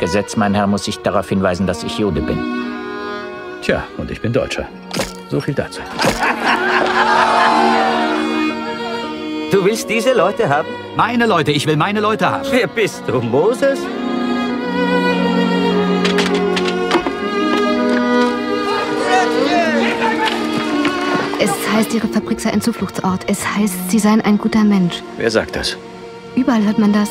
Gesetz, mein Herr, muss ich darauf hinweisen, dass ich Jude bin. Tja, und ich bin Deutscher. So viel dazu. Du willst diese Leute haben? Meine Leute, ich will meine Leute haben. Wer bist du, Moses? Es heißt, Ihre Fabrik sei ein Zufluchtsort. Es heißt, Sie seien ein guter Mensch. Wer sagt das? Überall hört man das.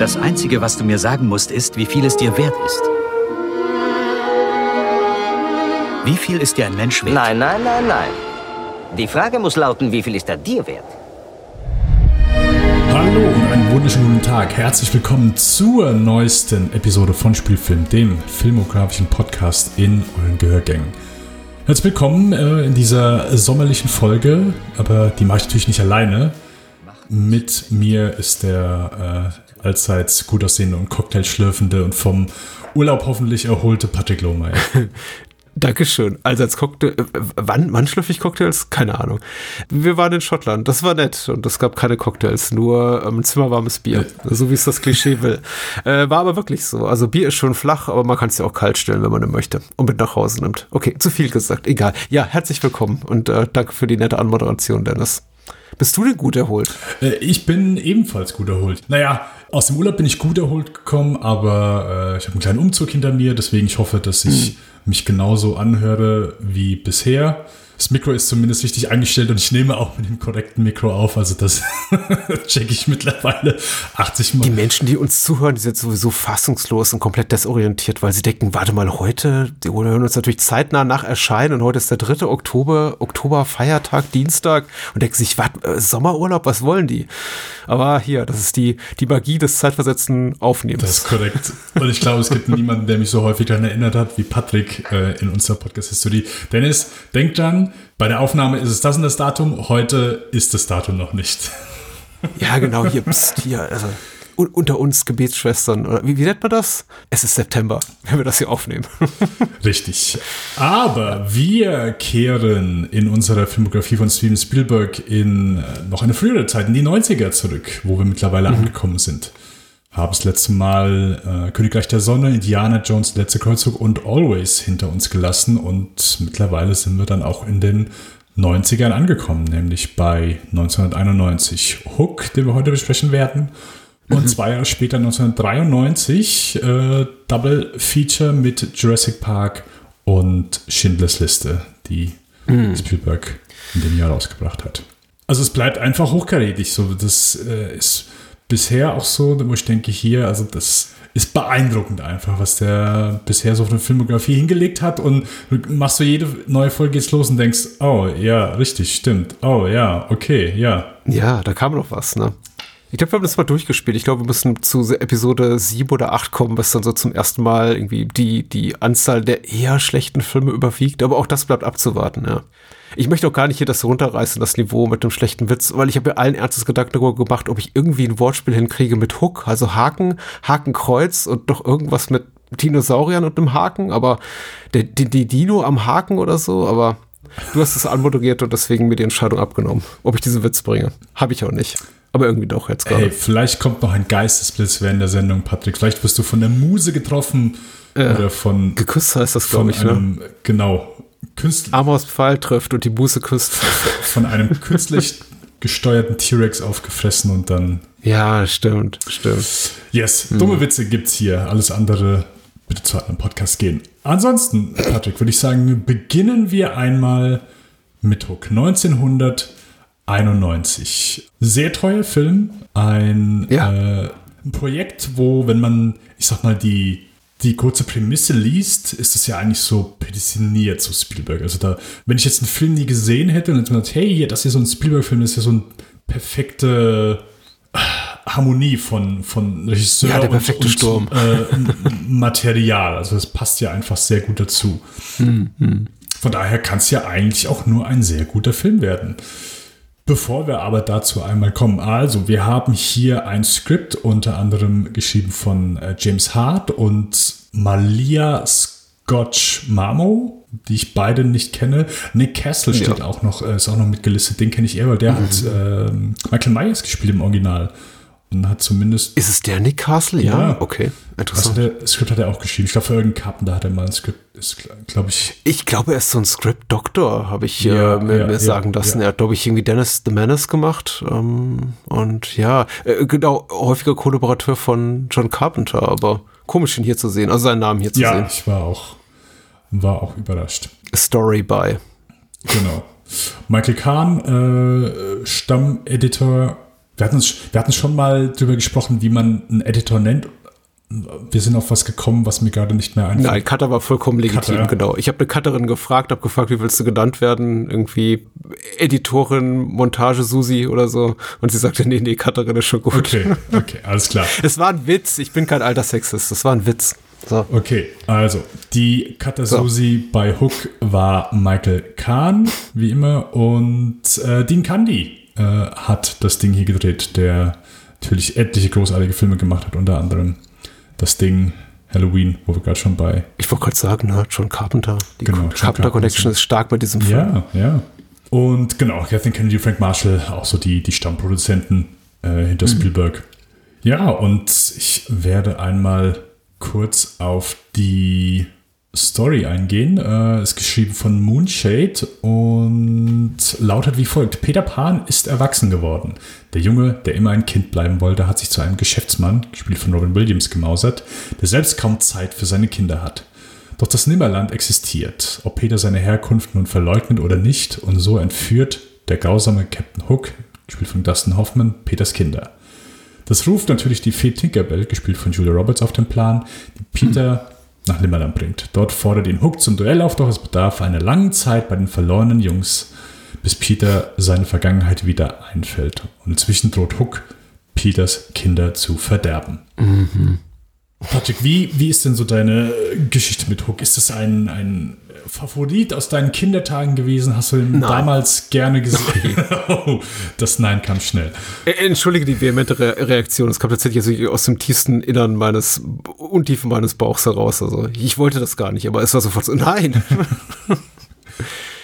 Das Einzige, was du mir sagen musst, ist, wie viel es dir wert ist. Wie viel ist dir ein Mensch wert? Nein, nein, nein, nein. Die Frage muss lauten, wie viel ist er dir wert? Hallo und einen wunderschönen guten Tag. Herzlich willkommen zur neuesten Episode von Spielfilm, dem filmografischen Podcast in euren Gehörgängen. Herzlich willkommen äh, in dieser sommerlichen Folge, aber die mache ich natürlich nicht alleine. Mit mir ist der äh, allseits gut aussehende und cocktailschlürfende und vom Urlaub hoffentlich erholte Patrick Lohmeier. Dankeschön. Also als Cocktail, äh, wann, wann schlürfe ich Cocktails? Keine Ahnung. Wir waren in Schottland, das war nett und es gab keine Cocktails, nur ähm, zimmerwarmes Bier, so wie es das Klischee will. Äh, war aber wirklich so. Also Bier ist schon flach, aber man kann es ja auch kalt stellen, wenn man möchte und mit nach Hause nimmt. Okay, zu viel gesagt, egal. Ja, herzlich willkommen und äh, danke für die nette Anmoderation, Dennis. Bist du denn gut erholt? Äh, ich bin ebenfalls gut erholt. Naja, aus dem Urlaub bin ich gut erholt gekommen, aber äh, ich habe einen kleinen Umzug hinter mir, deswegen ich hoffe, dass ich hm. mich genauso anhöre wie bisher. Das Mikro ist zumindest richtig eingestellt und ich nehme auch mit dem korrekten Mikro auf. Also das checke ich mittlerweile 80 Mal. Die Menschen, die uns zuhören, die sind sowieso fassungslos und komplett desorientiert, weil sie denken, warte mal, heute, die hören uns natürlich zeitnah nach Erscheinen und heute ist der 3. Oktober, Oktober, Feiertag, Dienstag und denken sich, was, äh, Sommerurlaub, was wollen die? Aber hier, das ist die, die Magie des zeitversetzten Aufnehmens. Das ist korrekt. Und ich glaube, es gibt niemanden, der mich so häufig daran erinnert hat, wie Patrick äh, in unserer Podcast-History. Dennis, denk dran, bei der Aufnahme ist es das und das Datum, heute ist das Datum noch nicht. Ja, genau, hier, pst, hier, also unter uns Gebetsschwestern, oder wie, wie nennt man das? Es ist September, wenn wir das hier aufnehmen. Richtig. Aber wir kehren in unserer Filmografie von Steven Spielberg in äh, noch eine frühere Zeit, in die 90er zurück, wo wir mittlerweile mhm. angekommen sind haben das letzte Mal äh, Königreich der Sonne, Indiana Jones, Letzte Kreuzzug und Always hinter uns gelassen und mittlerweile sind wir dann auch in den 90ern angekommen, nämlich bei 1991 Hook, den wir heute besprechen werden. Und mhm. zwei Jahre später, 1993, äh, Double Feature mit Jurassic Park und Schindlers Liste, die mhm. Spielberg in dem Jahr rausgebracht hat. Also es bleibt einfach hochkarätig. So, das äh, ist bisher auch so, wo ich denke, hier, also das ist beeindruckend einfach, was der bisher so auf eine Filmografie hingelegt hat und machst du jede neue Folge jetzt los und denkst, oh ja, richtig, stimmt, oh ja, okay, ja. Ja, da kam noch was, ne? Ich glaube, wir haben das mal durchgespielt. Ich glaube, wir müssen zu Episode 7 oder 8 kommen, was dann so zum ersten Mal irgendwie die, die Anzahl der eher schlechten Filme überwiegt. Aber auch das bleibt abzuwarten, ja. Ich möchte auch gar nicht hier das runterreißen, das Niveau mit dem schlechten Witz, weil ich habe mir allen Ernstes Gedanken darüber gemacht, ob ich irgendwie ein Wortspiel hinkriege mit Hook, also Haken, Hakenkreuz und doch irgendwas mit Dinosauriern und einem Haken, aber der, die, die Dino am Haken oder so, aber du hast es anmoderiert und deswegen mir die Entscheidung abgenommen, ob ich diesen Witz bringe. Habe ich auch nicht. Aber irgendwie doch jetzt gerade. Hey, vielleicht kommt noch ein Geistesblitz während der Sendung, Patrick. Vielleicht wirst du von der Muse getroffen äh, oder von. Geküsst heißt das, glaube ich, ne? einem, ne? Genau. Künstler. Amos Pfeil trifft und die Buße küsst. Von einem künstlich gesteuerten T-Rex aufgefressen und dann. Ja, stimmt, stimmt. Yes, hm. dumme Witze gibt's hier. Alles andere bitte zu einem Podcast gehen. Ansonsten, Patrick, würde ich sagen, beginnen wir einmal mit Hook. 1991. Sehr teuer Film. Ein ja. äh, Projekt, wo, wenn man, ich sag mal, die die kurze Prämisse liest, ist es ja eigentlich so prädestiniert zu Spielberg. Also da, wenn ich jetzt einen Film nie gesehen hätte und jetzt mal sagt, hey, das ist so ein Spielberg-Film, das ist ja so eine perfekte äh, Harmonie von, von Regisseur ja, der perfekte und, Sturm. Und, äh, Material. Also das passt ja einfach sehr gut dazu. Hm, hm. Von daher kann es ja eigentlich auch nur ein sehr guter Film werden. Bevor wir aber dazu einmal kommen, also wir haben hier ein Skript unter anderem geschrieben von äh, James Hart und Malia Gotch Mamo, die ich beide nicht kenne. Nick Castle steht Ja. auch noch, äh, ist auch noch mitgelistet. Den kenne ich eher, weil der hat ähm, Michael Myers gespielt im Original. Und hat zumindest. Ist es der Nick Castle? Ja, Ja. okay. Interessant. der, das Skript hat er auch geschrieben. Ich glaube, für irgendeinen Carpenter hat er mal ein Skript, ist, glaube ich. Ich glaube, er ist so ein Script-Doktor, habe ich Ja, äh, mir, ja, mir ja, sagen lassen. ja. Er hat, glaube ich, irgendwie Dennis the Menace gemacht. Ähm, und ja, äh, genau, häufiger Kollaborateur von John Carpenter, aber komisch, ihn hier zu sehen, also seinen Namen hier zu Ja, sehen. ich war auch, war auch überrascht. Story by. Genau. Michael Kahn, äh, Stammeditor. Wir hatten, wir hatten schon mal drüber gesprochen, wie man einen Editor nennt. Wir sind auf was gekommen, was mir gerade nicht mehr einfällt. Nein, Cutter war vollkommen legitim, Cutter, ja. genau. Ich habe eine Cutterin gefragt, habe gefragt, wie willst du genannt werden? Irgendwie Editorin, Montage Susi oder so. Und sie sagte, nee, nee, Cutterin ist schon gut. Okay, okay, alles klar. Es war ein Witz, ich bin kein alter Sexist, das war ein Witz. So. Okay, also die Katasusi bei Hook war Michael Kahn, wie immer, und äh, Dean Candy äh, hat das Ding hier gedreht, der natürlich etliche großartige Filme gemacht hat, unter anderem das Ding Halloween, wo wir gerade schon bei. Ich wollte gerade sagen, ne, John Carpenter. Die Genau, John Carpenter. Connection ist stark bei diesem Film. Ja, ja. Und genau, Kathleen Kennedy, Frank Marshall, auch so die, die Stammproduzenten äh, hinter Spielberg. Ja, und ich werde einmal kurz auf die Story eingehen. Äh, ist geschrieben von Moonshade und lautet wie folgt. Peter Pan ist erwachsen geworden. Der Junge, der immer ein Kind bleiben wollte, hat sich zu einem Geschäftsmann, gespielt von Robin Williams, gemausert, der selbst kaum Zeit für seine Kinder hat. Doch das Nimmerland existiert, ob Peter seine Herkunft nun verleugnet oder nicht, und so entführt der grausame Captain Hook, gespielt von Dustin Hoffman, Peters Kinder. Das ruft natürlich die Fee Tinkerbell, gespielt von Julia Roberts, auf den Plan, die Peter nach Nimmerland bringt. Dort fordert ihn Hook zum Duell auf, doch es bedarf einer langen Zeit bei den verlorenen Jungs, bis Peter seine Vergangenheit wieder einfällt. Und inzwischen droht Hook, Peters Kinder zu verderben. Patrick, wie, wie ist denn so deine Geschichte mit Hook? Ist das ein, ein Favorit aus deinen Kindertagen gewesen? Hast du ihn Nein. damals gerne gesehen? oh, das Nein kam schnell. Äh, Entschuldige die vehemente Re Reaktion. Es kam tatsächlich also aus dem tiefsten Innern meines, Untiefen meines Bauchs heraus. Also ich wollte das gar nicht, aber es war sofort so, nein.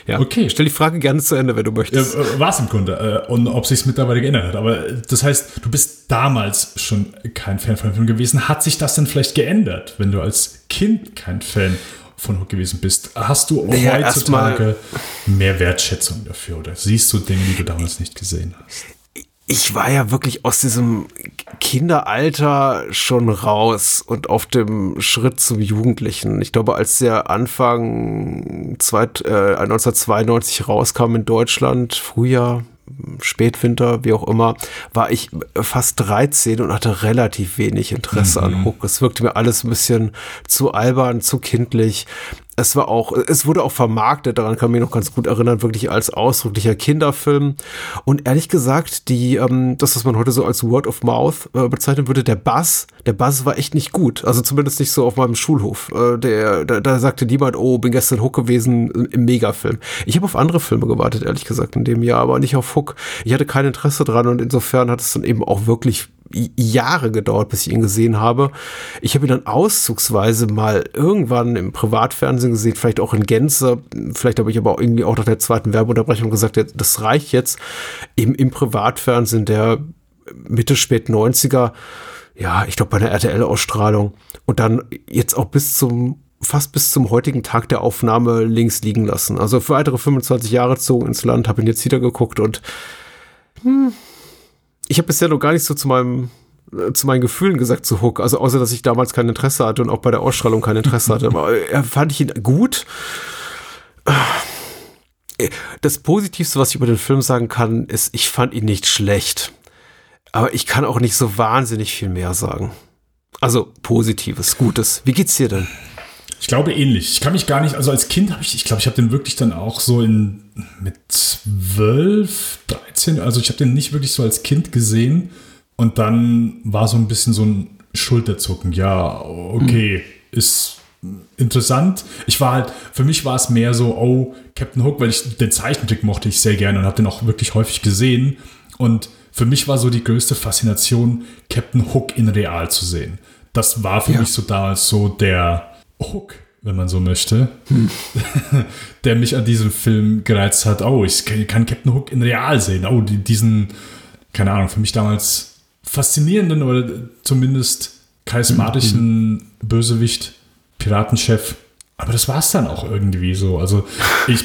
ja, Okay. Stell die Frage gerne zu Ende, wenn du Ja, möchtest. äh, war es im Grunde. Äh, und ob sich es mittlerweile geändert hat. Aber äh, das heißt, du bist damals schon kein Fan von Film gewesen. Hat sich das denn vielleicht geändert, wenn du als Kind kein Fan von Hook gewesen bist? Hast du Naja, heutzutage mehr Wertschätzung dafür? Oder siehst du Dinge, die du damals nicht gesehen hast? Ich war ja wirklich aus diesem Kinderalter schon raus und auf dem Schritt zum Jugendlichen. Ich glaube, als der Anfang zweit, äh, 1992 rauskam in Deutschland, Frühjahr, Spätwinter, wie auch immer, war ich fast 13 und hatte relativ wenig Interesse an Hook. Es wirkte mir alles ein bisschen zu albern, zu kindlich. Es war auch, es wurde auch vermarktet, daran kann ich mich noch ganz gut erinnern, wirklich als ausdrücklicher Kinderfilm. Und ehrlich gesagt, die, ähm, das, was man heute so als Word of Mouth äh, bezeichnen würde, der Bass, der Bass war echt nicht gut. Also zumindest nicht so auf meinem Schulhof. Äh, der, da, da sagte niemand, oh, bin gestern Hook gewesen im Megafilm. Ich habe auf andere Filme gewartet, ehrlich gesagt, in dem Jahr, aber nicht auf Hook. Ich hatte kein Interesse dran und insofern hat es dann eben auch wirklich Jahre gedauert, bis ich ihn gesehen habe. Ich habe ihn dann auszugsweise mal irgendwann im Privatfernsehen gesehen, vielleicht auch in Gänze. Vielleicht habe ich aber auch irgendwie auch nach der zweiten Werbeunterbrechung gesagt, das reicht jetzt. Im, im Privatfernsehen der Mitte, spät 90er, ja, ich glaube bei einer RTL-Ausstrahlung. Und dann jetzt auch bis zum fast bis zum heutigen Tag der Aufnahme links liegen lassen. Also für weitere 25 Jahre gezogen ins Land, habe ihn jetzt wieder geguckt und ich habe bisher noch gar nicht so zu meinem äh, zu meinen Gefühlen gesagt zu Hook, also außer dass ich damals kein Interesse hatte und auch bei der Ausstrahlung kein Interesse hatte, aber äh, fand ich ihn gut. Äh, Das Positivste, was ich über den Film sagen kann, ist, ich fand ihn nicht schlecht. Aber ich kann auch nicht so wahnsinnig viel mehr sagen. Also Positives, Gutes. Wie geht's dir denn? Ich glaube ähnlich. Ich kann mich gar nicht, also als Kind habe ich, ich glaube, ich habe den wirklich dann auch so in mit 12, 13, also ich habe den nicht wirklich so als Kind gesehen und dann war so ein bisschen so ein Schulterzucken. Ja, okay, ist interessant. Ich war halt, für mich war es mehr so, oh, Captain Hook, weil ich den Zeichentrick mochte ich sehr gerne und habe den auch wirklich häufig gesehen und für mich war so die größte Faszination, Captain Hook in real zu sehen. Das war für Ja. mich so damals so der Hook, wenn man so möchte, der mich an diesem Film gereizt hat. Oh, ich kann Captain Hook in real sehen. Oh, die, diesen, keine Ahnung, für mich damals faszinierenden oder zumindest charismatischen mhm. Bösewicht, Piratenchef. Aber das war es dann auch irgendwie so. Also ich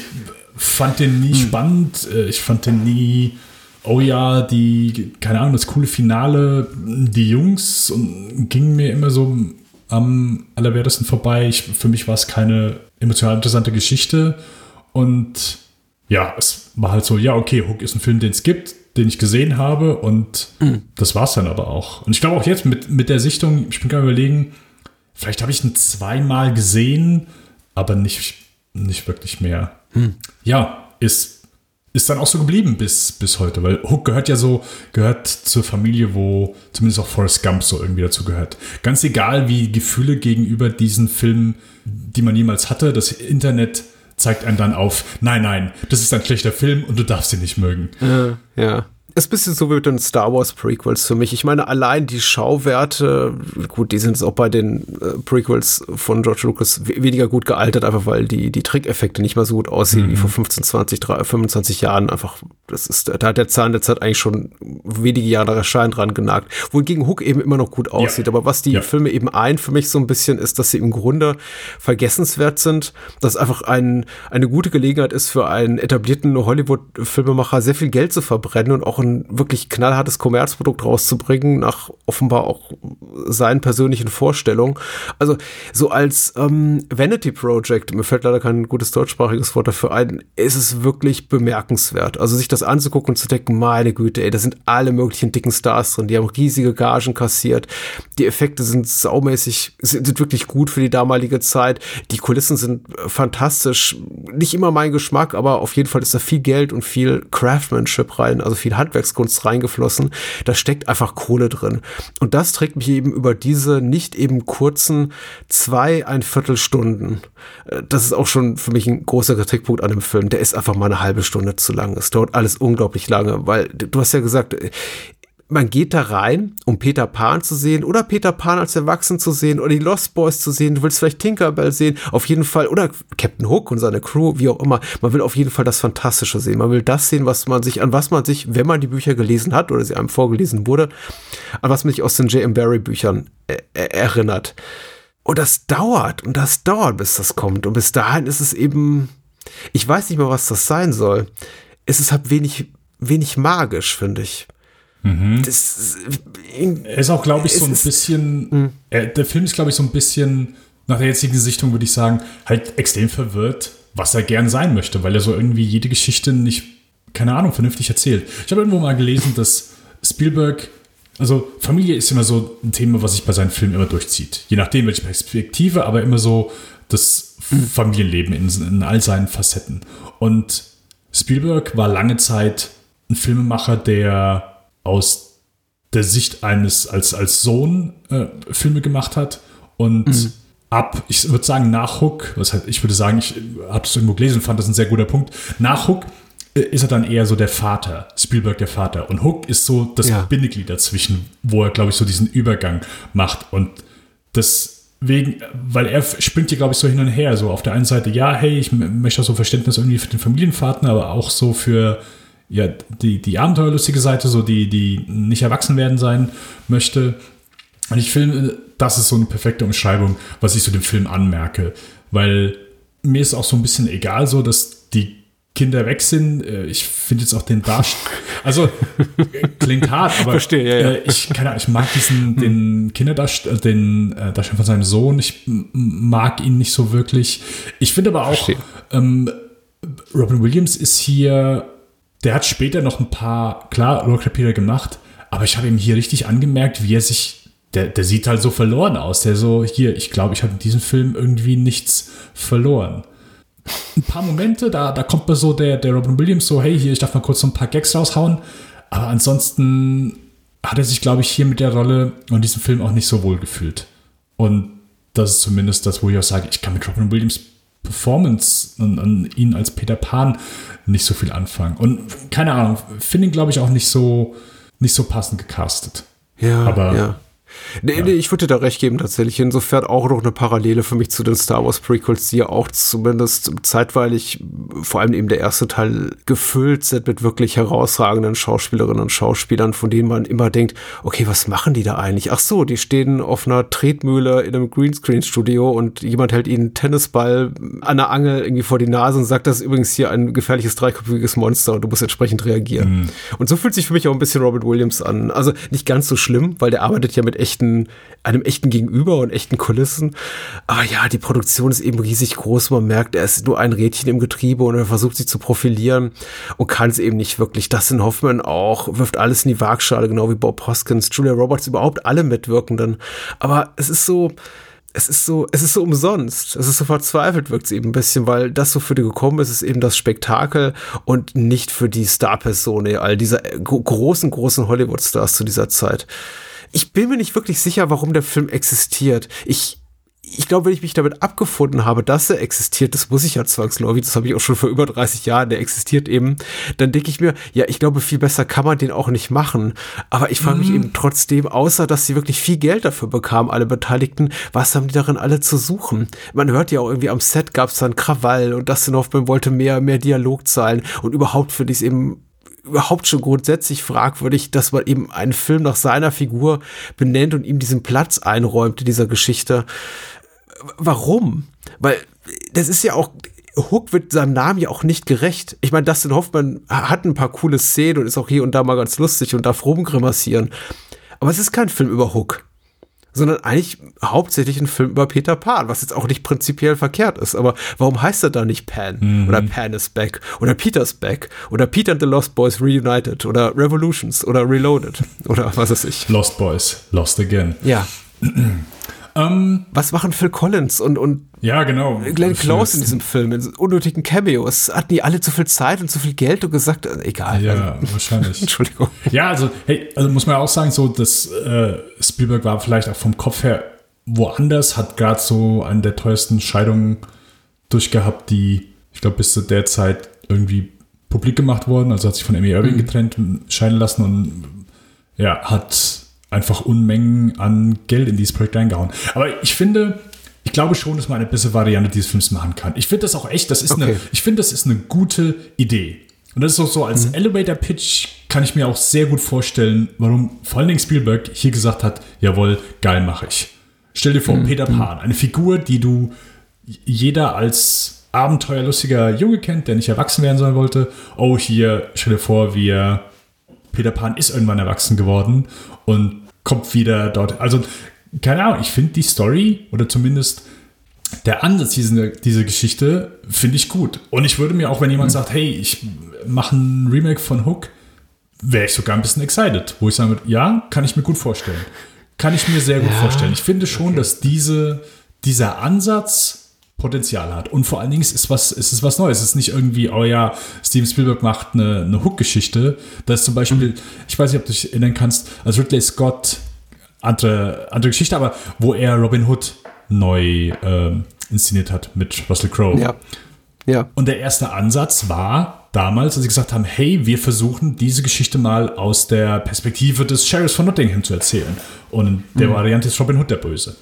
fand den nie mhm. spannend. Äh, ich fand den nie, oh ja, die, keine Ahnung, das coole Finale, die Jungs und ging mir immer so am allerwertesten vorbei. Ich, für mich war es keine emotional interessante Geschichte. Und ja, es war halt so, ja, okay, Hook ist ein Film, den es gibt, den ich gesehen habe und mhm. das war es dann aber auch. Und ich glaube auch jetzt mit, mit der Sichtung, ich bin gerade überlegen, vielleicht habe ich ihn zweimal gesehen, aber nicht, nicht wirklich mehr. Mhm. Ja, ist, ist dann auch so geblieben bis, bis heute, weil Hook gehört ja so, gehört zur Familie, wo zumindest auch Forrest Gump so irgendwie dazu gehört. Ganz egal, wie Gefühle gegenüber diesen Filmen, die man jemals hatte, das Internet zeigt einen dann auf, nein, nein, das ist ein schlechter Film und du darfst ihn nicht mögen. Ja, ja ist ein bisschen so wie mit den Star Wars Prequels für mich. Ich meine, allein die Schauwerte, gut, die sind jetzt auch bei den äh, Prequels von George Lucas weniger gut gealtert, einfach weil die, die Trickeffekte nicht mehr so gut aussehen mhm. wie vor 15, 20, 30, 25 Jahren. Einfach, das ist, da hat der Zahn der Zeit eigentlich schon wenige Jahre Erscheinen dran genagt. Wohingegen Hook eben immer noch gut aussieht. Ja. Aber was die ja. Filme eben ein für mich so ein bisschen ist, dass sie im Grunde vergessenswert sind, dass einfach ein, eine gute Gelegenheit ist für einen etablierten Hollywood-Filmemacher sehr viel Geld zu verbrennen und auch ein wirklich knallhartes Kommerzprodukt rauszubringen, nach offenbar auch seinen persönlichen Vorstellungen. Also so als ähm, Vanity Project, mir fällt leider kein gutes deutschsprachiges Wort dafür ein, ist es wirklich bemerkenswert. Also sich das anzugucken und zu denken, meine Güte, ey, da sind alle möglichen dicken Stars drin, die haben riesige Gagen kassiert, die Effekte sind saumäßig, sind, sind wirklich gut für die damalige Zeit, die Kulissen sind fantastisch, nicht immer mein Geschmack, aber auf jeden Fall ist da viel Geld und viel Craftsmanship rein, also viel Hand Handwerkskunst reingeflossen. Da steckt einfach Kohle drin. Und das trägt mich eben über diese nicht eben kurzen zwei, ein Viertelstunden. Äh, das ist auch schon für mich ein großer Kritikpunkt an dem Film. Der ist einfach mal eine halbe Stunde zu lang. Es dauert alles unglaublich lange, weil du hast ja gesagt, man geht da rein, um Peter Pan zu sehen oder Peter Pan als Erwachsen zu sehen oder die Lost Boys zu sehen. Du willst vielleicht Tinkerbell sehen, auf jeden Fall, oder Captain Hook und seine Crew, wie auch immer. Man will auf jeden Fall das Fantastische sehen. Man will das sehen, was man sich, an was man sich, wenn man die Bücher gelesen hat oder sie einem vorgelesen wurde, an was man sich aus den J.M. Barry Büchern äh, erinnert. Und das dauert und das dauert, bis das kommt. Und bis dahin ist es eben, ich weiß nicht mal, was das sein soll. Es ist halt wenig, wenig magisch, finde ich. Mhm. Das ist auch, glaube ich, so ein bisschen. Äh, der Film ist, glaube ich, so ein bisschen, nach der jetzigen Sichtung würde ich sagen, halt extrem verwirrt, was er gern sein möchte, weil er so irgendwie jede Geschichte nicht, keine Ahnung, vernünftig erzählt. Ich habe irgendwo mal gelesen, dass Spielberg, also Familie ist immer so ein Thema, was sich bei seinen Filmen immer durchzieht. Je nachdem, welche Perspektive, aber immer so das hm. Familienleben in, in all seinen Facetten. Und Spielberg war lange Zeit ein Filmemacher, der aus der Sicht eines als, als Sohn äh, Filme gemacht hat und mhm. ab, ich würde sagen, nach Hook, was halt, ich würde sagen, ich habe es irgendwo gelesen und fand das ein sehr guter Punkt. Nach Hook äh, ist er dann eher so der Vater, Spielberg der Vater. Und Hook ist so das ja. Bindeglied dazwischen, wo er, glaube ich, so diesen Übergang macht. Und deswegen, weil er springt hier, glaube ich, so hin und her. So auf der einen Seite, ja, hey, ich möchte auch so Verständnis irgendwie für den Familienvater, aber auch so für ja, die, die abenteuerlustige Seite, so die, die nicht erwachsen werden sein möchte. Und ich finde, das ist so eine perfekte Umschreibung, was ich zu dem Film anmerke. Weil mir ist auch so ein bisschen egal, so dass die Kinder weg sind. Äh, ich finde jetzt auch den Darsteller. Also klingt hart, aber Verstehe, ja, ja. Äh, ich, keine ich mag diesen den Kinderdarsteller, den äh, Darsteller von seinem Sohn. Ich mag ihn nicht so wirklich. Ich finde aber auch, ähm, Robin Williams ist hier der hat später noch ein paar, klar, Rohrkrepierer gemacht, aber ich habe ihm hier richtig angemerkt, wie er sich, der, der sieht halt so verloren aus. Der so, hier, ich glaube, ich habe in diesem Film irgendwie nichts verloren. Ein paar Momente, da, da kommt mir so der, der Robin Williams so, hey, hier, ich darf mal kurz so ein paar Gags raushauen. Aber ansonsten hat er sich, glaube ich, hier mit der Rolle und diesem Film auch nicht so wohl gefühlt. Und das ist zumindest das, wo ich auch sage, ich kann mit Robin Williams Performance und, und ihn als Peter Pan nicht so viel anfangen. Und keine Ahnung, finde ihn, glaube ich, auch nicht so, nicht so passend gecastet. Ja, aber ja. Nee, ja. nee, ich würde dir da recht geben, tatsächlich. Insofern auch noch eine Parallele für mich zu den Star Wars Prequels, die ja auch zumindest zeitweilig, vor allem eben der erste Teil, gefüllt sind mit wirklich herausragenden Schauspielerinnen und Schauspielern, von denen man immer denkt, okay, was machen die da eigentlich? Ach so, die stehen auf einer Tretmühle in einem Greenscreen-Studio und jemand hält ihnen einen Tennisball an der Angel irgendwie vor die Nase und sagt, das ist übrigens hier ein gefährliches dreiköpfiges Monster und du musst entsprechend reagieren. Mhm. Und so fühlt sich für mich auch ein bisschen Robert Williams an. Also nicht ganz so schlimm, weil der arbeitet ja mit echten, einem echten Gegenüber und echten Kulissen. Aber ja, die Produktion ist eben riesig groß. Man merkt, er ist nur ein Rädchen im Getriebe und er versucht sich zu profilieren und kann es eben nicht wirklich. Dustin Hoffman auch, wirft alles in die Waagschale, genau wie Bob Hoskins, Julia Roberts, überhaupt alle Mitwirkenden. Aber es ist so, es ist so, es ist so umsonst. Es ist so verzweifelt, wirkt es eben ein bisschen, weil das, wofür du gekommen bist, ist eben das Spektakel und nicht für die Star-Persone all dieser großen, großen Hollywood-Stars zu dieser Zeit ich bin mir nicht wirklich sicher, warum der Film existiert. Ich, ich glaube, wenn ich mich damit abgefunden habe, dass er existiert, das muss ich ja zwangsläufig, das habe ich auch schon vor über 30 Jahren, der existiert eben, dann denke ich mir, ja, ich glaube, viel besser kann man den auch nicht machen. Aber ich frage mich mhm. eben trotzdem, außer dass sie wirklich viel Geld dafür bekamen, alle Beteiligten, was haben die darin alle zu suchen? Man hört ja auch irgendwie am Set gab es dann Krawall und Dustin Hoffman wollte mehr, mehr Dialog zahlen und überhaupt finde ich es eben überhaupt schon grundsätzlich fragwürdig, dass man eben einen Film nach seiner Figur benennt und ihm diesen Platz einräumt in dieser Geschichte. Warum? Weil das ist ja auch, Hook wird seinem Namen ja auch nicht gerecht. Ich meine, Dustin Hoffmann hat ein paar coole Szenen und ist auch hier und da mal ganz lustig und darf rumgrimassieren. Aber es ist kein Film über Hook sondern eigentlich hauptsächlich ein Film über Peter Pan, was jetzt auch nicht prinzipiell verkehrt ist. Aber warum heißt er da nicht Pan? Mhm. Oder Pan is back? Oder Peter's back? Oder Peter and the Lost Boys Reunited? Oder Revolutions? Oder Reloaded? Oder was weiß ich? Lost Boys, Lost Again. Ja. Ähm, Was machen Phil Collins und, und ja, genau. Glenn Close in diesem Film, in unnötigen Cameos? Hatten die alle zu viel Zeit und zu viel Geld und gesagt, äh, egal. Ja, also, wahrscheinlich. Entschuldigung. Ja, also, hey, also muss man auch sagen, so, dass äh, Spielberg war vielleicht auch vom Kopf her woanders, hat gerade so eine der teuersten Scheidungen durchgehabt, die, ich glaube, bis zu der Zeit irgendwie publik gemacht worden. Also hat sich von Amy Irving mhm. getrennt, scheiden lassen und ja, hat einfach Unmengen an Geld in dieses Projekt reingehauen. Aber ich finde, ich glaube schon, dass man eine bessere Variante dieses Films machen kann. Ich finde das auch echt, das ist okay. eine, ich finde, das ist eine gute Idee. Und das ist auch so, als mhm. Elevator-Pitch kann ich mir auch sehr gut vorstellen, warum vor allen Dingen Spielberg hier gesagt hat, jawohl, geil mache ich. Stell dir vor, mhm. Peter Pan, eine Figur, die du jeder als abenteuerlustiger Junge kennt, der nicht erwachsen werden sollen wollte. Oh, hier, stell dir vor, wir Peter Pan ist irgendwann erwachsen geworden und kommt wieder dort. Also, keine Ahnung, ich finde die Story oder zumindest der Ansatz dieser, dieser Geschichte finde ich gut. Und ich würde mir auch, wenn jemand mhm. sagt, hey, ich mache ein Remake von Hook, wäre ich sogar ein bisschen excited, wo ich sage, ja, kann ich mir gut vorstellen. Kann ich mir sehr gut ja, vorstellen. Ich finde schon, okay. dass diese, dieser Ansatz Potenzial hat. Und vor allen Dingen ist es was, ist es was Neues. Es ist nicht irgendwie, oh ja, Steven Spielberg macht eine, eine Hook-Geschichte. Das ist zum Beispiel, mhm. ich weiß nicht, ob du dich erinnern kannst, als Ridley Scott, andere, andere Geschichte, aber wo er Robin Hood neu äh, inszeniert hat mit Russell Crowe. Ja. ja. Und der erste Ansatz war damals, als sie gesagt haben, hey, wir versuchen diese Geschichte mal aus der Perspektive des Sheriffs von Nottingham zu erzählen. Und der mhm. Variante ist Robin Hood der Böse.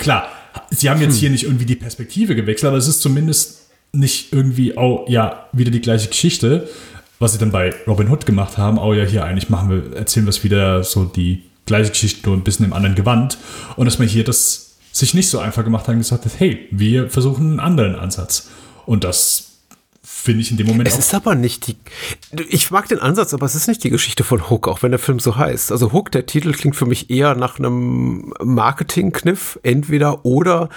Klar, sie haben jetzt hm. hier nicht irgendwie die Perspektive gewechselt, aber es ist zumindest nicht irgendwie, oh ja, wieder die gleiche Geschichte, was sie dann bei Robin Hood gemacht haben. Oh ja, hier eigentlich machen wir, erzählen wir es wieder so die gleiche Geschichte, nur ein bisschen im anderen Gewand. Und dass man hier das sich nicht so einfach gemacht hat und gesagt hat, hey, wir versuchen einen anderen Ansatz. Und das finde ich in dem Moment. Es ist aber nicht die. Ich mag den Ansatz, aber es ist nicht die Geschichte von Hook, auch wenn der Film so heißt. Also Hook, der Titel klingt für mich eher nach einem Marketingkniff, entweder oder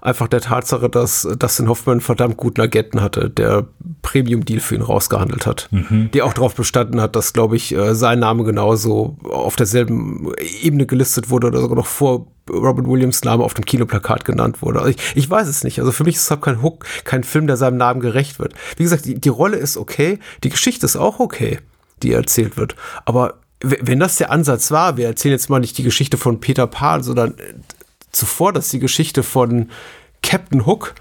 einfach der Tatsache, dass Dustin Hoffman einen verdammt guten Agenten hatte, der Premium-Deal für ihn rausgehandelt hat. Mhm. Die auch darauf bestanden hat, dass, glaube ich, äh, sein Name genauso auf derselben Ebene gelistet wurde oder sogar noch vor Robin Williams Name auf dem Kinoplakat genannt wurde. Also ich, ich weiß es nicht. Also für mich ist es halt kein Hook, kein Film, der seinem Namen gerecht wird. Wie gesagt, die, die Rolle ist okay, die Geschichte ist auch okay, die erzählt wird. Aber wenn das der Ansatz war, wir erzählen jetzt mal nicht die Geschichte von Peter Pan, sondern äh, zuvor das die Geschichte von Captain Hook,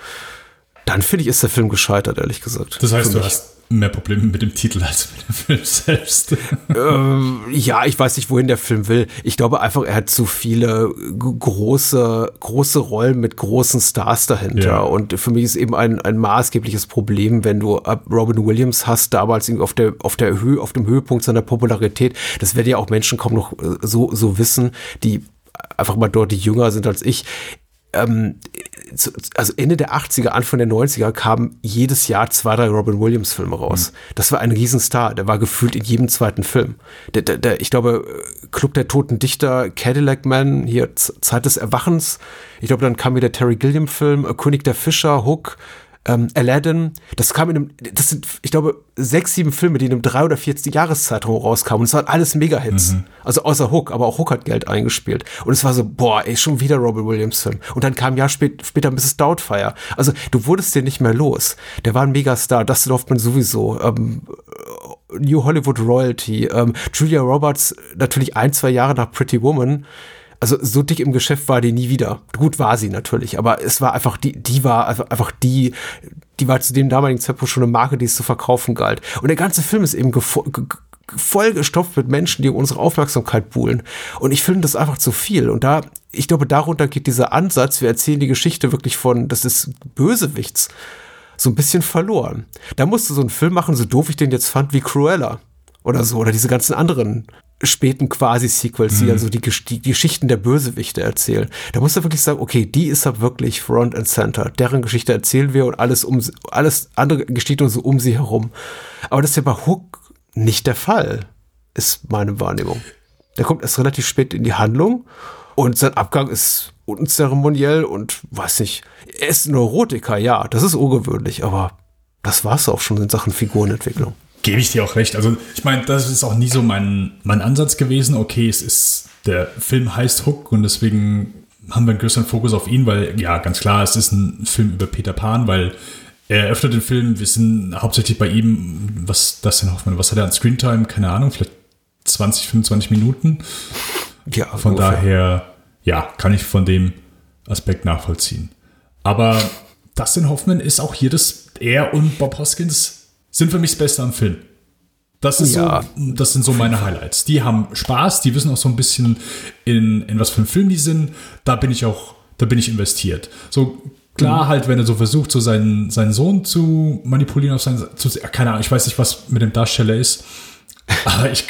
dann finde ich, ist der Film gescheitert, ehrlich gesagt. Das heißt, du hast mehr Probleme mit dem Titel als mit dem Film selbst. ähm, ja, ich weiß nicht, wohin der Film will. Ich glaube einfach, er hat zu viele große, große Rollen mit großen Stars dahinter. Ja. Und für mich ist eben ein, ein maßgebliches Problem, wenn du Robin Williams hast, damals auf der, auf der Höhe, auf dem Höhepunkt seiner Popularität. Das werden ja auch Menschen kaum noch äh, so, so wissen, die einfach mal deutlich jünger sind als ich ähm, also Ende der 80er, Anfang der 90er kamen jedes Jahr zwei, drei Robin Williams Filme raus. Mhm. Das war ein Riesenstar. Der war gefühlt in jedem zweiten Film. Der, der, der, ich glaube, Club der Toten Dichter, Cadillac Man, hier Zeit des Erwachens. Ich glaube, dann kam wieder der Terry Gilliam Film, König der Fischer, Hook, ähm, Aladdin, das kam in einem, das sind, ich glaube, sechs, sieben Filme, die in einem drei- oder vierzig Jahreszeitraum rauskamen. Und es waren alles Mega-Hits. Mhm. Also außer Hook, aber auch Hook hat Geld eingespielt. Und es war so, boah, ey, schon wieder Robin Williams-Film. Und dann kam ein Jahr spät, später Mrs. Doubtfire. Also du wurdest den nicht mehr los. Der war ein Megastar, Dustin Hoffman sowieso. Ähm, New Hollywood Royalty. Ähm, Julia Roberts natürlich ein, zwei Jahre nach Pretty Woman also so dick im Geschäft war die nie wieder. Gut war sie natürlich, aber es war einfach die, die war einfach die, die war zu dem damaligen Zeitpunkt schon eine Marke, die es zu verkaufen galt. Und der ganze Film ist eben vollgestopft mit Menschen, die unsere Aufmerksamkeit buhlen. Und ich finde das einfach zu viel. Und da, ich glaube, darunter geht dieser Ansatz, wir erzählen die Geschichte wirklich von, das ist Bösewichts, so ein bisschen verloren. Da musst du so einen Film machen, so doof ich den jetzt fand, wie Cruella oder so, oder diese ganzen anderen späten Quasi-Sequels, mhm. die also die, die, Geschichten der Bösewichte erzählen. Da musst du wirklich sagen, okay, die ist da wirklich Front and Center. Deren Geschichte erzählen wir und alles um alles andere geschieht uns so um sie herum. Aber das ist ja bei Hook nicht der Fall, ist meine Wahrnehmung. Der kommt erst relativ spät in die Handlung und sein Abgang ist unzeremoniell und weiß nicht. Er ist ein Neurotiker, ja, das ist ungewöhnlich, aber das war's auch schon in Sachen Figurenentwicklung. Gebe ich dir auch recht. Also, ich meine, das ist auch nie so mein, mein Ansatz gewesen. Okay, es ist, der Film heißt Hook und deswegen haben wir einen größeren Fokus auf ihn, weil, ja, ganz klar, es ist ein Film über Peter Pan, weil er eröffnet den Film, wir sind hauptsächlich bei ihm, was das denn Hoffmann, was hat er an Screentime? Keine Ahnung, vielleicht 20, 25 Minuten. Ja, von ungefähr. daher, ja, kann ich von dem Aspekt nachvollziehen. Aber Dustin Hoffman ist auch hier das, er und Bob Hoskins sind für mich das Beste am Film. Das, ist ja. so, das sind so meine Highlights. Die haben Spaß, die wissen auch so ein bisschen, in, in was für ein Film die sind. Da bin ich auch, da bin ich investiert. So klar, mhm. halt, wenn er so versucht, so seinen, seinen Sohn zu manipulieren auf seinen, zu, keine Ahnung, ich weiß nicht, was mit dem Darsteller ist. Aber ich,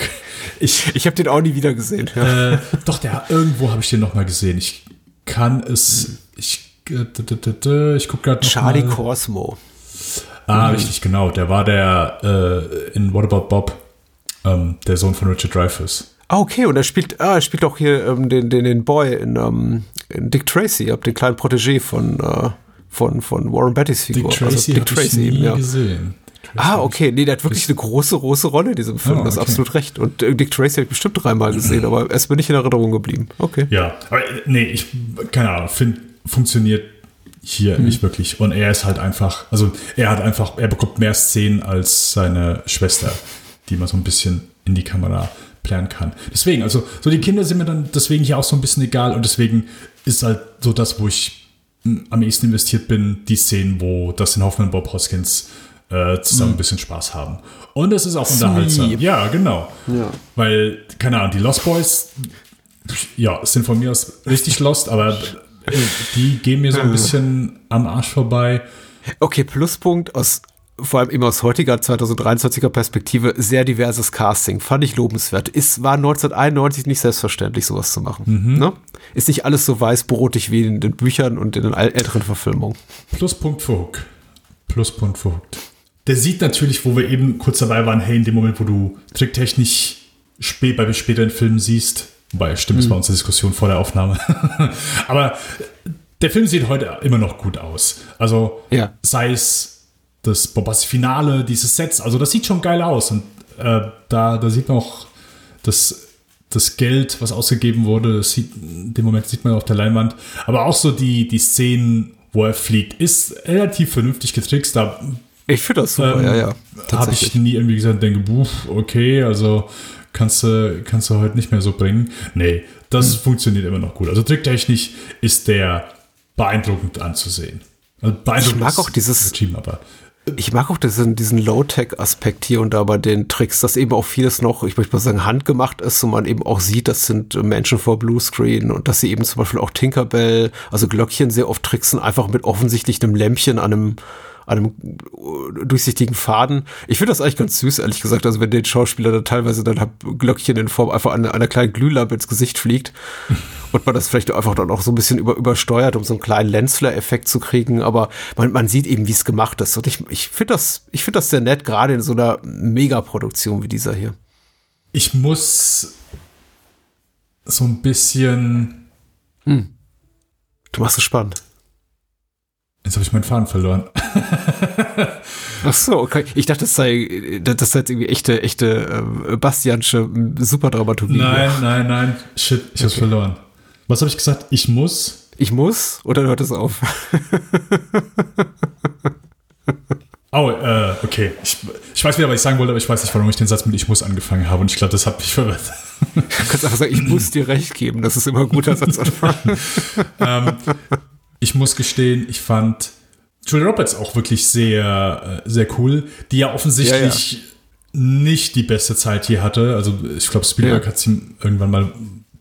ich, ich habe den auch nie wieder gesehen. Ja. Äh, doch, der irgendwo habe ich den noch mal gesehen. Ich kann es, ich, äh, ich gucke gerade Charlie mal. Cosmo. Ah, mhm. richtig, genau. Der war der äh, in What About Bob, ähm, der Sohn von Richard Dreyfuss. Ah, okay, und er spielt, ah, er spielt auch hier ähm, den, den, den Boy in, ähm, in Dick Tracy, ab den kleinen Protégé von, äh, von, von Warren Bettys Figur. Dick Tracy, also Dick Tracy ich nie ja. gesehen. Ah, okay. Nee, der hat wirklich eine große, große Rolle in diesem Film. Oh, okay. Das ist absolut recht. Und äh, Dick Tracy habe ich bestimmt dreimal gesehen, aber er ist mir nicht in Erinnerung geblieben. Okay. Ja, aber äh, nee, ich, keine Ahnung, finde, funktioniert hier mhm. nicht wirklich. Und er ist halt einfach, also er hat einfach, er bekommt mehr Szenen als seine Schwester, die man so ein bisschen in die Kamera planen kann. Deswegen, also so die Kinder sind mir dann deswegen hier auch so ein bisschen egal und deswegen ist halt so das, wo ich hm, am ehesten investiert bin, die Szenen, wo Dustin Hoffman und Bob Hoskins äh, zusammen mhm. ein bisschen Spaß haben. Und es ist auch Sleep. unterhaltsam. Ja, genau. Ja. Weil, keine Ahnung, die Lost Boys, ja, sind von mir aus richtig lost, aber die gehen mir so ein bisschen am Arsch vorbei. Okay, Pluspunkt aus vor allem eben aus heutiger 2023er Perspektive sehr diverses Casting. Fand ich lobenswert. Ist, war 1991 nicht selbstverständlich, sowas zu machen. Mhm. Ne? Ist nicht alles so weißbrotig wie in den Büchern und in den älteren Verfilmungen. Pluspunkt für Hook. Pluspunkt für Hook. Der sieht natürlich, wo wir eben kurz dabei waren, hey, in dem Moment, wo du tricktechnisch spät, bei späteren Filmen siehst, Wobei, stimmt, das war hm. unsere Diskussion vor der Aufnahme. Aber der Film sieht heute immer noch gut aus. Also ja. sei es das Bombastic-Finale, dieses Sets, also das sieht schon geil aus. Und äh, da, da sieht man auch das, das Geld, was ausgegeben wurde, das sieht, in dem Moment sieht man auf der Leinwand. Aber auch so die, die Szenen, wo er fliegt, ist relativ vernünftig getrickst. Da ich finde das super, ähm, ja, ja. Habe ich nie irgendwie gesagt, denke, buh, okay, also kannst du, kannst du heute nicht mehr so bringen. Nee, das hm. funktioniert immer noch gut. Also tricktechnisch ist der beeindruckend anzusehen. Also beeindruckend ich mag auch dieses Team, aber ich mag auch diesen, diesen Low-Tech-Aspekt hier und da bei den Tricks, dass eben auch vieles noch, ich möchte mal sagen, handgemacht ist und man eben auch sieht, das sind Menschen vor Bluescreen und dass sie eben zum Beispiel auch Tinkerbell, also Glöckchen sehr oft tricksen, einfach mit offensichtlich einem Lämpchen an einem einem durchsichtigen Faden. Ich finde das eigentlich ganz süß, ehrlich gesagt. Also wenn den Schauspieler dann teilweise dann hab Glöckchen in Form einfach an einer kleinen Glühlampe ins Gesicht fliegt und man das vielleicht einfach dann auch so ein bisschen über, übersteuert, um so einen kleinen Lensflare-Effekt zu kriegen. Aber man, man sieht eben, wie es gemacht ist. Und ich, ich finde das, ich finde das sehr nett, gerade in so einer Megaproduktion wie dieser hier. Ich muss so ein bisschen. Hm. Du machst es spannend. Jetzt habe ich meinen Faden verloren. Ach so, okay. Ich dachte, das sei, das sei jetzt irgendwie echte, echte äh, Bastiansche Superdramaturgie. Nein, nein, nein. Shit, ich okay. hab's verloren. Was habe ich gesagt? Ich muss. Ich muss? Oder hört es auf? oh, äh, okay. Ich, ich weiß wieder, was ich sagen wollte, aber ich weiß nicht, warum ich den Satz mit Ich muss angefangen habe und ich glaube, das hat mich verwirrt. Du kannst einfach sagen, ich muss dir recht geben. Das ist immer ein guter Satzanfang. ähm, ich muss gestehen, ich fand Julia Roberts auch wirklich sehr, äh, sehr cool, die ja offensichtlich ja, ja. nicht die beste Zeit hier hatte. Also ich glaube, Spielberg ja. hat sie irgendwann mal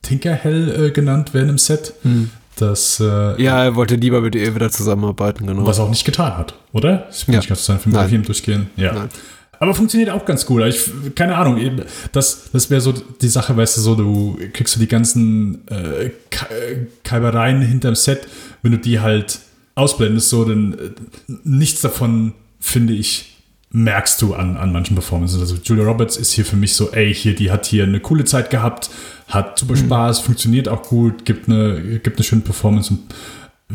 Tinkerhell äh, genannt während im Set. Hm. Das, äh, ja, er wollte lieber mit ihr wieder zusammenarbeiten, genau. Was er auch nicht getan hat, oder? Ich bin ja. nicht ganz zu seinem Film durchgehen. Ja. Nein. Aber funktioniert auch ganz gut. Ich, keine Ahnung, das, das wäre so die Sache, weißt du, so, du kriegst du die ganzen äh, Kalbereien hinterm Set, wenn du die halt ausblendest, so, dann äh, nichts davon, finde ich, merkst du an, an manchen Performances. Also Julia Roberts ist hier für mich so, ey, hier, die hat hier eine coole Zeit gehabt, hat super mhm. Spaß, mhm. funktioniert auch gut, gibt eine, gibt eine schöne Performance und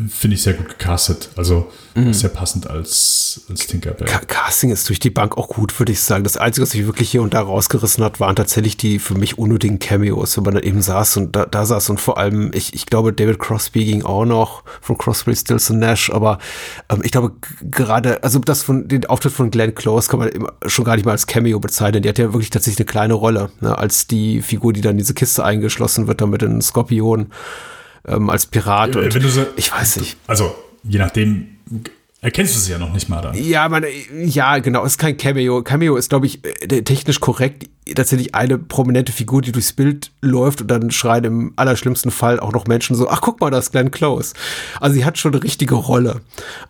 finde ich sehr gut gecastet. Also mhm. sehr passend als, als Tinkerbell. Casting ist durch die Bank auch gut, würde ich sagen. Das Einzige, was sich wirklich hier und da rausgerissen hat, waren tatsächlich die für mich unnötigen Cameos, wenn man da eben saß und da, da saß und vor allem, ich, ich glaube, David Crosby ging auch noch von Crosby, Stills und Nash, aber ähm, ich glaube gerade, also das von den Auftritt von Glenn Close kann man schon gar nicht mal als Cameo bezeichnen. Die hat ja wirklich tatsächlich eine kleine Rolle, ne, als die Figur, die dann in diese Kiste eingeschlossen wird, da mit den Skorpionen ähm, als Pirat. Und so, ich weiß nicht. Also, je nachdem, Erkennst du sie ja noch nicht mal dann? Ja, man, ja, genau, es ist kein Cameo. Cameo ist, glaube ich, äh, technisch korrekt tatsächlich eine prominente Figur, die durchs Bild läuft und dann schreien im allerschlimmsten Fall auch noch Menschen so, ach guck mal, das ist Glenn Close. Also sie hat schon eine richtige Rolle.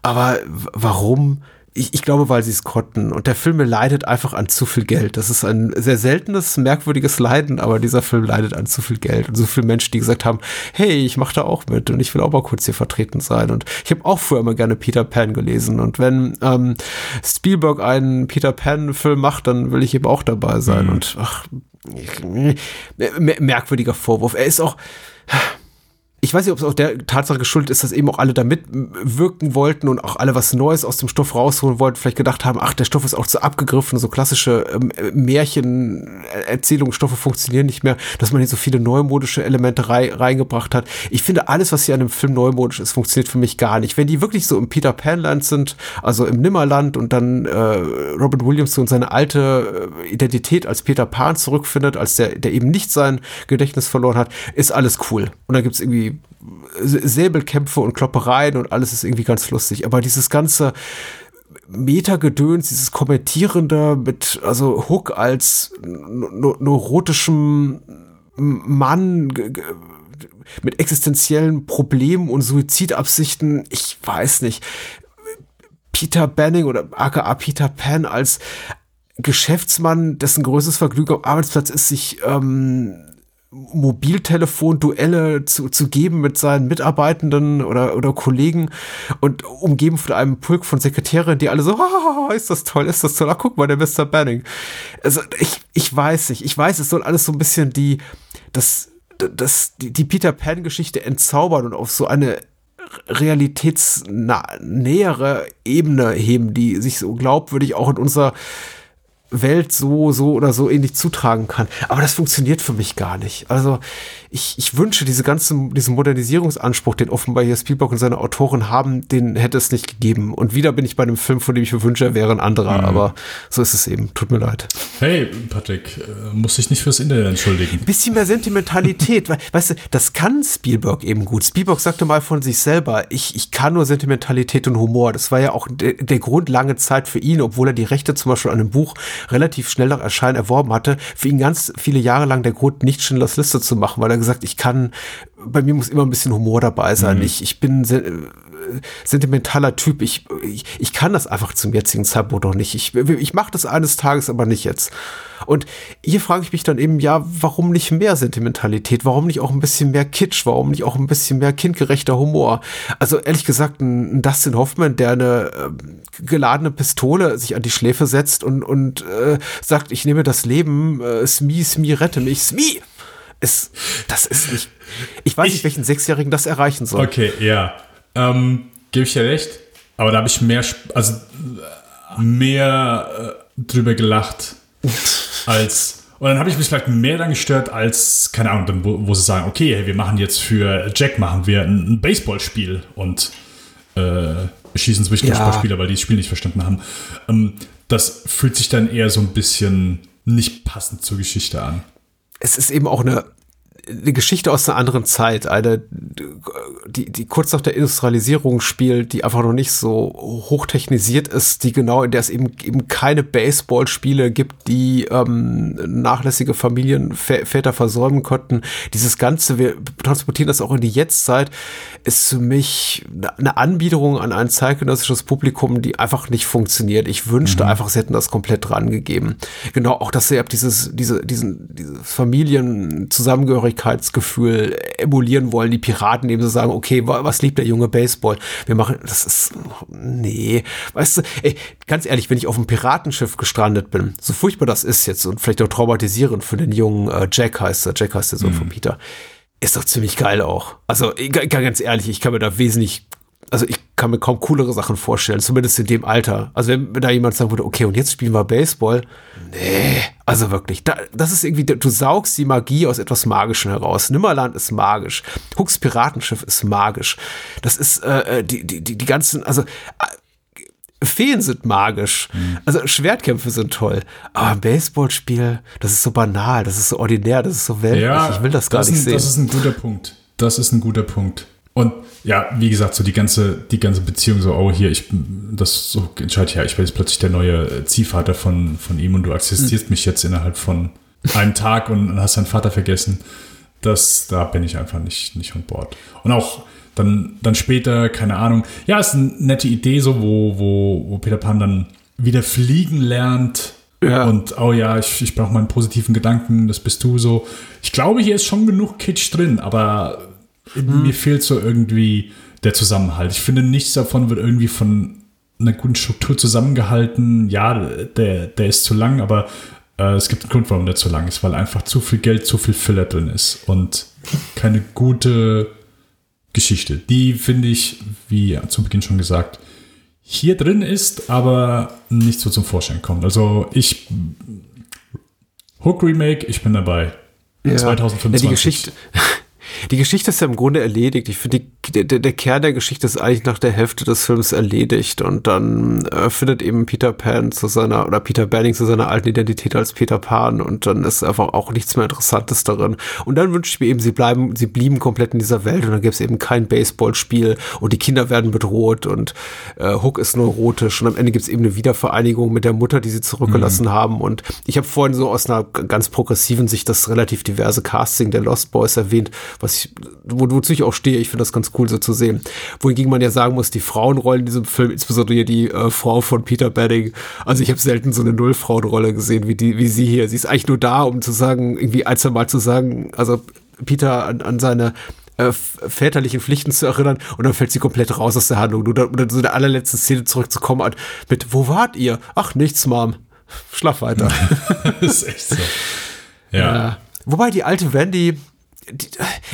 Aber warum ich, ich glaube, weil sie es konnten. Und der Film leidet einfach an zu viel Geld. Das ist ein sehr seltenes, merkwürdiges Leiden, aber dieser Film leidet an zu viel Geld. Und so viele Menschen, die gesagt haben, hey, ich mache da auch mit und ich will auch mal kurz hier vertreten sein. Und ich habe auch früher immer gerne Peter Pan gelesen. Und wenn ähm, Spielberg einen Peter Pan-Film macht, dann will ich eben auch dabei sein. Mhm. Und ach, merkwürdiger Vorwurf. Er ist auch ich weiß nicht, ob es auch der Tatsache geschuldet ist, dass eben auch alle da mitwirken wollten und auch alle was Neues aus dem Stoff rausholen wollten, vielleicht gedacht haben, ach, der Stoff ist auch zu abgegriffen, so klassische ähm, Märchen, Erzählungsstoffe funktionieren nicht mehr, dass man hier so viele neumodische Elemente rei reingebracht hat. Ich finde, alles, was hier an dem Film neumodisch ist, funktioniert für mich gar nicht. Wenn die wirklich so im Peter Pan Land sind, also im Nimmerland und dann äh, Robin Williams in seine alte äh, Identität als Peter Pan zurückfindet, als der, der eben nicht sein Gedächtnis verloren hat, ist alles cool. Und da gibt's irgendwie Säbelkämpfe und Kloppereien und alles ist irgendwie ganz lustig. Aber dieses ganze Metagedöns, dieses Kommentierende mit, also Hook als neurotischem Mann mit existenziellen Problemen und Suizidabsichten, ich weiß nicht. Peter Banning oder aka Peter Pan als Geschäftsmann, dessen größtes Vergnügen am Arbeitsplatz ist, sich ähm, Mobiltelefon-Duelle zu, zu geben mit seinen Mitarbeitenden oder, oder Kollegen und umgeben von einem Pulk von Sekretärinnen, die alle so, ist das toll, ist das toll, ach guck mal, der Mr. Banning. Also ich, ich weiß nicht, ich weiß, es soll alles so ein bisschen die, das, das, die, die Peter Pan-Geschichte entzaubern und auf so eine realitätsnähere Ebene heben, die sich so glaubwürdig auch in unser Welt so, so oder so ähnlich zutragen kann. Aber das funktioniert für mich gar nicht. Also ich, ich wünsche, diese ganze, diesen Modernisierungsanspruch, den offenbar hier Spielberg und seine Autoren haben, den hätte es nicht gegeben. Und wieder bin ich bei einem Film, von dem ich mir wünsche, er wäre ein anderer. Mhm. Aber so ist es eben. Tut mir leid. Hey, Patrick, äh, muss ich nicht fürs Internet entschuldigen. Ein bisschen mehr Sentimentalität. weißt du, das kann Spielberg eben gut. Spielberg sagte mal von sich selber, ich, ich kann nur Sentimentalität und Humor. Das war ja auch der, der Grund lange Zeit für ihn, obwohl er die Rechte zum Beispiel an einem Buch relativ schnell nach Erscheinen erworben hatte, für ihn ganz viele Jahre lang der Grund, nicht Schindlers Liste zu machen, weil er gesagt, ich kann, bei mir muss immer ein bisschen Humor dabei sein. Mhm. Ich, ich bin se sentimentaler Typ. Ich, ich, ich kann das einfach zum jetzigen Zeitpunkt noch nicht. Ich, ich mache das eines Tages, aber nicht jetzt. Und hier frage ich mich dann eben, ja, warum nicht mehr Sentimentalität? Warum nicht auch ein bisschen mehr Kitsch? Warum nicht auch ein bisschen mehr kindgerechter Humor? Also ehrlich gesagt, ein, Dustin Hoffman, der eine äh, geladene Pistole sich an die Schläfe setzt und, und äh, sagt, ich nehme das Leben, äh, Smee, Smee, rette mich, Smee! ist, das ist nicht. Ich weiß ich, nicht, welchen Sechsjährigen das erreichen soll. Okay, ja. Ähm, Gebe ich dir recht. Aber da habe ich mehr, also mehr äh, drüber gelacht als. Und dann habe ich mich vielleicht mehr dann gestört als, keine Ahnung, dann, wo, wo, sie sagen, okay, wir machen jetzt für Jack machen wir ein, ein Baseballspiel und äh, schießen zwischen ja. Spieler, weil die das Spiel nicht verstanden haben. Ähm, das fühlt sich dann eher so ein bisschen nicht passend zur Geschichte an. Es ist eben auch eine eine Geschichte aus einer anderen Zeit, eine, die, die kurz nach der Industrialisierung spielt, die einfach noch nicht so hochtechnisiert ist, die genau, in der es eben, eben keine Baseballspiele gibt, die ähm, nachlässige Familienväter versäumen konnten. Dieses Ganze, wir transportieren das auch in die Jetztzeit, ist für mich eine Anbiederung an ein zeitgenössisches Publikum, die einfach nicht funktioniert. Ich wünschte mhm. einfach, sie hätten das komplett dran gegeben. Genau, auch dass sie ab dieses, diese, diesen, diese Familienzusammengehörigkeit Zugehörigkeitsgefühl emulieren wollen, die Piraten, indem sie sagen, okay, was liebt der junge Baseball? Wir machen, das ist, nee, weißt du, ey, ganz ehrlich, wenn ich auf einem Piratenschiff gestrandet bin, so furchtbar das ist jetzt und vielleicht auch traumatisierend für den jungen äh, Jack heißt er, Jack heißt der Sohn mhm. von Peter, ist doch ziemlich geil auch. Also ganz ehrlich, ich kann mir da wesentlich also ich kann mir kaum coolere Sachen vorstellen, zumindest in dem Alter. Also wenn, da jemand sagen würde, okay, und jetzt spielen wir Baseball. Nee, also wirklich, da, das ist irgendwie, du saugst die Magie aus etwas Magischem heraus. Nimmerland ist magisch. Hooks Piratenschiff ist magisch. Das ist, äh, äh die, die, die, die ganzen, also äh, Feen sind magisch. Mhm. Also Schwertkämpfe sind toll. Aber ein Baseballspiel, das ist so banal, das ist so ordinär, das ist so weltlich. Ja, ich will das gar das nicht ein, sehen. Das ist ein guter Punkt. Das ist ein guter Punkt. Und ja, wie gesagt, so die ganze, die ganze Beziehung, so, oh, hier, ich, das so entscheidet ja, ich bin jetzt plötzlich der neue Ziehvater von, von ihm und du akzeptierst mhm. mich jetzt innerhalb von einem Tag und hast deinen Vater vergessen. Das, da bin ich einfach nicht, nicht an Bord. Und auch dann, dann später, keine Ahnung, ja, ist eine nette Idee, so, wo, wo, wo Peter Pan dann wieder fliegen lernt. Ja. Und, oh ja, ich, ich brauche meinen positiven Gedanken, das bist du so. Ich glaube, hier ist schon genug Kitsch drin, aber hm. mir fehlt so irgendwie der Zusammenhalt. Ich finde, nichts davon wird irgendwie von einer guten Struktur zusammengehalten. Ja, der, der ist zu lang, aber äh, es gibt einen Grund, warum der zu lang ist, weil einfach zu viel Geld, zu viel Filler drin ist und keine gute Geschichte. Die finde ich, wie zu Beginn schon gesagt, hier drin ist, aber nicht so zum Vorschein kommt. Also ich Hook Remake, ich bin dabei. Ja, 2025. Ja, die Geschichte, die Geschichte ist ja im Grunde erledigt. Ich finde, der, der Kern der Geschichte ist eigentlich nach der Hälfte des Films erledigt und dann äh, findet eben Peter Pan zu seiner, oder Peter Banning zu seiner alten Identität als Peter Pan und dann ist einfach auch nichts mehr Interessantes darin. Und dann wünsche ich mir eben, sie bleiben, sie blieben komplett in dieser Welt und dann gäbe es eben kein Baseballspiel und die Kinder werden bedroht und äh, Hook ist neurotisch und am Ende gibt es eben eine Wiedervereinigung mit der Mutter, die sie zurückgelassen mhm. haben. Und ich habe vorhin so aus einer ganz progressiven Sicht das relativ diverse Casting der Lost Boys erwähnt, was ich, wo, wozu ich auch stehe. Ich finde das ganz cool so zu sehen. Wohingegen man ja sagen muss, die Frauenrollen in diesem Film, insbesondere die äh, Frau von Peter Banning, also ich habe selten so eine Nullfrauenrolle gesehen wie die, wie sie hier. Sie ist eigentlich nur da, um zu sagen, irgendwie ein, zwei Mal zu sagen, also Peter an, an seine äh, väterlichen Pflichten zu erinnern und dann fällt sie komplett raus aus der Handlung. Nur dann so der allerletzten Szene zurückzukommen mit, wo wart ihr? Ach, nichts, Mom. Schlaf weiter. das ist echt so. Ja. ja. Wobei die alte Wendy,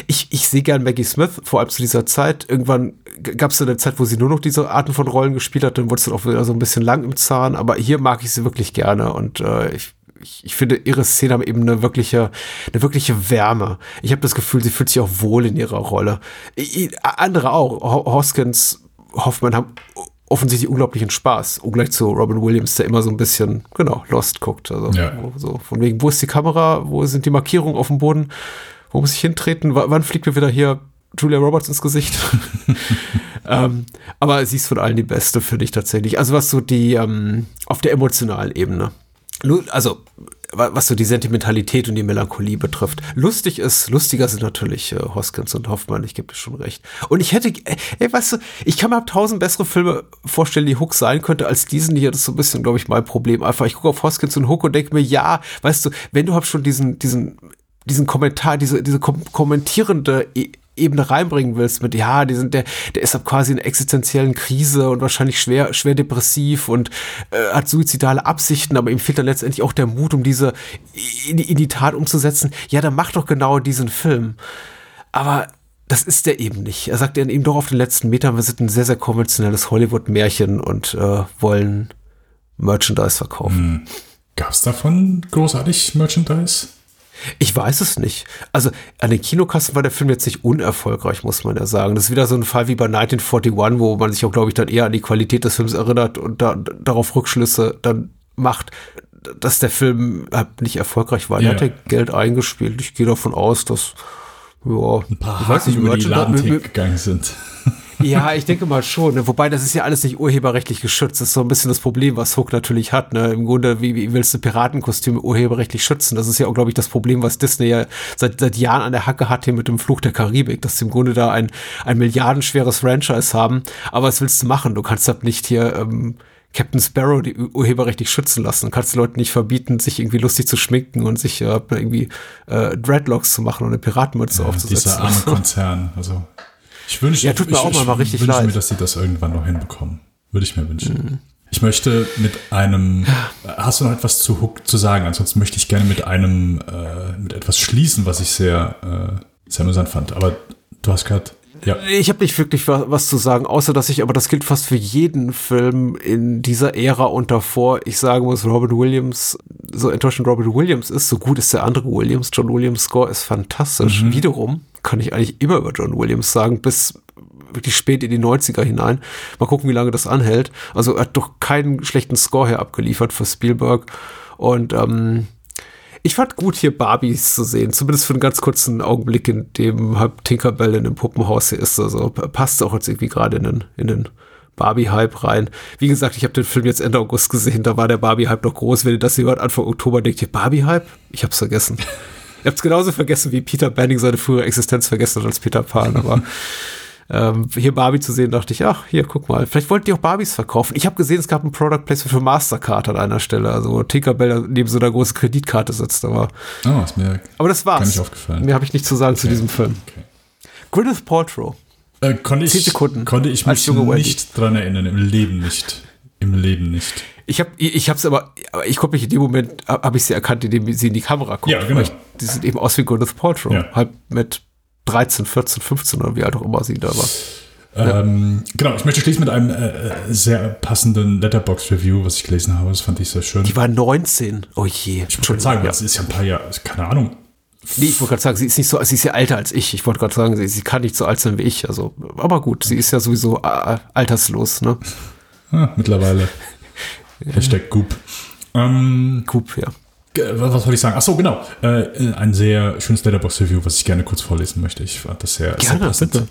ich, ich, sehe gern Maggie Smith, vor allem zu dieser Zeit. Irgendwann gab es eine Zeit, wo sie nur noch diese Arten von Rollen gespielt hat, dann wurde es dann auch wieder so ein bisschen lang im Zahn, aber hier mag ich sie wirklich gerne und äh, ich ich, ich finde, ihre Szenen haben eben eine wirkliche, eine wirkliche Wärme. Ich habe das Gefühl, sie fühlt sich auch wohl in ihrer Rolle. Ich, andere auch. Hoskins, Hoffmann haben offensichtlich unglaublichen Spaß. Ungleich zu Robin Williams, der immer so ein bisschen, genau, Lost guckt. Also Ja. so von wegen, wo ist die Kamera? Wo sind die Markierungen auf dem Boden? Wo muss ich hintreten? W wann fliegt mir wieder hier Julia Roberts ins Gesicht? ähm, aber sie ist von allen die beste, finde ich tatsächlich. Also was so die, ähm, auf der emotionalen Ebene. Also, wa- was so die Sentimentalität und die Melancholie betrifft. Lustig ist, lustiger sind natürlich äh, Hoskins und Hoffmann, ich gebe dir schon recht. Und ich hätte, äh, ey, weißt du, ich kann mir ab tausend bessere Filme vorstellen, die Hook sein könnte, als diesen hier. Das ist so ein bisschen, glaube ich, mein Problem. Einfach, ich gucke auf Hoskins und Hook und denke mir, ja, weißt du, wenn du halt schon diesen, diesen, diesen Kommentar, diese, diese kom kommentierende e Ebene reinbringen willst mit, ja, die sind, der, der ist ab quasi in existenziellen Krise und wahrscheinlich schwer, schwer depressiv und äh, hat suizidale Absichten, aber ihm fehlt dann letztendlich auch der Mut, um diese in die, in die Tat umzusetzen. Ja, dann mach doch genau diesen Film. Aber das ist der eben nicht. Er sagt eben doch auf den letzten Metern, wir sind ein sehr, sehr konventionelles Hollywood-Märchen und äh, wollen Merchandise verkaufen. Gab es davon großartig Merchandise? Ich weiß es nicht. Also an den Kinokassen war der Film jetzt nicht unerfolgreich, muss man ja sagen. Das ist wieder so ein Fall wie bei 1941, wo man sich auch, glaube ich, dann eher an die Qualität des Films erinnert und da, darauf Rückschlüsse dann macht, dass der Film halt nicht erfolgreich war. Ja. Er hat ja Geld eingespielt. Ich gehe davon aus, dass ja, Ein paar ich weiß Haken über die Ladentheke gegangen sind. Ja, ich denke mal schon. Ne? Wobei, das ist ja alles nicht urheberrechtlich geschützt. Das ist so ein bisschen das Problem, was Hook natürlich hat. Ne? Im Grunde, wie, wie willst du Piratenkostüme urheberrechtlich schützen? Das ist ja auch, glaube ich, das Problem, was Disney ja seit, seit Jahren an der Hacke hat hier mit dem Fluch der Karibik, dass sie im Grunde da ein, ein milliardenschweres Franchise haben. Aber was willst du machen? Du kannst halt nicht hier ähm, Captain Sparrow die ur- urheberrechtlich schützen lassen. Du kannst den Leuten nicht verbieten, sich irgendwie lustig zu schminken und sich äh, irgendwie äh, Dreadlocks zu machen und eine Piratenmütze aufzusetzen. Dieser arme Konzern. Also ich wünsche Ja, tut mir ich, auch mal- mal richtig wünsche leid. Mhm. mir, dass sie das irgendwann noch hinbekommen. Würde ich mir wünschen. Ich möchte mit einem. Hast du noch etwas zu Hook zu sagen? Ansonsten möchte ich gerne mit einem äh, mit etwas schließen, was ich sehr äh, sehr amüsant fand. Aber du hast gerade ja. Ich habe nicht wirklich wa- was zu sagen, außer dass ich, aber das gilt fast für jeden Film in dieser Ära und davor, ich sagen muss, Robin Williams, so enttäuschend Robin Williams ist, so gut ist der andere Williams. John Williams Score ist fantastisch. Wiederum kann ich eigentlich immer über John Williams sagen, bis wirklich spät in die 90er hinein. Mal gucken, wie lange das anhält. Also er hat doch keinen schlechten Score hier abgeliefert für Spielberg. Und ähm, ich fand gut, hier Barbies zu sehen, zumindest für einen ganz kurzen Augenblick, in dem halb Tinkerbell in dem Puppenhaus hier ist. Also passt auch jetzt irgendwie gerade in den, in den Barbie-Hype rein. Wie gesagt, ich habe den Film jetzt Ende August gesehen, da war der Barbie-Hype noch groß. Wenn ihr das jemand Anfang Oktober denkt, hier Barbie-Hype? Ich hab's vergessen. Ihr habt's genauso vergessen, wie Peter Banning seine frühere Existenz vergessen hat als Peter Pan, aber ähm, hier Barbie zu sehen, dachte ich, ach, hier, guck mal, vielleicht wollten die auch Barbies verkaufen. Ich habe gesehen, es gab ein Product Placement für Mastercard an einer Stelle, also wo Tinkerbell neben so einer großen Kreditkarte sitzt, aber, Oh, ist mir aber das war's. Gar nicht aufgefallen. Mehr habe ich nicht zu sagen zu diesem Film. Okay. Gwyneth Paltrow. Äh, konnte ich, Sekunden konnte ich mich junge Wendy. nicht dran erinnern, im Leben nicht. Im Leben nicht. Ich habe ich hab's aber, aber ich konnte mich in dem Moment, habe ich sie erkannt, indem sie in die Kamera guckt. Ja, genau. Ich, die sieht eben aus wie Gwyneth Paltrow. Ja. Halt mit 13, 14, 15 oder wie alt auch immer sie da war. Ja. Ähm, genau, ich möchte schließen mit einem äh, äh, sehr passenden Letterbox-Review, was ich gelesen habe. Das fand ich sehr schön. Die war 19. Oh je. ich wollte sagen, ja. das ist ja ein paar Jahre, keine Ahnung. Nee, ich wollte gerade sagen, sie ist nicht so, sie ist ja älter als ich. Ich wollte gerade sagen, sie, sie kann nicht so alt sein wie ich. Also, aber gut, sie ist ja sowieso äh, alterslos, ne? Ah, mittlerweile. Hashtag Goop. Ähm, Coop, ja. Was wollte ich sagen? Ach so, genau. Äh, äh, ein sehr schönes Letterbox-Review, was ich gerne kurz vorlesen möchte. Ich fand das sehr, sehr Gerne, passend. bitte.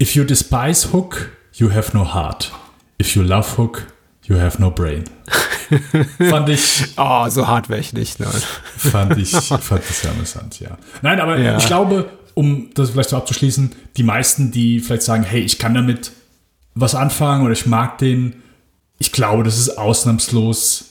If you despise Hook, you have no heart. If you love Hook, you have no brain. fand ich, Oh, so hart wäre ich nicht, nein. fand ich, fand das sehr amüsant, ja. Nein, aber Ja. ich glaube, um das vielleicht so abzuschließen, die meisten, die vielleicht sagen, hey, ich kann damit was anfangen oder ich mag den, ich glaube, das ist ausnahmslos,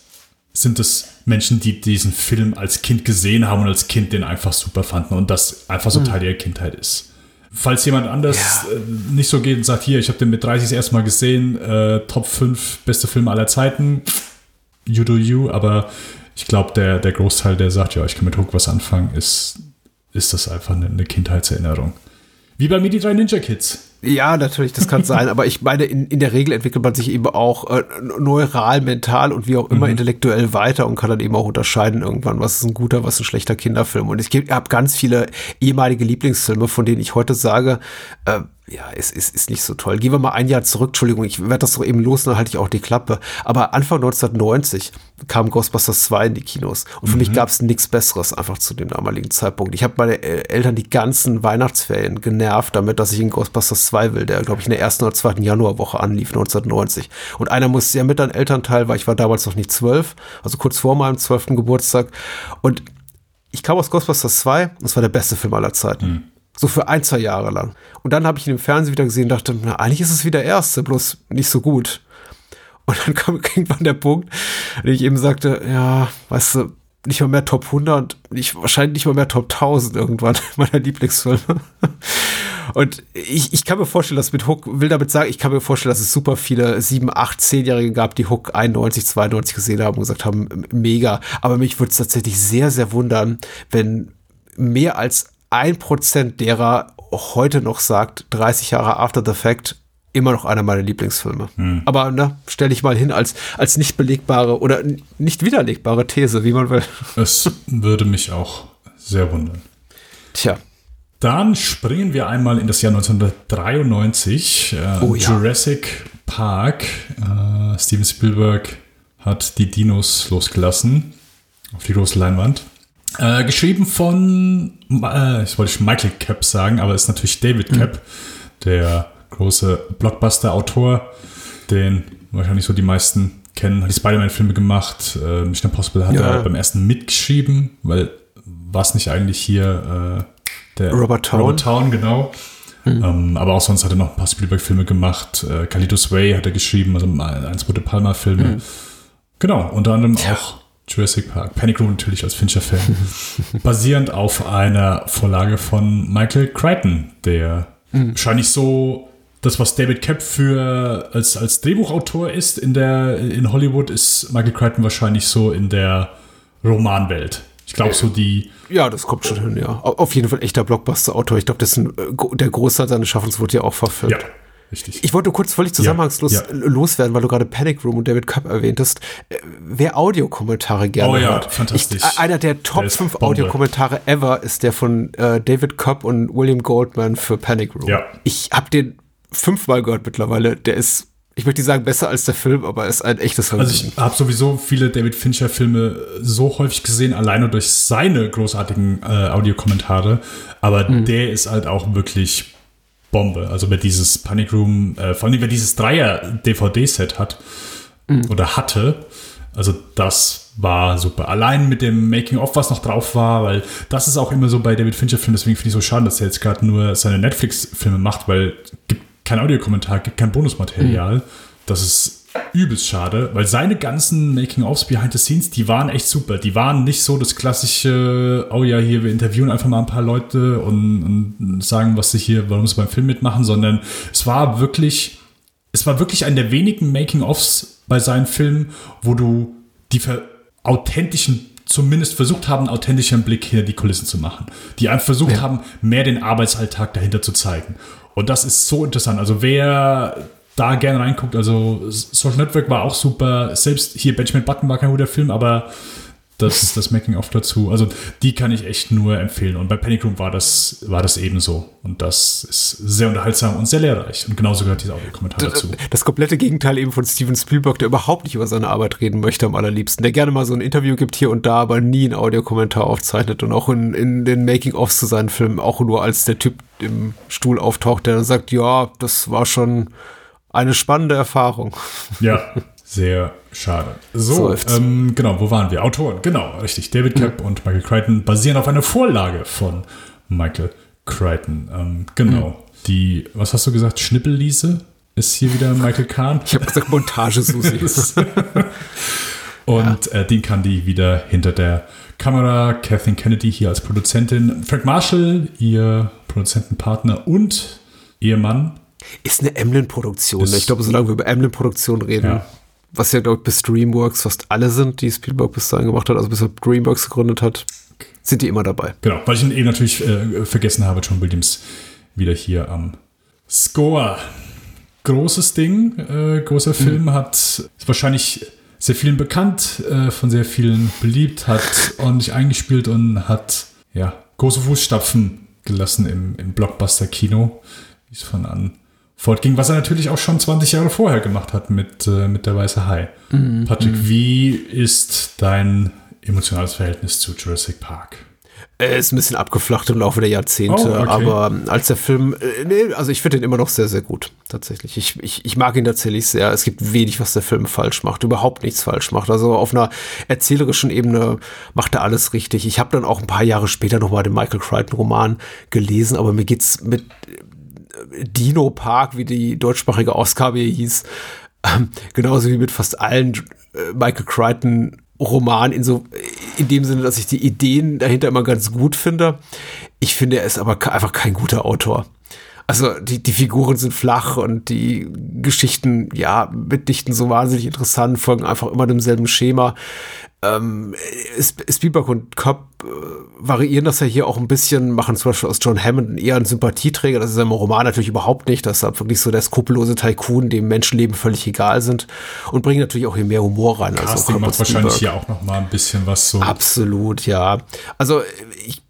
sind es Menschen, die diesen Film als Kind gesehen haben und als Kind den einfach super fanden und das einfach so Teil ihrer Kindheit ist. Falls jemand anders Ja. äh, nicht so geht und sagt, hier, ich habe den mit 30 das erste Mal gesehen, äh, Top 5 beste Filme aller Zeiten, you do you, aber ich glaube, der, der Großteil, der sagt, ja, ich kann mit Hook was anfangen, ist, ist das einfach eine, eine Kindheitserinnerung. Wie bei mir die drei Ninja Kids. Ja, natürlich, das kann sein, aber ich meine, in, in der Regel entwickelt man sich eben auch äh, neural, mental und wie auch immer mhm. intellektuell weiter und kann dann eben auch unterscheiden irgendwann, was ist ein guter, was ist ein schlechter Kinderfilm. Und ich habe ganz viele ehemalige Lieblingsfilme, von denen ich heute sage, äh, ja, es ist, ist nicht so toll. Gehen wir mal ein Jahr zurück, Entschuldigung, ich werde das so eben los, dann halte ich auch die Klappe. Aber Anfang 1990 kam Ghostbusters 2 in die Kinos. Und für mhm. mich gab es nichts Besseres einfach zu dem damaligen Zeitpunkt. Ich habe meine Eltern die ganzen Weihnachtsferien genervt damit, dass ich in Ghostbusters 2 will, der, glaube ich, in der ersten oder zweiten Januarwoche anlief, 1990. Und einer musste ja mit ein Elternteil, weil ich war damals noch nicht zwölf, also kurz vor meinem zwölften Geburtstag. Und ich kam aus Ghostbusters 2 und es war der beste Film aller Zeiten. Mhm. So für ein, zwei Jahre lang. Und dann habe ich ihn im Fernsehen wieder gesehen und dachte, na, eigentlich ist es wie der erste, bloß nicht so gut. Und dann kam irgendwann der Punkt, den ich eben sagte, ja, weißt du, nicht mal mehr Top 100, nicht, wahrscheinlich nicht mal mehr Top 1000 irgendwann meiner Lieblingsfilme. Und ich, ich kann mir vorstellen, dass mit Hook, will damit sagen, ich kann mir vorstellen, dass es super viele 7, 8, 10-Jährige gab, die Hook 91, 92 gesehen haben und gesagt haben, mega. Aber mich würde es tatsächlich sehr, sehr wundern, wenn mehr als ein Prozent derer heute noch sagt, 30 Jahre after the fact, immer noch einer meiner Lieblingsfilme. Hm. Aber ne, stelle ich mal hin als, als nicht belegbare oder nicht widerlegbare These, wie man will. Es würde mich auch sehr wundern. Tja. Dann springen wir einmal in das Jahr 1993. Äh, oh, ja. Jurassic Park. Äh, Steven Spielberg hat die Dinos losgelassen auf die große Leinwand. Äh, geschrieben von, äh, ich wollte Michael Cap sagen, aber es ist natürlich David Cap, mhm. der große Blockbuster-Autor, den wahrscheinlich so die meisten kennen. Hat die Spider-Man-Filme gemacht. Äh, Mission Impossible hat ja. er beim ersten mitgeschrieben, weil war es nicht eigentlich hier äh, der Robert Town, Robert Town genau. Mhm. Ähm, aber auch sonst hat er noch ein paar Spielberg-Filme gemacht. Äh, Kalitos Way hat er geschrieben, also eins wurde Palmer-Filme. Mhm. Genau, unter anderem ja. auch Jurassic Park. Panic Room natürlich als Fincher-Fan. basierend auf einer Vorlage von Michael Crichton, der mhm. wahrscheinlich so das, was David Kep für als, als Drehbuchautor ist in der in Hollywood, ist Michael Crichton wahrscheinlich so in der Romanwelt. Ich glaube, so die. Ja, das kommt schon hin, ja. Auf jeden Fall echter Blockbuster-Autor. Ich glaube, äh, der Großteil seines Schaffens wurde ja auch verfilmt. Ja. Richtig. Ich wollte kurz völlig zusammenhangslos ja, ja. loswerden, weil du gerade Panic Room und David Cup erwähntest. Äh, wer Audiokommentare gerne oh, ja, hört. Fantastisch. Ich, einer der Top 5 Audiokommentare ever ist der von äh, David Cup und William Goldman für Panic Room. Ja. Ich habe den fünfmal gehört mittlerweile. Der ist ich möchte nicht sagen besser als der Film, aber ist ein echtes Film. Also ich habe sowieso viele David Fincher Filme so häufig gesehen, alleine durch seine großartigen äh, Audiokommentare. Aber mhm. der ist halt auch wirklich Bombe. Also wer dieses Panic Room, äh, vor allem wer dieses Dreier-DVD-Set hat mhm. oder hatte, also das war super. Allein mit dem Making-of, was noch drauf war, weil das ist auch immer so bei David Fincher-Filmen, deswegen finde ich so schade, dass er jetzt gerade nur seine Netflix-Filme macht, weil es gibt kein Audiokommentar, gibt kein Bonusmaterial. Mhm. Das ist übelst schade, weil seine ganzen Making-ofs behind the scenes, die waren echt super. Die waren nicht so das klassische, oh ja, hier, wir interviewen einfach mal ein paar Leute und, und sagen, was sie hier, warum sie beim Film mitmachen, sondern es war wirklich, es war wirklich ein der wenigen Making-ofs bei seinen Filmen, wo du die authentischen zumindest versucht haben, einen authentischen Blick hinter die Kulissen zu machen. Die einfach versucht ja. haben, mehr den Arbeitsalltag dahinter zu zeigen. Und das ist so interessant. Also wer da gerne reinguckt. Also Social Network war auch super. Selbst hier Benjamin Button war kein guter Film, aber das ist das Making-of dazu. Also die kann ich echt nur empfehlen. Und bei Panic Room war das, war das ebenso. Und das ist sehr unterhaltsam und sehr lehrreich. Und genauso gehört dieser Audiokommentar dazu. Das komplette Gegenteil eben von Steven Spielberg, der überhaupt nicht über seine Arbeit reden möchte am allerliebsten. Der gerne mal so ein Interview gibt hier und da, aber nie ein Audiokommentar aufzeichnet. Und auch in, in den Making-ofs zu seinen Filmen auch nur als der Typ im Stuhl auftaucht, der dann sagt, ja, das war schon eine spannende Erfahrung. Ja, sehr schade. So, so ähm, genau, wo waren wir? Autoren, genau, richtig. David Cap mhm. und Michael Crichton basieren auf einer Vorlage von Michael Crichton. Ähm, genau. Mhm. Die, was hast du gesagt, Schnippelliese ist hier wieder Michael Kahn. Ich habe gesagt Montage-Susi. und ja. äh, den kann die wieder hinter der Kamera. Kathleen Kennedy hier als Produzentin. Frank Marshall, ihr Produzentenpartner und Ehemann ist eine Emlyn-Produktion. Ne? Ich glaube, solange wir über Emlyn-Produktion reden, ja. was ja, glaube ich, bis DreamWorks fast alle sind, die Spielberg bis dahin gemacht hat, also bis er DreamWorks gegründet hat, sind die immer dabei. Genau, weil ich ihn eben natürlich äh, vergessen habe, John Williams wieder hier am Score. Großes Ding, äh, großer Film, mhm. hat ist wahrscheinlich sehr vielen bekannt, äh, von sehr vielen beliebt, hat ordentlich eingespielt und hat ja große Fußstapfen gelassen im, im Blockbuster-Kino, wie es von an fortging, was er natürlich auch schon 20 Jahre vorher gemacht hat mit, äh, mit der Weiße Hai. Mhm. Patrick, mhm. wie ist dein emotionales Verhältnis zu Jurassic Park? Er ist ein bisschen abgeflacht im Laufe der Jahrzehnte, oh, okay. aber als der Film, äh, nee, also ich finde ihn immer noch sehr, sehr gut, tatsächlich. Ich, ich, ich mag ihn tatsächlich sehr. Es gibt wenig, was der Film falsch macht, überhaupt nichts falsch macht. Also auf einer erzählerischen Ebene macht er alles richtig. Ich habe dann auch ein paar Jahre später nochmal den Michael Crichton-Roman gelesen, aber mir geht's mit Dino Park, wie die deutschsprachige Ausgabe hier hieß, ähm, genauso wie mit fast allen äh, Michael Crichton Roman in so in dem Sinne, dass ich die Ideen dahinter immer ganz gut finde. Ich finde, er ist aber einfach kein guter Autor. Also die, die Figuren sind flach und die Geschichten, ja, mitdichten so wahnsinnig interessant, folgen einfach immer demselben Schema. Ähm, Spielberg und Cobb äh, variieren das ja hier auch ein bisschen, machen zum Beispiel aus John Hammond eher einen Sympathieträger. Das ist im Roman natürlich überhaupt nicht. Das ist wirklich so der skrupellose Tycoon, dem Menschenleben völlig egal sind und bringen natürlich auch hier mehr Humor rein. Casting also macht wahrscheinlich hier auch noch mal ein bisschen was so. Absolut, ja. Also ich,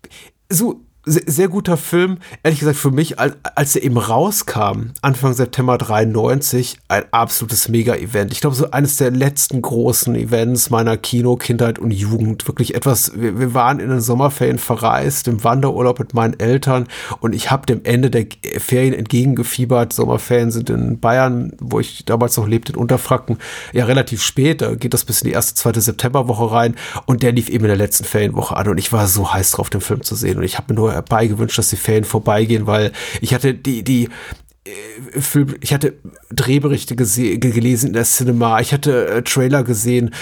so sehr, sehr guter Film. Ehrlich gesagt, für mich, als, als er eben rauskam, Anfang September 93, ein absolutes Mega-Event. Ich glaube, so eines der letzten großen Events meiner Kino, Kindheit und Jugend. Wirklich etwas, wir, wir waren in den Sommerferien verreist, im Wanderurlaub mit meinen Eltern und ich habe dem Ende der Ferien entgegengefiebert. Sommerferien sind in Bayern, wo ich damals noch lebte, in Unterfracken, ja relativ spät. Da geht das bis in die erste, zweite Septemberwoche rein und der lief eben in der letzten Ferienwoche an und ich war so heiß drauf, den Film zu sehen und ich habe mir nur herbeigewünscht, dass die Ferien vorbeigehen, weil ich hatte die, die, äh, ich hatte Drehberichte gelesen in der Cinema, ich hatte äh, Trailer gesehen.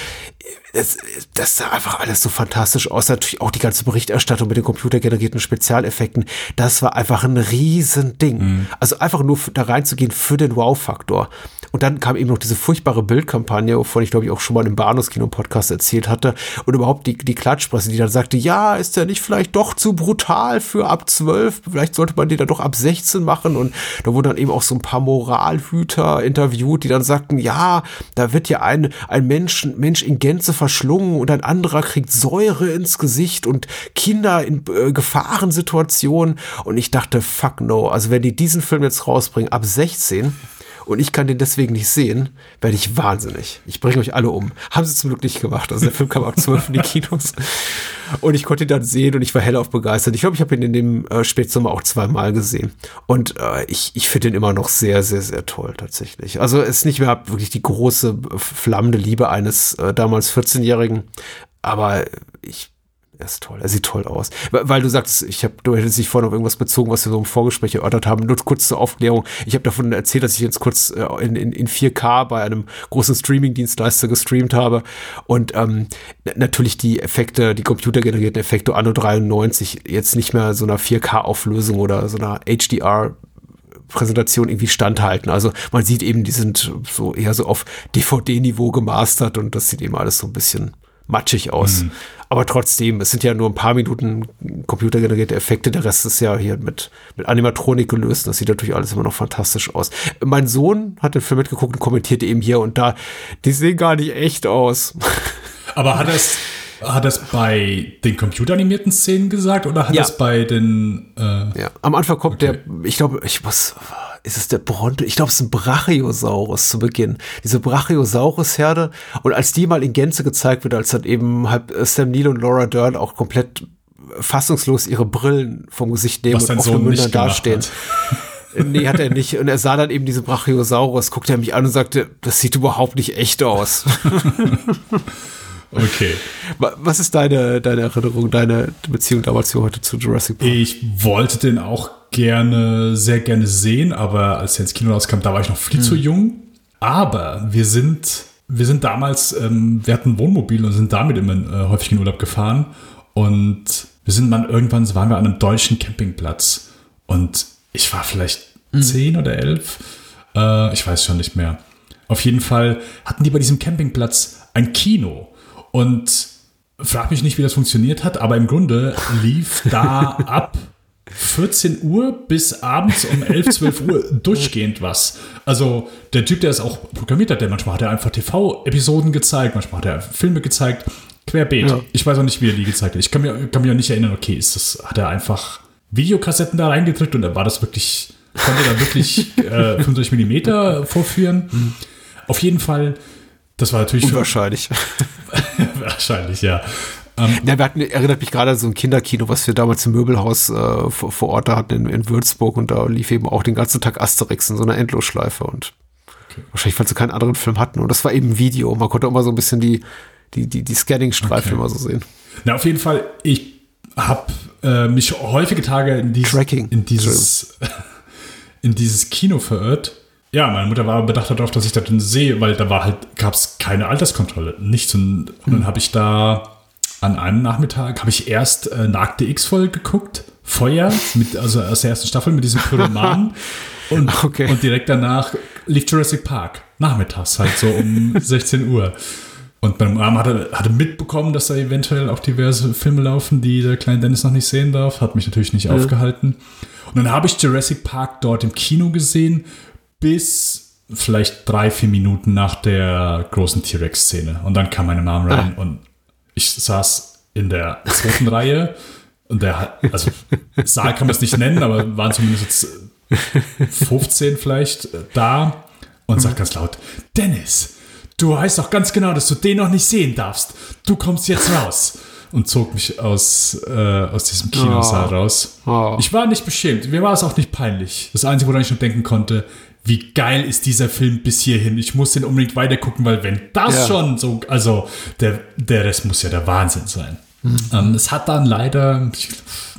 Das, das sah einfach alles so fantastisch aus. Natürlich auch die ganze Berichterstattung mit den computergenerierten Spezialeffekten. Das war einfach ein Riesending. Mhm. Also einfach nur da reinzugehen für den Wow-Faktor. Und dann kam eben noch diese furchtbare Bildkampagne, wovon ich glaube ich auch schon mal im Bahnhofskino-Podcast erzählt hatte. Und überhaupt die, die Klatschpresse, die dann sagte, ja, ist der nicht vielleicht doch zu brutal für ab 12? Vielleicht sollte man den dann doch ab 16 machen. Und da wurden dann eben auch so ein paar Moralhüter interviewt, die dann sagten, ja, da wird ja ein, ein Mensch, Mensch in Gänze verschlungen und ein anderer kriegt Säure ins Gesicht und Kinder in äh, Gefahrensituationen. Und ich dachte, fuck no. Also wenn die diesen Film jetzt rausbringen, ab 16, und ich kann den deswegen nicht sehen, werde ich wahnsinnig. Ich bringe euch alle um. Haben sie zum Glück nicht gemacht. Also der Film kam ab 12 in die Kinos. Und ich konnte ihn dann sehen und ich war hellauf begeistert. Ich glaube, ich habe ihn in dem äh, Spätsommer auch zweimal gesehen. Und äh, ich, ich finde ihn immer noch sehr, sehr, sehr toll tatsächlich. Also es ist nicht mehr wirklich die große, flammende Liebe eines äh, damals 14-Jährigen. Aber ich er ist toll, er sieht toll aus. Weil du sagst, ich habe, du hättest dich vorhin auf irgendwas bezogen, was wir so im Vorgespräch erörtert haben. Nur kurz zur Aufklärung. Ich habe davon erzählt, dass ich jetzt kurz äh, in, in, in 4K bei einem großen Streaming-Dienstleister gestreamt habe. Und ähm, natürlich die Effekte, die computergenerierten Effekte Anno 93 jetzt nicht mehr so einer 4K-Auflösung oder so einer HDR Präsentation irgendwie standhalten. Also man sieht eben, die sind so eher so auf DVD-Niveau gemastert und das sieht eben alles so ein bisschen matschig aus. Mhm. Aber trotzdem, es sind ja nur ein paar Minuten computergenerierte Effekte. Der Rest ist ja hier mit, mit Animatronik gelöst. Das sieht natürlich alles immer noch fantastisch aus. Mein Sohn hat den Film mitgeguckt und kommentierte eben hier und da, die sehen gar nicht echt aus. Aber hat es, hat es bei den computeranimierten Szenen gesagt oder hat ja. es bei den. Äh ja, am Anfang kommt okay. der, ich glaube, ich muss ist es der Bronto? Ich glaube, es ist ein Brachiosaurus zu Beginn. Diese Brachiosaurus-Herde. Und als die mal in Gänze gezeigt wird, als dann eben halt Sam Neill und Laura Dern auch komplett fassungslos ihre Brillen vom Gesicht nehmen Was und offene Münder dastehen. nee, hat er nicht. Und er sah dann eben diese Brachiosaurus, guckte er mich an und sagte, das sieht überhaupt nicht echt aus. Okay. Was ist deine, deine Erinnerung, deine Beziehung damals hier heute zu Jurassic Park? Ich wollte den auch gerne, sehr gerne sehen, aber als er ins Kino rauskam, da war ich noch viel hm. zu jung. Aber wir sind, wir sind damals, ähm, wir hatten ein Wohnmobil und sind damit immer äh, häufig in Urlaub gefahren. Und wir sind dann irgendwann, waren wir an einem deutschen Campingplatz. Und ich war vielleicht hm. zehn oder elf. Äh, ich weiß schon nicht mehr. Auf jeden Fall hatten die bei diesem Campingplatz ein Kino. Und frag mich nicht, wie das funktioniert hat, aber im Grunde lief da ab 14 Uhr bis abends um 11, 12 Uhr durchgehend was. Also der Typ, der es auch programmiert hat, der manchmal hat er einfach TV-Episoden gezeigt, manchmal hat er Filme gezeigt, querbeet. Ja. Ich weiß auch nicht, wie er die gezeigt hat. Ich kann mir, kann mir auch nicht erinnern, okay, ist das, hat er einfach Videokassetten da reingedrückt und dann war das wirklich, konnte er da wirklich äh, 35 Millimeter vorführen. Auf jeden Fall, das war natürlich für, Unwahrscheinlich. wahrscheinlich, ja. Ja, wir hatten, erinnert mich gerade an so ein Kinderkino, was wir damals im Möbelhaus äh, vor, vor Ort da hatten in, in Würzburg und da lief eben auch den ganzen Tag Asterix in so einer Endlosschleife und wahrscheinlich, weil sie keinen anderen Film hatten und das war eben Video. Man konnte immer so ein bisschen die, die, die, die Scanning-Streifen Okay. immer so sehen. Na, auf jeden Fall, ich habe äh, mich häufige Tage in, dies, in, dieses, in dieses Kino verirrt. Ja, meine Mutter war bedacht darauf, dass ich das dann sehe, weil da war halt, gab es keine Alterskontrolle, nichts. Und, und dann habe ich da an einem Nachmittag, habe ich erst äh, Nackte X-Folge geguckt, Feuer, mit, also aus der ersten Staffel mit diesem Pyromanen. Und, Okay. und direkt danach lief Jurassic Park, nachmittags halt so um 16 Uhr. Und meine Mom hatte, hatte mitbekommen, dass da eventuell auch diverse Filme laufen, die der kleine Dennis noch nicht sehen darf. Hat mich natürlich nicht aufgehalten. Und dann habe ich Jurassic Park dort im Kino gesehen, bis vielleicht drei, vier Minuten nach der großen T-Rex-Szene. Und dann kam meine Mom rein und ich saß in der zweiten Reihe. Und der hat, also Saal kann man es nicht nennen, aber waren zumindest jetzt 15 vielleicht äh, da und sagt ganz laut, Dennis, du weißt doch ganz genau, dass du den noch nicht sehen darfst. Du kommst jetzt raus. Und zog mich aus, äh, aus diesem Kinosaal Oh. raus. Oh. Ich war nicht beschämt. Mir war es auch nicht peinlich. Das Einzige, woran ich schon denken konnte, wie geil ist dieser Film bis hierhin. Ich muss den unbedingt weitergucken, weil wenn das Ja. schon so, also der, der Rest muss ja der Wahnsinn sein. Ähm, es hat dann leider, ich,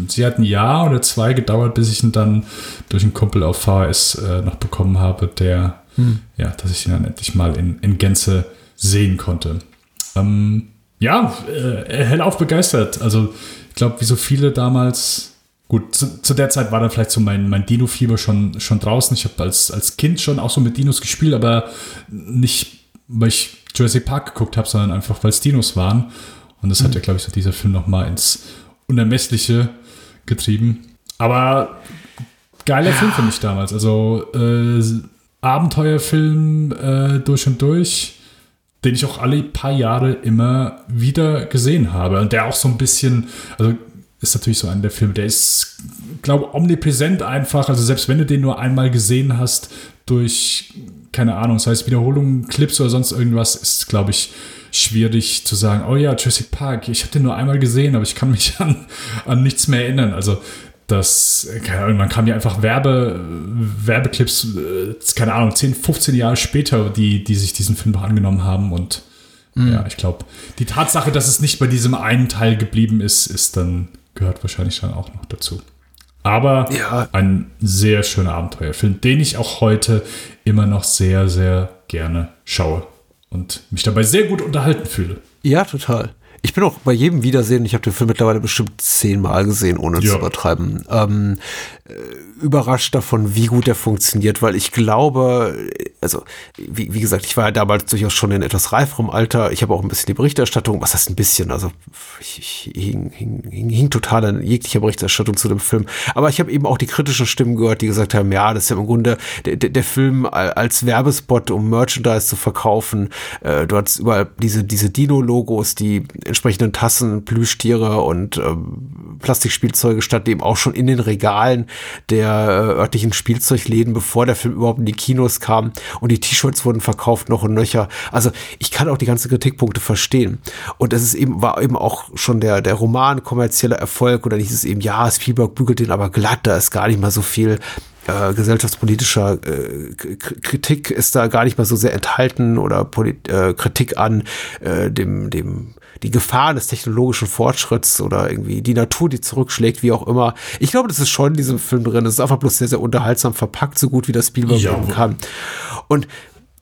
sie hat ein Jahr oder zwei gedauert, bis ich ihn dann durch einen Kumpel auf VHS äh, noch bekommen habe, der, ja, dass ich ihn dann endlich mal in, in Gänze sehen konnte. Ähm, ja, äh, hellauf begeistert. Also ich glaube, wie so viele damals, gut, zu, zu der Zeit war da vielleicht so mein, mein Dino-Fieber schon, schon draußen. Ich habe als, als Kind schon auch so mit Dinos gespielt, aber nicht, weil ich Jurassic Park geguckt habe, sondern einfach, weil es Dinos waren. Und das hat ja, glaube ich, so dieser Film nochmal ins Unermessliche getrieben. Aber geiler Film für mich damals. Also äh, Abenteuerfilm äh, durch und durch, den ich auch alle paar Jahre immer wieder gesehen habe. Und der auch so ein bisschen, also ist natürlich so einer der Filme, der ist, glaube omnipräsent einfach. Also selbst wenn du den nur einmal gesehen hast, durch, keine Ahnung, sei es Wiederholungen, Clips oder sonst irgendwas, ist, glaube ich, schwierig zu sagen, oh ja, Jurassic Park, ich habe den nur einmal gesehen, aber ich kann mich an, an nichts mehr erinnern. Also das, keine Ahnung, man kam ja einfach Werbe, Werbeclips, äh, keine Ahnung, 10, 15 Jahre später, die, die sich diesen Film angenommen haben und ja, ich glaube, die Tatsache, dass es nicht bei diesem einen Teil geblieben ist, ist dann, gehört wahrscheinlich dann auch noch dazu. Aber Ja. ein sehr schöner Abenteuerfilm, den ich auch heute immer noch sehr, sehr gerne schaue und mich dabei sehr gut unterhalten fühle. Ja, total. Ich bin auch bei jedem Wiedersehen, ich habe den Film mittlerweile bestimmt zehnmal gesehen, ohne Ja. zu übertreiben, ähm, äh, überrascht davon, wie gut der funktioniert, weil ich glaube, also wie, wie gesagt, ich war ja damals durchaus schon in etwas reiferem Alter. Ich habe auch ein bisschen die Berichterstattung, was heißt ein bisschen, also ich, ich hing, hing, hing, hing total an jeglicher Berichterstattung zu dem Film. Aber ich habe eben auch die kritischen Stimmen gehört, die gesagt haben, ja, das ist ja im Grunde der, der, der Film al- als Werbespot, um Merchandise zu verkaufen. Äh, du hattest überall diese, diese Dino-Logos, die entsprechenden Tassen, Plüschtiere und ähm, Plastikspielzeuge standen eben auch schon in den Regalen der äh, örtlichen Spielzeugläden, bevor der Film überhaupt in die Kinos kam. Und die T-Shirts wurden verkauft noch und nöcher. Also ich kann auch die ganzen Kritikpunkte verstehen. Und es ist eben, war eben auch schon der, der Roman kommerzieller Erfolg. Dann hieß es eben, ja, Spielberg bügelt den aber glatt, da ist gar nicht mal so viel äh, gesellschaftspolitischer äh, Kritik ist da gar nicht mal so sehr enthalten oder Polit äh, Kritik an äh, dem, dem, die Gefahren des technologischen Fortschritts oder irgendwie die Natur, die zurückschlägt, wie auch immer. Ich glaube, das ist schon in diesem Film drin. Das ist einfach bloß sehr, sehr unterhaltsam verpackt, so gut wie das Spielberg Ja, kann. Und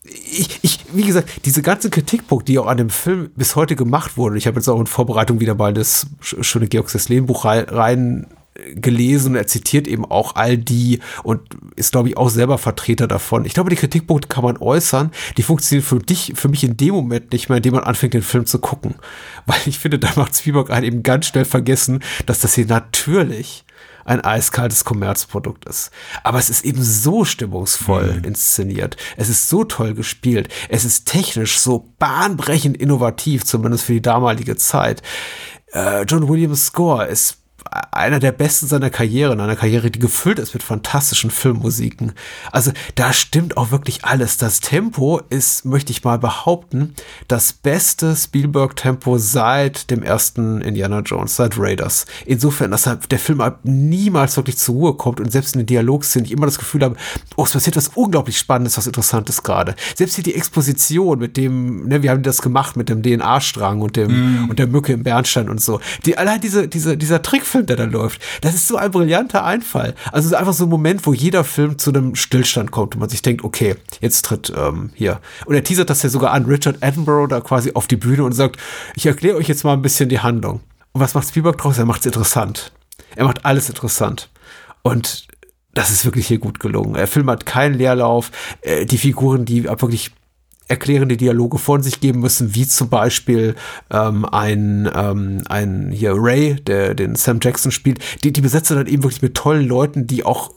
ich, ich, wie gesagt, diese ganzen Kritikpunkte, die auch an dem Film bis heute gemacht wurden, ich habe jetzt auch in Vorbereitung wieder mal das sch- schöne Georg Sesslin Buch rein, rein gelesen und er zitiert eben auch all die und ist, glaube ich, auch selber Vertreter davon. Ich glaube, die Kritikpunkte kann man äußern, die funktionieren für dich, für mich in dem Moment nicht mehr, in dem man anfängt, den Film zu gucken. Weil ich finde, da macht Spielberg einen eben ganz schnell vergessen, dass das hier natürlich ein eiskaltes Kommerzprodukt ist. Aber es ist eben so stimmungsvoll mhm. inszeniert. Es ist so toll gespielt. Es ist technisch so bahnbrechend innovativ, zumindest für die damalige Zeit. Äh, John Williams Score ist einer der besten seiner Karriere, in einer Karriere, die gefüllt ist mit fantastischen Filmmusiken. Also da stimmt auch wirklich alles. Das Tempo ist, möchte ich mal behaupten, das beste Spielberg-Tempo seit dem ersten Indiana Jones, seit Raiders. Insofern, dass der Film niemals wirklich zur Ruhe kommt und selbst in den Dialogszenen ich immer das Gefühl habe, oh, es passiert was unglaublich Spannendes, was Interessantes gerade. Selbst hier die Exposition mit dem, ne, wir haben das gemacht mit dem DNA-Strang und dem mm. und der Mücke im Bernstein und so. Die, allein diese, diese, dieser Trickfilm Film, der da läuft. Das ist so ein brillanter Einfall. Also es ist einfach so ein Moment, wo jeder Film zu einem Stillstand kommt und man sich denkt, okay, jetzt tritt ähm, hier. Und er teasert das ja sogar an, Richard Attenborough da quasi auf die Bühne und sagt, ich erkläre euch jetzt mal ein bisschen die Handlung. Und was macht Spielberg draus? Er macht es interessant. Er macht alles interessant. Und das ist wirklich hier gut gelungen. Der Film hat keinen Leerlauf. Äh, die Figuren, die wirklich erklärende Dialoge von sich geben müssen, wie zum Beispiel ähm, ein, ähm, ein hier Ray, der den Sam Jackson spielt, die, die besetzt dann eben wirklich mit tollen Leuten, die auch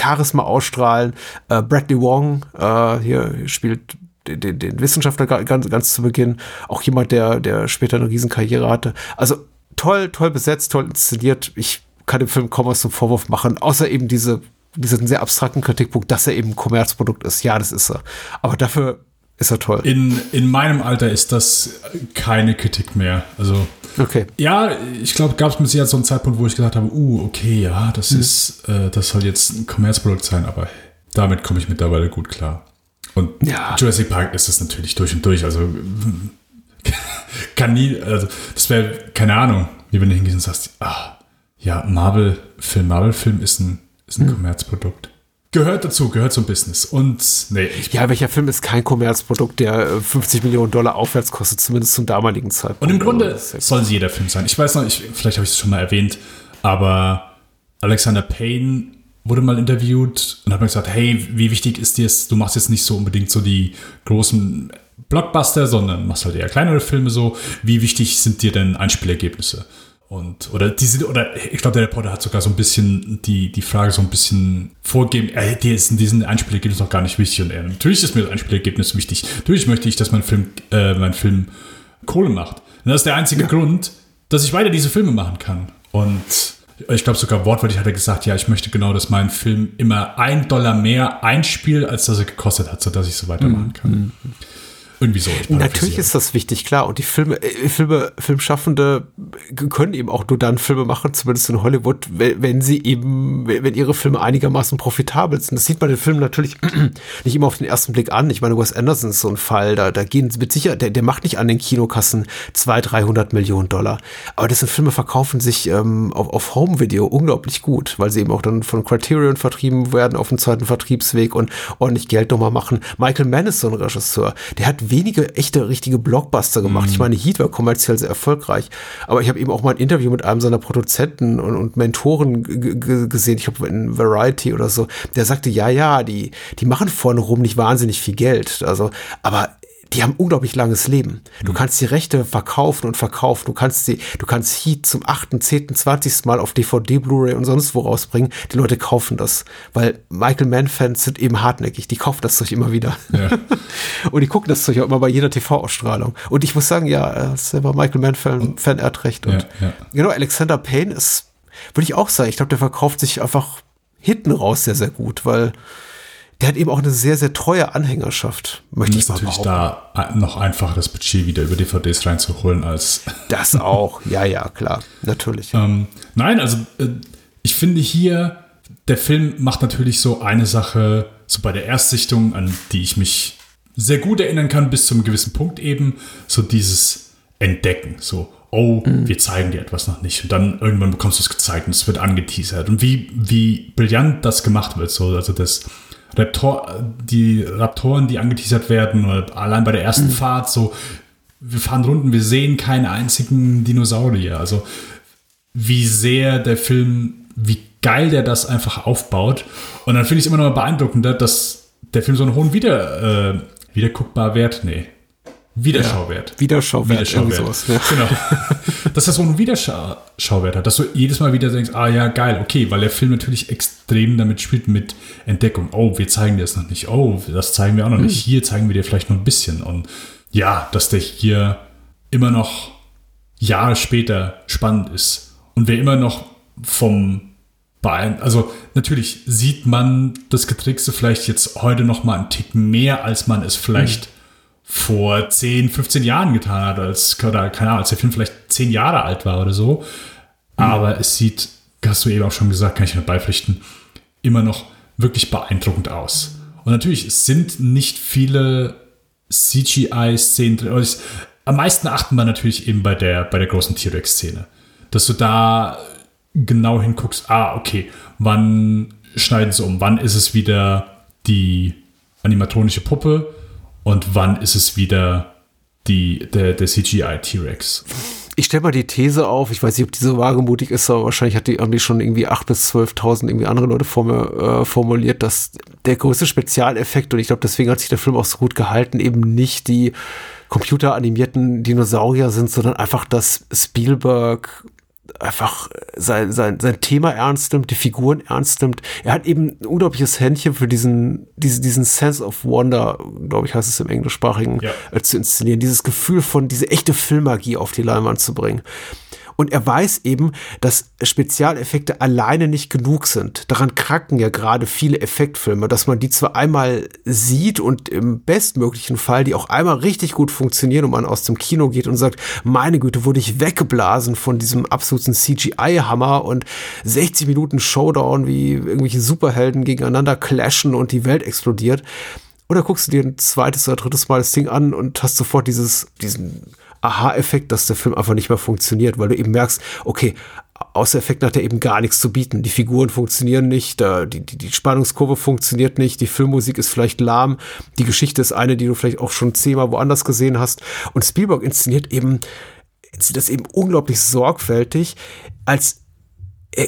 Charisma ausstrahlen. Äh, Bradley Wong äh, hier spielt den, den Wissenschaftler ganz, ganz zu Beginn, auch jemand, der, der später eine Riesenkarriere hatte. Also toll, toll besetzt, toll inszeniert. Ich kann dem Film kaum was zum Vorwurf machen, außer eben diese diesen sehr abstrakten Kritikpunkt, dass er eben ein Kommerzprodukt ist. Ja, das ist er. Aber dafür ist er toll. In, in meinem Alter ist das keine Kritik mehr. Also, okay. ja, ich glaube, gab es mit Sicherheit so einen Zeitpunkt, wo ich gesagt habe, uh, okay, ja, das mhm. ist, äh, das soll jetzt ein Kommerzprodukt sein, aber damit komme ich mittlerweile gut klar. Und ja. Jurassic Park ist es natürlich durch und durch. Also, kann nie, also, das wäre, keine Ahnung, wie wenn du hingehst und sagst, ah, ja, Marvel-Film, Marvel-Film ist ein, ist ein mhm. Kommerzprodukt gehört dazu, gehört zum Business. Und nee, Ja, welcher Film ist kein Kommerzprodukt, der 50 äh, Millionen Dollar aufwärts kostet, zumindest zum damaligen Zeitpunkt. Und im Grunde soll es jeder Film sein. Ich weiß noch, ich, vielleicht habe ich es schon mal erwähnt, aber Alexander Payne wurde mal interviewt und hat mir gesagt, hey, wie wichtig ist dir es, du machst jetzt nicht so unbedingt so die großen Blockbuster, sondern machst halt eher kleinere Filme so. Wie wichtig sind dir denn Einspielergebnisse? Und, oder diese, oder ich glaube, der Reporter hat sogar so ein bisschen die, die Frage so ein bisschen vorgegeben, äh, die ist in diesem Einspielergebnis noch gar nicht wichtig. Und er, natürlich ist mir das Einspielergebnis wichtig. Natürlich möchte ich, dass mein Film, äh, mein Film Kohle macht. Und das ist der einzige ja. Grund, dass ich weiter diese Filme machen kann. Und ich glaube sogar wortwörtlich hat er gesagt, ja, ich möchte genau, dass mein Film immer ein Dollar mehr einspielt, als dass er gekostet hat, sodass ich so weitermachen kann. Mhm. Irgendwie so. Natürlich ist das wichtig, klar. Und die Filme, äh, Filme, Filmschaffende können eben auch nur dann Filme machen, zumindest in Hollywood, wenn, sie eben, wenn ihre Filme einigermaßen profitabel sind. Das sieht man den Film natürlich nicht immer auf den ersten Blick an. Ich meine, Wes Anderson ist so ein Fall, da, da gehen sie mit Sicherheit, der, der macht nicht an den Kinokassen 200, 300 Millionen Dollar. Aber dessen Filme verkaufen sich ähm, auf, auf Home-Video unglaublich gut, weil sie eben auch dann von Criterion vertrieben werden auf dem zweiten Vertriebsweg und ordentlich Geld nochmal machen. Michael Mann ist so ein Regisseur, der hat wenige echte, richtige Blockbuster gemacht. Mhm. Ich meine, Heat war kommerziell sehr erfolgreich, aber ich habe eben auch mal ein Interview mit einem seiner Produzenten und, und Mentoren gesehen, ich glaube in Variety oder so, der sagte, ja, ja, die, die machen vorne rum nicht wahnsinnig viel Geld. Also, aber die haben unglaublich langes Leben. Du mhm. kannst die Rechte verkaufen und verkaufen. Du kannst die, du kannst Heat zum 8., 10., 20. Mal auf DVD, Blu-ray und sonst wo rausbringen. Die Leute kaufen das. Weil Michael Mann-Fans sind eben hartnäckig. Die kaufen das Zeug immer wieder. Ja. und die gucken das Zeug auch immer bei jeder TV-Ausstrahlung. Und ich muss sagen, ja, selber Michael Mann-Fan, Fan, er hat recht. Und ja, ja. genau, Alexander Payne ist, würde ich auch sagen, ich glaube, der verkauft sich einfach hinten raus sehr, sehr gut, weil der hat eben auch eine sehr, sehr treue Anhängerschaft, möchte ich mal natürlich da noch einfacher das Budget wieder über DVDs reinzuholen als. Das auch, ja, ja, klar, natürlich. Ähm, nein, also äh, ich finde hier, der Film macht natürlich so eine Sache, so bei der Erstsichtung, an die ich mich sehr gut erinnern kann, bis zu einem gewissen Punkt eben, so dieses Entdecken, so, oh, mhm. wir zeigen dir etwas noch nicht. Und dann irgendwann bekommst du es gezeigt und es wird angeteasert. Und wie, wie brillant das gemacht wird, so, also das Raptor, die Raptoren, die angeteasert werden, oder allein bei der ersten mhm. Fahrt, so, wir fahren Runden, wir sehen keinen einzigen Dinosaurier. Also, wie sehr der Film, wie geil der das einfach aufbaut. Und dann finde ich es immer noch beeindruckender, dass der Film so einen hohen Wieder, äh, Wiederguckbar Wert, nee, Wiederschauwert. Ja, Wiederschauwert. Wiederschauwert. Sowas, ja. Genau. Dass das so einen Wiederschauwert hat, dass du jedes Mal wieder denkst, ah ja, geil, okay, weil der Film natürlich extrem damit spielt mit Entdeckung. Oh, wir zeigen dir das noch nicht. Oh, das zeigen wir auch noch nicht. Hier zeigen wir dir vielleicht noch ein bisschen. Und ja, dass der hier immer noch Jahre später spannend ist. Und wer immer noch vom Bein, also natürlich sieht man das Getrickste vielleicht jetzt heute noch mal einen Tick mehr, als man es vielleicht mhm vor 10, 15 Jahren getan hat, als, oder keine Ahnung, als der Film vielleicht 10 Jahre alt war oder so. Aber es sieht, hast du eben auch schon gesagt, kann ich mir beipflichten, immer noch wirklich beeindruckend aus. Und natürlich, es sind nicht viele CGI-Szenen drin. Ich, am meisten achten wir natürlich eben bei der, bei der großen T-Rex-Szene. Dass du da genau hinguckst, ah, okay, wann schneiden sie um, wann ist es wieder die animatronische Puppe, und wann ist es wieder die, der, der CGI T-Rex? Ich stelle mal die These auf, ich weiß nicht, ob die so wagemutig ist, aber wahrscheinlich hat die, haben die schon irgendwie 8.000 bis 12.000 irgendwie andere Leute vor mir, äh, formuliert, dass der größte Spezialeffekt, und ich glaube, deswegen hat sich der Film auch so gut gehalten, eben nicht die computeranimierten Dinosaurier sind, sondern einfach, dass Spielberg einfach sein, sein, sein Thema ernst nimmt, die Figuren ernst nimmt. Er hat eben ein unglaubliches Händchen für diesen, diesen, diesen Sense of Wonder, glaube ich, heißt es im Englischsprachigen, ja. äh, zu inszenieren. Dieses Gefühl von, diese echte Filmmagie auf die Leinwand zu bringen. Und er weiß eben, dass Spezialeffekte alleine nicht genug sind. Daran kranken ja gerade viele Effektfilme, dass man die zwar einmal sieht und im bestmöglichen Fall die auch einmal richtig gut funktionieren und man aus dem Kino geht und sagt, meine Güte, wurde ich weggeblasen von diesem absoluten CGI-Hammer und 60 Minuten Showdown, wie irgendwelche Superhelden gegeneinander clashen und die Welt explodiert. Oder guckst du dir ein zweites oder drittes Mal das Ding an und hast sofort dieses, diesen Aha-Effekt, dass der Film einfach nicht mehr funktioniert, weil du eben merkst, okay, außer Effekten hat er eben gar nichts zu bieten. Die Figuren funktionieren nicht, die, die, die Spannungskurve funktioniert nicht, die Filmmusik ist vielleicht lahm, die Geschichte ist eine, die du vielleicht auch schon zehnmal woanders gesehen hast. Und Spielberg inszeniert eben, inszeniert das eben unglaublich sorgfältig, als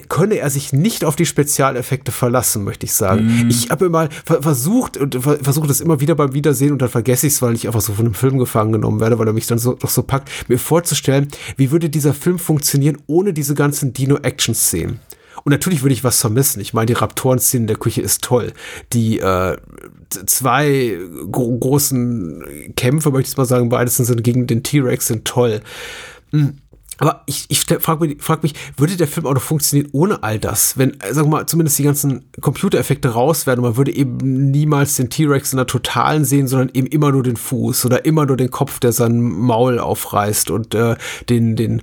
könne er sich nicht auf die Spezialeffekte verlassen, möchte ich sagen. Mm. Ich habe mal versucht und versuche das immer wieder beim Wiedersehen und dann vergesse ich es, weil ich einfach so von einem Film gefangen genommen werde, weil er mich dann so doch so packt, mir vorzustellen, wie würde dieser Film funktionieren ohne diese ganzen Dino-Action-Szenen. Und natürlich würde ich was vermissen. Ich meine, die Raptoren-Szene in der Küche ist toll. Die äh, zwei gro großen Kämpfe, möchte ich mal sagen, beides sind gegen den T-Rex sind toll. Mhm aber ich, ich frage mich, frag mich, würde der Film auch noch funktionieren ohne all das? Wenn, wir mal, zumindest die ganzen Computereffekte raus werden und man würde eben niemals den T-Rex in der Totalen sehen, sondern eben immer nur den Fuß oder immer nur den Kopf, der sein Maul aufreißt und äh, den, den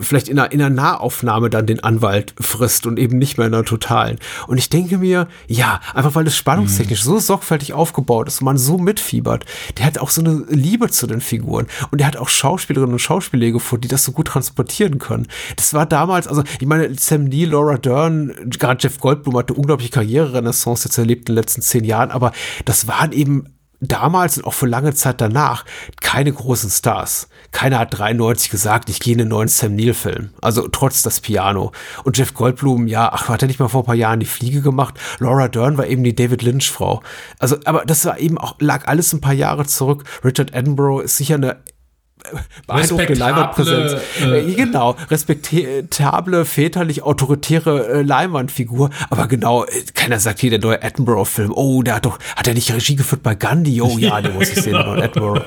vielleicht in einer, in einer Nahaufnahme dann den Anwalt frisst und eben nicht mehr in einer totalen. Und ich denke mir, ja, einfach weil es spannungstechnisch mhm. so sorgfältig aufgebaut ist und man so mitfiebert, der hat auch so eine Liebe zu den Figuren und der hat auch Schauspielerinnen und Schauspieler gefunden, die das so gut transportieren können. Das war damals, also ich meine, Sam Neill, Laura Dern, gerade Jeff Goldblum hatte unglaubliche Karriererenaissance jetzt erlebt in den letzten zehn Jahren, aber das waren eben damals und auch für lange Zeit danach keine großen Stars. Keiner hat 93 gesagt, ich gehe in einen neuen Sam Neill-Film. Also trotz das Piano. Und Jeff Goldblum, ja, ach, hat er nicht mal vor ein paar Jahren die Fliege gemacht? Laura Dern war eben die David Lynch-Frau. Also, aber das war eben auch, lag alles ein paar Jahre zurück. Richard Attenborough ist sicher eine beeindruckende Leinwandpräsenz. Äh, genau, respektable, väterlich autoritäre äh, Leinwandfigur. Aber genau, äh, keiner sagt hier der neue Attenborough-Film. Oh, der hat doch, hat er nicht Regie geführt bei Gandhi? Oh ja, den muss ich sehen, der neue Attenborough.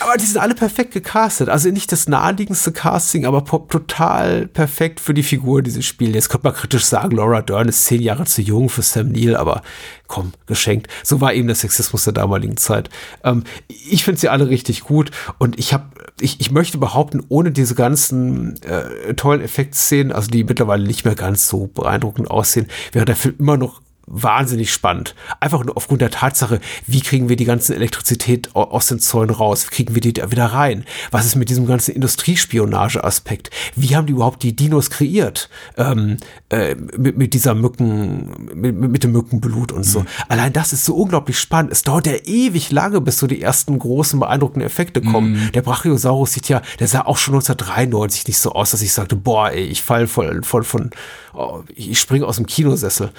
Aber die sind alle perfekt gecastet. Also nicht das naheliegendste Casting, aber total perfekt für die Figur, die sie spielen. Jetzt könnte man kritisch sagen, Laura Dern ist zehn Jahre zu jung für Sam Neill, aber komm, geschenkt. So war eben der Sexismus der damaligen Zeit. Ähm, ich finde sie alle richtig gut und ich habe ich, ich möchte behaupten, ohne diese ganzen äh, tollen Effektszenen, also die mittlerweile nicht mehr ganz so beeindruckend aussehen, wäre der Film immer noch wahnsinnig spannend. Einfach nur aufgrund der Tatsache, wie kriegen wir die ganze Elektrizität aus den Zäunen raus? Wie kriegen wir die da wieder rein? Was ist mit diesem ganzen Industriespionage-Aspekt? Wie haben die überhaupt die Dinos kreiert? Ähm, äh, mit, mit dieser Mücken, mit, mit dem Mückenblut und so. Mhm. Allein das ist so unglaublich spannend. Es dauert ja ewig lange, bis so die ersten großen beeindruckenden Effekte kommen. Mhm. Der Brachiosaurus sieht ja, der sah auch schon 1993 nicht so aus, dass ich sagte, boah, ey, ich fall voll, voll von, oh, ich springe aus dem Kinosessel.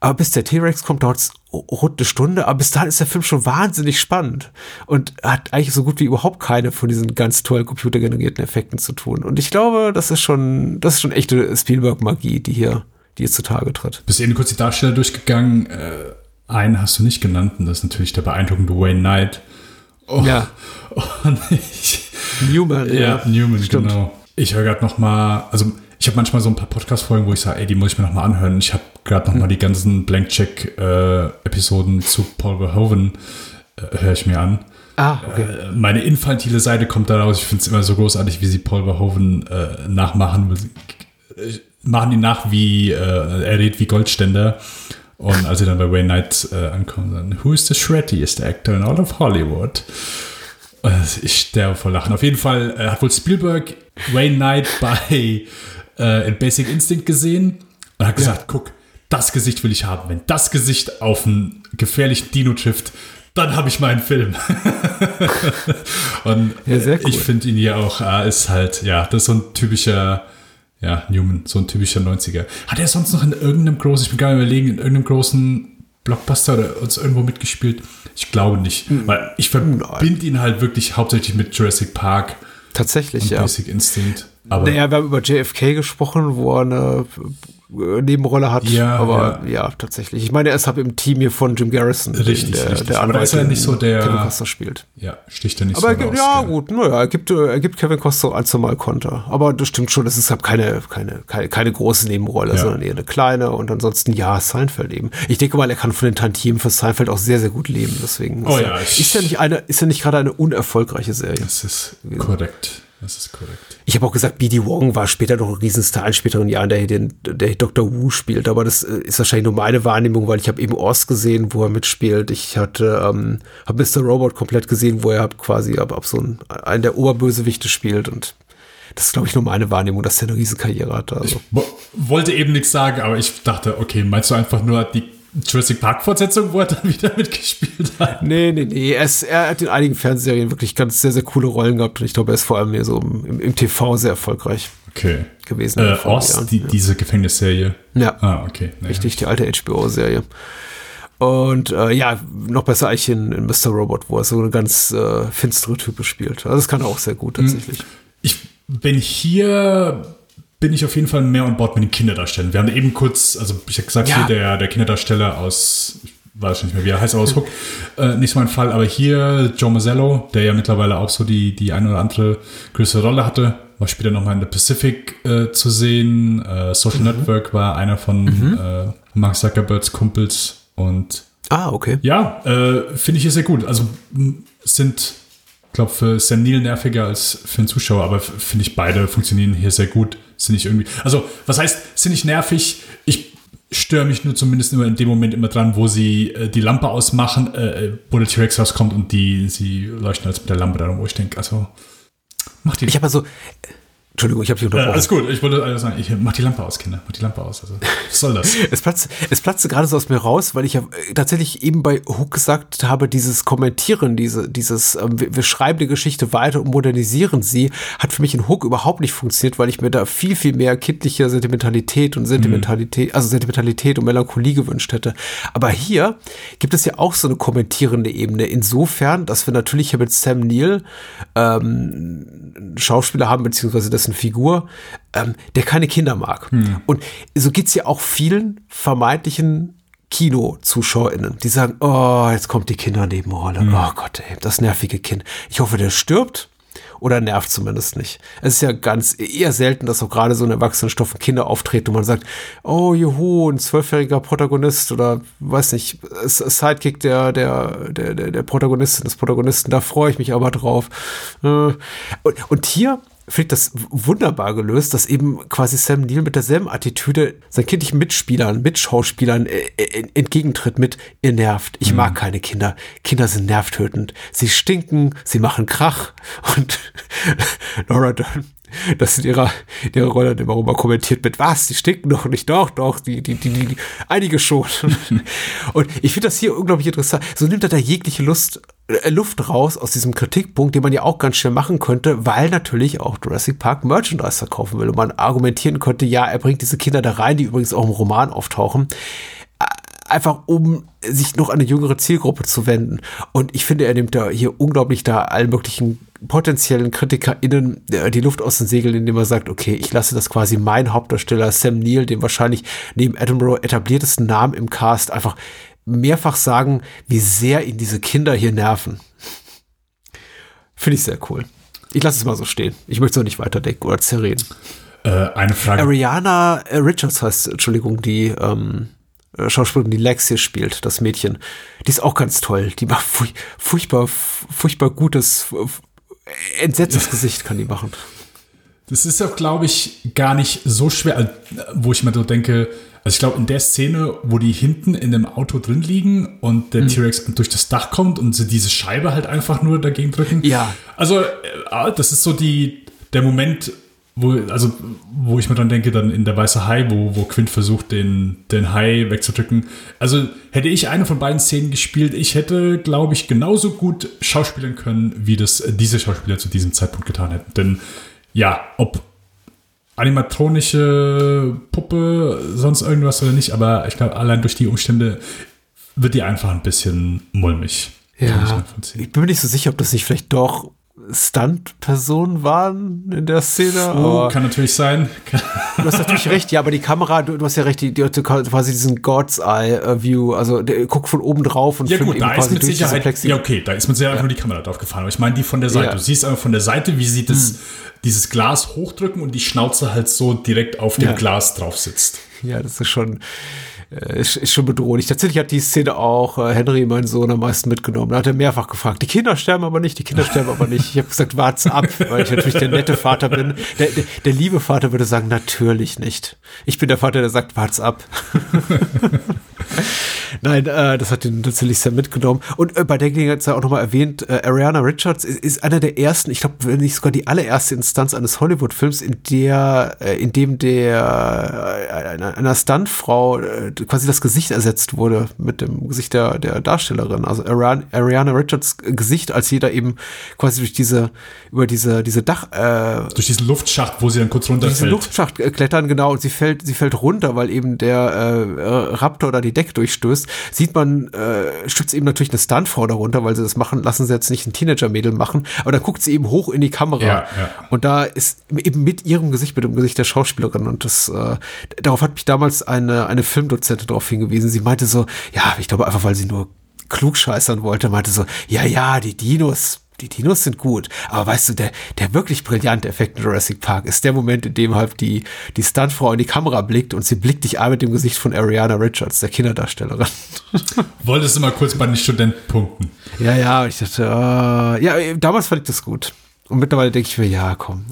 Aber bis der T-Rex kommt, dauert es rund eine Stunde, aber bis dahin ist der Film schon wahnsinnig spannend und hat eigentlich so gut wie überhaupt keine von diesen ganz tollen computergenerierten Effekten zu tun. Und ich glaube, das ist schon, das ist schon echte Spielberg-Magie, die hier, die hier zutage tritt. Bis eben kurz die Darsteller durchgegangen. Äh, einen hast du nicht genannt, und das ist natürlich der beeindruckende Wayne Knight. Oh, Ja. Oh, Newman, ja, Newman, stimmt. genau. Ich höre gerade noch mal, also ich habe manchmal so ein paar Podcast-Folgen, wo ich sage, ey, die muss ich mir noch mal anhören. Ich habe gerade noch mal die ganzen Blank-Check-Episoden zu Paul Verhoeven äh, höre ich mir an. Ah, okay. Äh, Meine infantile Seite kommt da raus. Ich finde es immer so großartig, wie sie Paul Verhoeven äh, nachmachen. Äh, machen ihn nach, wie äh, er redet wie Goldständer. Und als sie dann bei Wayne Knight äh, ankommen, dann, who is the shreddiest actor in all of Hollywood? Äh, Ich sterbe vor Lachen. Auf jeden Fall äh, hat wohl Spielberg Wayne Knight bei äh, in Basic Instinct gesehen und hat gesagt, guck, das Gesicht will ich haben. Wenn das Gesicht auf einen gefährlichen Dino trifft, dann habe ich meinen Film. und Ja, äh, ich cool. finde ihn hier auch, äh, ist halt, ja, das ist so ein typischer, ja, Newman, so ein typischer 90er. Hat er sonst noch in irgendeinem großen, ich bin gerade überlegen, in irgendeinem großen Blockbuster oder uns irgendwo mitgespielt? Ich glaube nicht. Hm. Weil ich verbinde ihn halt wirklich hauptsächlich mit Jurassic Park Tatsächlich, und ja. Basic Instinct. Aber Naja, wir haben über JFK gesprochen, wo er eine äh, Nebenrolle hat. Ja, aber ja. tatsächlich. Ich meine, er ist halt im Team hier von Jim Garrison. Richtig, der, richtig. Der Aber da Anwalt, ist er nicht so der- Kevin Costner spielt. ja, sticht er nicht Aber so er gibt, raus, ja, gell? gut, naja, er gibt, äh, er gibt Kevin Costner ein, zwei Mal Konter. Aber das stimmt schon, das ist halt keine, keine, keine, keine große Nebenrolle, Ja. sondern eher eine kleine. Und ansonsten, ja, Seinfeld eben. Ich denke mal, er kann von den Tantiemen für Seinfeld auch sehr, sehr gut leben. Deswegen Oh ist, ja, er, ich- ist ja nicht eine, ist ja nicht gerade eine unerfolgreiche Serie. Das ist korrekt. Das ist korrekt. Ich habe auch gesagt, B.D. Wong war später noch ein Riesenstar in späteren Jahren, der hier den, der hier Dr. Wu spielt. Aber das äh, ist wahrscheinlich nur meine Wahrnehmung, weil ich habe eben Oz gesehen, wo er mitspielt. Ich hatte, ähm, habe Mr. Robot komplett gesehen, wo er quasi ab, ab so ein, einen der Oberbösewichte spielt. Und das ist, glaube ich, nur meine Wahrnehmung, dass er eine Riesenkarriere hatte. Also. Wo- Wollte eben nichts sagen, aber ich dachte, okay, meinst du einfach nur die Jurassic Park-Fortsetzung, wo er dann wieder mitgespielt hat? Nee, nee, nee. Er, ist, er hat in einigen Fernsehserien wirklich ganz sehr, sehr coole Rollen gehabt. Und ich glaube, er ist vor allem hier so im, im TV sehr erfolgreich Okay. gewesen. Äh, Jahren. die, diese Gefängnisserie. Ja. Ah, okay. Naja. Richtig, die alte HBO-Serie. Und äh, ja, noch besser eigentlich in, in Mr. Robot, wo er so eine ganz äh, finstere Type spielt. Also das kann er auch sehr gut tatsächlich. Ich bin hier, bin ich auf jeden Fall mehr an Bord mit den Kinderdarstellern. Wir haben eben kurz, also ich habe gesagt, Ja. hier der, der Kinderdarsteller aus, ich weiß nicht mehr, wie er heißt, aus Hook, äh, nicht so mein Fall, aber hier Joe Mazzello, der ja mittlerweile auch so die, die eine oder andere größere Rolle hatte, war später nochmal in The Pacific äh, zu sehen. Äh, Social Network war einer von äh, Mark Zuckerbergs Kumpels und Ah, okay. ja, äh, finde ich hier sehr gut. Also sind, glaube für senil nerviger als für einen Zuschauer, aber finde ich beide funktionieren hier sehr gut. Sind nicht irgendwie, also was heißt, sind nicht nervig? Ich störe mich nur zumindest immer in dem Moment immer dran, wo sie äh, die Lampe ausmachen, äh, äh, wo der T-Rex rauskommt und die, sie leuchten als mit der Lampe darum, wo ich denke, also mach die Ich habe also, Entschuldigung, ich habe dich äh, unterbrochen. alles gut, ich wollte sagen, ich mach die Lampe aus, Kinder, mach die Lampe aus. Also, was soll das? Es platzte, es platzte gerade so aus mir raus, weil ich ja äh, tatsächlich eben bei Hook gesagt habe, dieses Kommentieren, diese, dieses, ähm, wir, wir schreiben die Geschichte weiter und modernisieren sie, hat für mich in Hook überhaupt nicht funktioniert, weil ich mir da viel, viel mehr kindliche Sentimentalität und Sentimentalität, also Sentimentalität und Melancholie gewünscht hätte. Aber hier gibt es ja auch so eine kommentierende Ebene, insofern, dass wir natürlich hier mit Sam Neill ähm, Schauspieler haben, beziehungsweise dessen Figur, ähm, der keine Kinder mag. Und so geht's ja auch vielen vermeintlichen KinozuschauerInnen, die sagen, oh, jetzt kommt die Kindernebenrolle. Oh Gott, ey, das nervige Kind. Ich hoffe, der stirbt oder nervt zumindest nicht. Es ist ja ganz eher selten, dass auch gerade so in Erwachsenenstoffen Kinder auftreten und man sagt, oh juhu, ein zwölfjähriger Protagonist oder weiß nicht, Sidekick der, der, der, der, der Protagonistin, des Protagonisten, da freue ich mich aber drauf. Äh, Und, und hier finde ich das wunderbar gelöst, dass eben quasi Sam Neill mit derselben Attitüde seinen kindlichen Mitspielern, Mitschauspielern äh, äh, entgegentritt mit, ihr nervt, ich mag keine Kinder, Kinder sind nervtötend, sie stinken, sie machen Krach. Und Laura Dern dass in ihrer, in ihrer Rolle immer immer kommentiert mit, was, die stinken doch nicht, doch, doch, die, die, die, die, einige schon. und ich finde das hier unglaublich interessant. So nimmt er da jegliche Lust, äh, Luft raus aus diesem Kritikpunkt, den man ja auch ganz schnell machen könnte, weil natürlich auch Jurassic Park Merchandise verkaufen will. Und man argumentieren könnte, ja, er bringt diese Kinder da rein, die übrigens auch im Roman auftauchen einfach um sich noch an eine jüngere Zielgruppe zu wenden. Und ich finde, er nimmt da hier unglaublich da allen möglichen potenziellen KritikerInnen äh, die Luft aus den Segeln, indem er sagt, okay, ich lasse das quasi mein Hauptdarsteller Sam Neill, dem wahrscheinlich neben Edinburgh etabliertesten Namen im Cast, einfach mehrfach sagen, wie sehr ihn diese Kinder hier nerven. Finde ich sehr cool. Ich lasse es mal so stehen. Ich möchte es auch nicht weiterdenken oder zerreden. Äh, eine Frage. Ariana Richards heißt, Entschuldigung, die ähm, äh, Schauspielerin, die Lex hier spielt, das Mädchen. Die ist auch ganz toll. Die macht furch furchtbar, furchtbar gutes, entsetztes Gesicht kann die machen. Das ist auch, glaube ich, gar nicht so schwer, wo ich mir so denke, also ich glaube, in der Szene, wo die hinten in dem Auto drin liegen und der mhm. T-Rex durch das Dach kommt und sie diese Scheibe halt einfach nur dagegen drücken. Ja. Also, äh, das ist so die, der Moment, wo, also, wo ich mir dann denke, dann in der weiße Hai, wo, wo Quint versucht, den, den Hai wegzudrücken. Also hätte ich eine von beiden Szenen gespielt, ich hätte, glaube ich, genauso gut schauspielen können, wie das äh, diese Schauspieler zu diesem Zeitpunkt getan hätten. Denn ja, ob animatronische Puppe, sonst irgendwas oder nicht, aber ich glaube, allein durch die Umstände wird die einfach ein bisschen mulmig. Ja, ich, ich bin mir nicht so sicher, ob das nicht vielleicht doch Stunt-Personen waren in der Szene. Oh, kann natürlich sein. du hast natürlich recht, ja, aber die Kamera, du, du hast ja recht, die, die hat quasi diesen God's Eye-View, also der guckt von oben drauf und ja, gut, da ist mit Sicherheit, ja, okay, da ist mit Sicherheit ja. nur die Kamera drauf gefahren, aber ich meine die von der Seite. Ja. Du siehst einfach von der Seite, wie sie das, hm. dieses Glas hochdrücken und die Schnauze halt so direkt auf dem ja. Glas drauf sitzt. Ja, das ist schon, ist, ist schon bedrohlich. Tatsächlich hat die Szene auch äh, Henry, mein Sohn, am meisten mitgenommen. Da hat er mehrfach gefragt, die Kinder sterben aber nicht, die Kinder sterben aber nicht. Ich habe gesagt, wart's ab, weil ich natürlich der nette Vater bin. Der, der, der liebe Vater würde sagen, natürlich nicht. Ich bin der Vater, der sagt, wart's ab. Nein, äh, das hat ihn tatsächlich sehr mitgenommen. Und äh, bei der Gelegenheit sei auch nochmal erwähnt, äh, Ariana Richards ist, ist einer der ersten, ich glaube, wenn nicht sogar die allererste Instanz eines Hollywood-Films, in der, äh, in dem der äh, einer, einer Stuntfrau äh, quasi das Gesicht ersetzt wurde mit dem Gesicht der, der Darstellerin. Also Ariana, Ariana Richards Gesicht, als jeder eben quasi durch diese, über diese, diese Dach, äh, durch diesen Luftschacht, wo sie dann kurz runterfällt. Diesen Luftschacht klettern, genau, und sie fällt, sie fällt runter, weil eben der äh, Raptor da die Decke durchstößt, sieht man, äh, stützt eben natürlich eine Stuntfrau darunter, weil sie das machen, lassen sie jetzt nicht ein Teenager-Mädel machen, aber da guckt sie eben hoch in die Kamera. Ja, ja. Und da ist eben mit ihrem Gesicht, mit dem Gesicht der Schauspielerin. Und das, äh, darauf hat mich damals eine, eine Filmdozentin darauf hingewiesen. Sie meinte so, ja, ich glaube einfach, weil sie nur klugscheißern wollte, meinte so, ja, ja, die Dinos die Dinos sind gut, aber weißt du, der, der wirklich brillante Effekt in Jurassic Park ist der Moment, in dem halt die, die Stuntfrau in die Kamera blickt und sie blickt dich an mit dem Gesicht von Ariana Richards, der Kinderdarstellerin. Wolltest du mal kurz bei den Studenten punkten? Ja, ja, ich dachte, uh, ja, damals fand ich das gut. Und mittlerweile denke ich mir, ja, komm.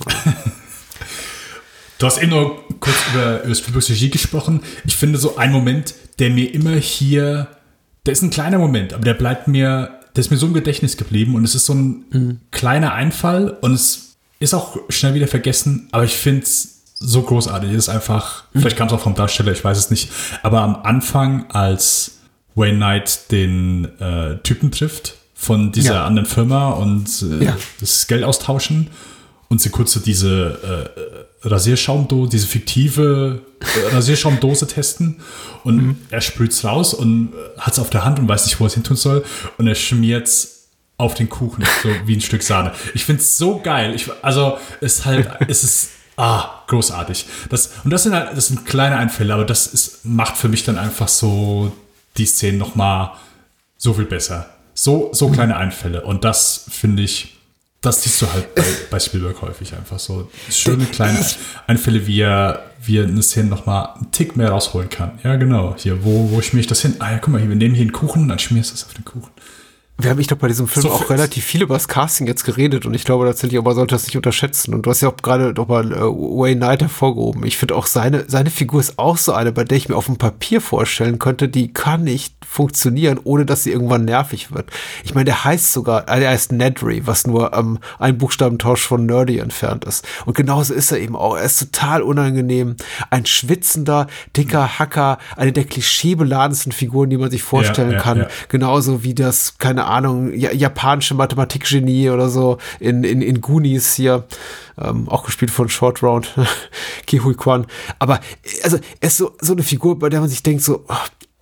Du hast eben nur kurz über, über Psychologie gesprochen. Ich finde so ein Moment, der mir immer hier, der ist ein kleiner Moment, aber der bleibt mir der ist mir so im Gedächtnis geblieben und es ist so ein mhm. kleiner Einfall und es ist auch schnell wieder vergessen, aber ich finde es so großartig. Es ist einfach, mhm. vielleicht kam es auch vom Darsteller, ich weiß es nicht, aber am Anfang, als Wayne Knight den äh, Typen trifft von dieser ja. anderen Firma und äh, ja. das Geld austauschen und sie kurz so diese äh, Rasierschaumdose, diese fiktive äh, Rasierschaumdose testen und mhm. er sprüht es raus und hat es auf der Hand und weiß nicht, wo er es hin tun soll und er schmiert es auf den Kuchen, so wie ein Stück Sahne. Ich finde es so geil. Ich, also es ist halt, es ist ah, großartig. Das, und das sind halt, das sind kleine Einfälle, aber das ist, macht für mich dann einfach so die Szenen nochmal so viel besser. So, so kleine Einfälle. Und das finde ich, das siehst du halt bei, bei Spielberg häufig einfach so. Schöne kleine Einfälle, wie er, wie er eine Szene nochmal einen Tick mehr rausholen kann. Ja, genau. Hier, wo, wo schmier ich das hin? Ah ja, guck mal, hier, wir nehmen hier einen Kuchen, dann schmierst du es auf den Kuchen. Wir haben, ich glaube, bei diesem Film so auch relativ viel über das Casting jetzt geredet und ich glaube tatsächlich, aber man sollte das nicht unterschätzen. Und du hast ja auch gerade nochmal äh, Wayne Knight hervorgehoben. Ich finde auch seine, seine Figur ist auch so eine, bei der ich mir auf dem Papier vorstellen könnte, die kann nicht funktionieren, ohne dass sie irgendwann nervig wird. Ich meine, der heißt sogar, äh, der heißt Nedry, was nur ähm, ein Buchstabentausch von Nerdy entfernt ist. Und genauso ist er eben auch. Er ist total unangenehm. Ein schwitzender, dicker Hacker, eine der klischeebeladensten Figuren, die man sich vorstellen Ja, ja, kann. ja. Genauso wie das, keine Ahnung, ja, japanische Mathematikgenie oder so in, in, in Goonies hier. Ähm, auch gespielt von Short Round, Kihui Kwan. Aber also er ist so, so eine Figur, bei der man sich denkt, so, oh,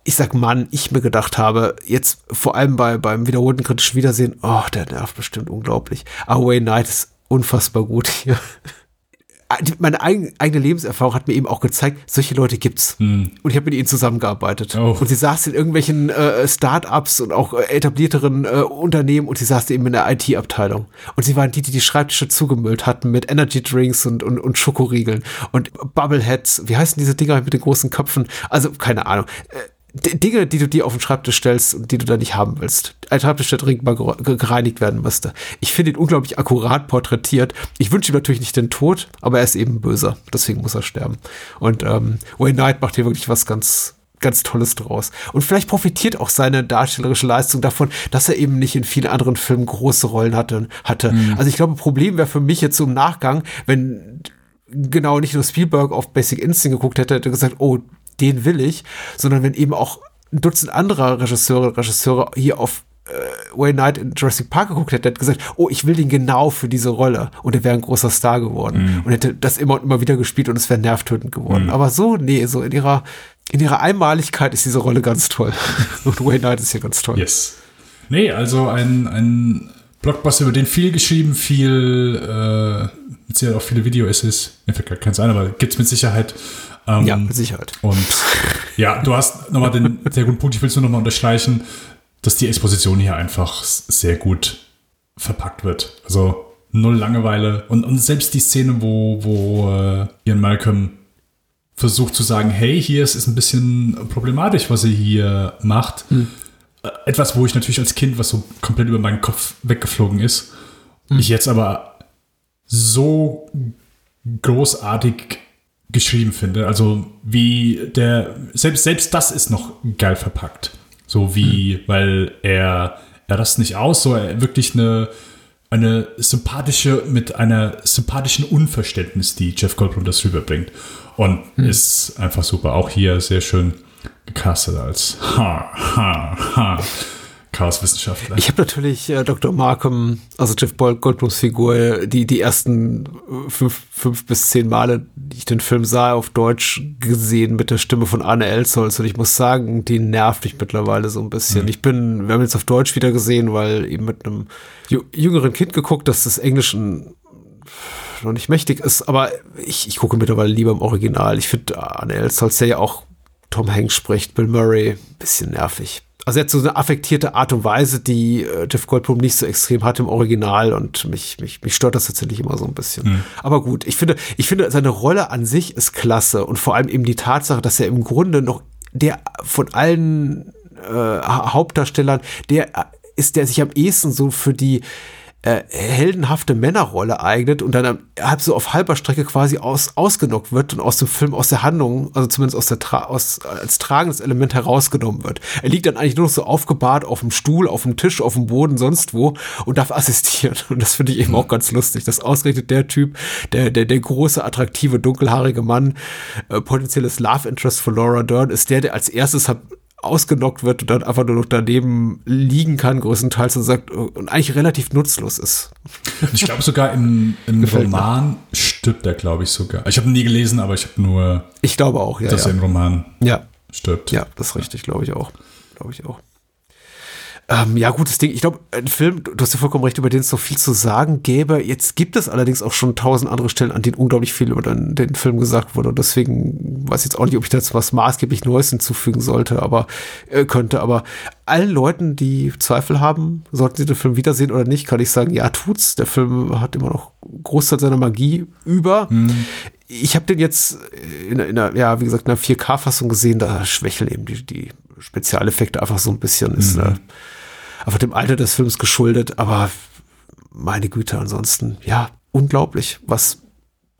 ich sag Mann, ich mir gedacht habe, jetzt vor allem bei, beim wiederholten kritischen Wiedersehen, oh, der nervt bestimmt unglaublich. Away Night ist unfassbar gut hier. Die- Meine eigen, eigene Lebenserfahrung hat mir eben auch gezeigt, solche Leute gibt's. Und ich habe mit ihnen zusammengearbeitet. Oh. Und sie saß in irgendwelchen äh, Start-ups und auch äh, etablierteren äh, Unternehmen und sie saß eben in der IT-Abteilung. Und sie waren die, die die Schreibtische zugemüllt hatten mit Energy Drinks und, und, und Schokoriegeln und Bubbleheads. Wie heißen diese Dinger mit den großen Köpfen? Also, keine Ahnung. Äh, Dinge, die du dir auf den Schreibtisch stellst und die du da nicht haben willst. Ein Schreibtisch, der dringend mal gere- ge- gereinigt werden müsste. Ich finde ihn unglaublich akkurat porträtiert. Ich wünsche ihm natürlich nicht den Tod, aber er ist eben böser. Deswegen muss er sterben. Und ähm, Wayne Knight macht hier wirklich was ganz, ganz Tolles draus. Und vielleicht profitiert auch seine darstellerische Leistung davon, dass er eben nicht in vielen anderen Filmen große Rollen hatte. hatte. Also ich glaube, Problem wäre für mich jetzt im Nachgang, wenn genau nicht nur Spielberg auf Basic Instinct geguckt hätte, hätte gesagt, oh, den will ich, sondern wenn eben auch ein Dutzend anderer Regisseure, Regisseure hier auf äh, Wayne Knight in Jurassic Park geguckt hätte, hätte gesagt, oh, ich will den genau für diese Rolle und er wäre ein großer Star geworden und hätte das immer und immer wieder gespielt und es wäre nervtötend geworden. Aber so, nee, so in ihrer in ihrer Einmaligkeit ist diese Rolle ganz toll. und Wayne Knight ist hier ganz toll. Yes. Nee, also ein, ein Blockbuster, über den viel geschrieben, viel, äh, mit Sicherheit auch viele Video-Essays. Mir fällt gar keins ein, aber gibt's mit Sicherheit. Ähm, Ja, mit Sicherheit. Und ja, du hast nochmal den sehr guten Punkt, ich will es nur nochmal unterstreichen, dass die Exposition hier einfach sehr gut verpackt wird. Also null Langeweile. Und, und selbst die Szene, wo, wo äh, Ian Malcolm versucht zu sagen, hey, hier ist es ein bisschen problematisch, was ihr hier macht. Äh, Etwas, wo ich natürlich als Kind, was so komplett über meinen Kopf weggeflogen ist, ich jetzt aber so großartig geschrieben finde. Also wie der, selbst, selbst das ist noch geil verpackt. So wie, weil er, er rast nicht aus, so er wirklich eine, eine sympathische, mit einer sympathischen Unverständnis, die Jeff Goldblum das rüberbringt. Und ist einfach super. Auch hier sehr schön gecastet als ha, ha, ha, Chaoswissenschaftler. Ich habe natürlich äh, Dr. Markham, also Jeff Goldblums Figur, die die ersten äh, fünf, fünf bis zehn Male, die ich den Film sah, auf Deutsch gesehen mit der Stimme von Arne Elsholz. Und ich muss sagen, die nervt mich mittlerweile so ein bisschen. Ich bin, wir haben jetzt auf Deutsch wieder gesehen, weil eben mit einem jü- jüngeren Kind geguckt, dass das Englischen noch nicht mächtig ist, aber ich, ich gucke mittlerweile lieber im Original. Ich finde Arne Elsholz, der ja auch Tom Hanks spricht, Bill Murray, bisschen nervig. Also er hat so eine affektierte Art und Weise, die äh, Jeff Goldblum nicht so extrem hat im Original und mich, mich, mich stört das tatsächlich immer so ein bisschen. Aber gut, ich finde, ich finde, seine Rolle an sich ist klasse und vor allem eben die Tatsache, dass er im Grunde noch der von allen äh, Ha- Hauptdarstellern, der äh, ist, der sich am ehesten so für die äh, heldenhafte Männerrolle eignet und dann halb so auf halber Strecke quasi aus, ausgenockt wird und aus dem Film, aus der Handlung, also zumindest aus der Tra aus, als tragendes Element herausgenommen wird. Er liegt dann eigentlich nur noch so aufgebahrt auf dem Stuhl, auf dem Tisch, auf dem Boden, sonst wo und darf assistieren. Und das finde ich eben auch ganz lustig, dass ausgerechnet der Typ, der, der, der große, attraktive, dunkelhaarige Mann, äh, potenzielles Love Interest für Laura Dern, ist der, der als erstes hat ausgenockt wird und dann einfach nur noch daneben liegen kann, größtenteils und sagt, und eigentlich relativ nutzlos ist. Ich glaube sogar im, im Gefällt mir. Roman stirbt er, glaube ich, sogar. Ich habe ihn nie gelesen, aber ich habe nur, Ich glaube auch, ja. dass er Ja, im Roman ja, stirbt. ja das ist richtig, glaube ich auch. Glaube ich auch. Ähm, ja, gutes Ding. Ich glaube, ein Film, du hast ja vollkommen recht, über den es so viel zu sagen gäbe. Jetzt gibt es allerdings auch schon tausend andere Stellen, an denen unglaublich viel über den, den Film gesagt wurde. Und deswegen weiß ich jetzt auch nicht, ob ich da jetzt was maßgeblich Neues hinzufügen sollte, aber äh, könnte. Aber allen Leuten, die Zweifel haben, sollten sie den Film wiedersehen oder nicht, kann ich sagen, ja, tut's. Der Film hat immer noch Großteil seiner Magie über. Ich habe den jetzt in, in einer, ja, wie gesagt, in einer 4K-Fassung gesehen, da schwächeln eben die, die Spezialeffekte einfach so ein bisschen. Ist äh, einfach dem Alter des Films geschuldet, aber meine Güte, ansonsten, ja, unglaublich, was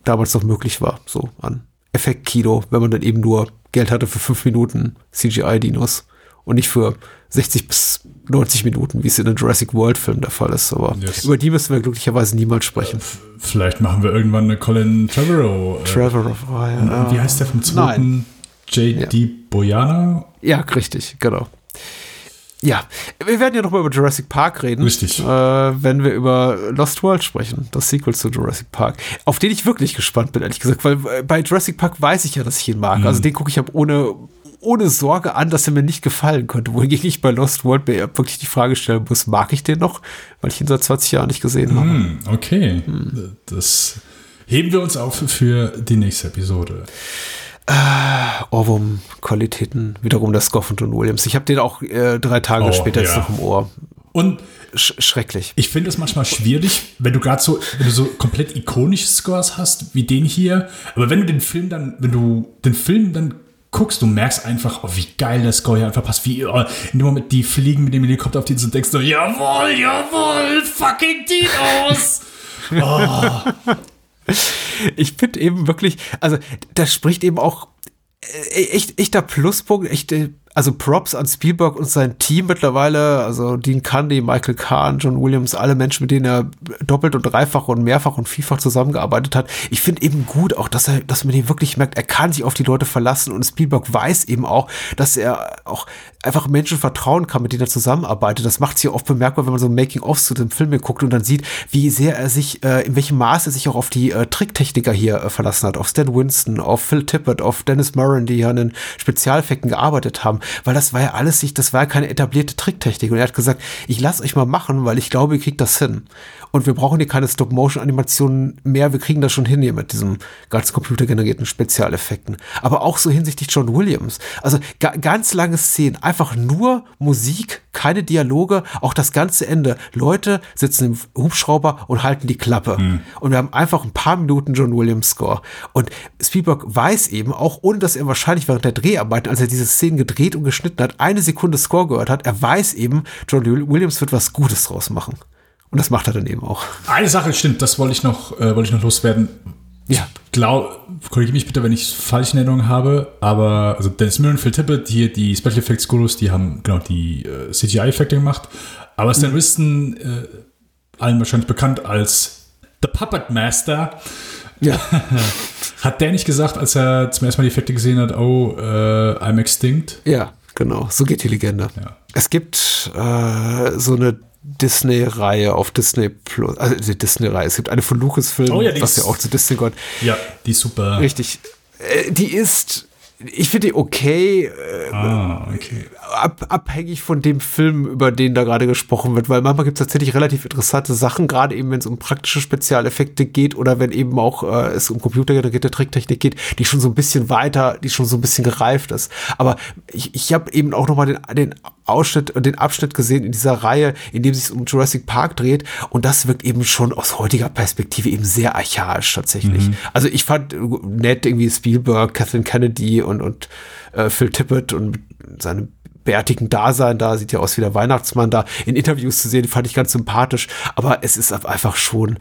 damals noch möglich war, so an Effektkino, wenn man dann eben nur Geld hatte für fünf Minuten CGI-Dinos Und nicht für 60 bis 90 Minuten, wie es in einem Jurassic World-Film der Fall ist. Aber Yes. über die müssen wir glücklicherweise niemals sprechen. Vielleicht machen wir irgendwann eine Colin Trevorrow. äh, Trevor of und Wie heißt der vom zweiten? J.D. Boyana? Ja, richtig, genau. Ja, wir werden ja noch mal über Jurassic Park reden. Richtig. Äh, wenn wir über Lost World sprechen, das Sequel zu Jurassic Park. Auf den ich wirklich gespannt bin, ehrlich gesagt, weil äh, bei Jurassic Park weiß ich ja, dass ich ihn mag. Also den gucke ich ab ohne, ohne Sorge an, dass er mir nicht gefallen könnte. Wohingegen ich bei Lost World mir wirklich die Frage stellen muss, mag ich den noch? Weil ich ihn seit 20 Jahren nicht gesehen habe. Hm, okay. Das heben wir uns auf für die nächste Episode. Ohrwurm-Qualitäten, wiederum der Scoff und John Williams. Ich habe den auch äh, drei Tage Oh, später jetzt ja. noch im Ohr. Und Sch schrecklich. ich finde es manchmal schwierig, wenn du gerade so, wenn du so komplett ikonische Scores hast, wie den hier. Aber wenn du den Film dann, wenn du den Film dann guckst, du merkst einfach, oh, wie geil der Score hier einfach passt. Wie, oh, in dem Moment, die fliegen mit dem Helikopter auf die und denkst du, jawohl, jawohl, fucking Dinos. ich finde eben wirklich, also das spricht eben auch äh, echt, echter Pluspunkt, echte, also Props an Spielberg und sein Team mittlerweile, also Dean Candy, Michael Kahn, John Williams, alle Menschen, mit denen er doppelt und dreifach und mehrfach und vielfach zusammengearbeitet hat. Ich finde eben gut auch, dass er, dass man den wirklich merkt, er kann sich auf die Leute verlassen und Spielberg weiß eben auch, dass er auch einfach Menschen vertrauen kann, mit denen er zusammenarbeitet. Das macht sich oft bemerkbar, wenn man so Making-ofs zu dem Film hier guckt und dann sieht, wie sehr er sich, äh, in welchem Maß er sich auch auf die äh, Tricktechniker hier äh, verlassen hat, auf Stan Winston, auf Phil Tippett, auf Dennis Murray, die ja an den Spezialeffekten gearbeitet haben, weil das war ja alles sich, das war ja keine etablierte Tricktechnik. Und er hat gesagt, ich lasse euch mal machen, weil ich glaube, ihr kriegt das hin. Und wir brauchen hier keine Stop-Motion-Animationen mehr, wir kriegen das schon hin hier mit diesem ganz computergenerierten Spezialeffekten. Aber auch so hinsichtlich John Williams. Also ga ganz lange Szenen, einfach nur Musik, keine Dialoge, auch das ganze Ende. Leute sitzen im Hubschrauber und halten die Klappe. Und wir haben einfach ein paar Minuten John Williams Score. Und Spielberg weiß eben, auch ohne dass er wahrscheinlich während der Dreharbeiten, als er diese Szenen gedreht und geschnitten hat, eine Sekunde Score gehört hat, er weiß eben, John Williams wird was Gutes draus machen. Und das macht er dann eben auch. Eine Sache stimmt, das wollte ich noch, äh, wollte ich noch loswerden. Ja. Glaub, korrigiere mich bitte, wenn ich falsche Erinnerungen habe, aber also Dennis Miller und Phil Tippett, hier die Special Effects Gurus, die haben genau die äh, CGI-Effekte gemacht. Aber Stan Winston, äh, allen wahrscheinlich bekannt als The Puppet Master, Ja. hat der nicht gesagt, als er zum ersten Mal die Effekte gesehen hat, oh, äh, I'm extinct? Ja, genau. So geht die Legende. Ja. Es gibt äh, so eine Disney-Reihe auf Disney Plus, also die Disney-Reihe. Es gibt eine von Lucasfilm, Oh ja, die was ja auch zu Disney gehört. Ja, die ist super. Richtig. Äh, die ist, ich finde die okay, äh, Ah, okay. ab, abhängig von dem Film, über den da gerade gesprochen wird, weil manchmal gibt es tatsächlich relativ interessante Sachen, gerade eben wenn es um praktische Spezialeffekte geht oder wenn eben auch äh, es um computergenerierte Tricktechnik geht, die schon so ein bisschen weiter, die schon so ein bisschen gereift ist. Aber ich, ich habe eben auch nochmal den, den Ausschnitt und den Abschnitt gesehen in dieser Reihe, in dem es sich um Jurassic Park dreht. Und das wirkt eben schon aus heutiger Perspektive eben sehr archaisch tatsächlich. Also ich fand äh, nett irgendwie Spielberg, Kathleen Kennedy und, und äh, Phil Tippett und seine bärtigen Dasein da, sieht ja aus wie der Weihnachtsmann da, in Interviews zu sehen, fand ich ganz sympathisch, aber es ist einfach schon,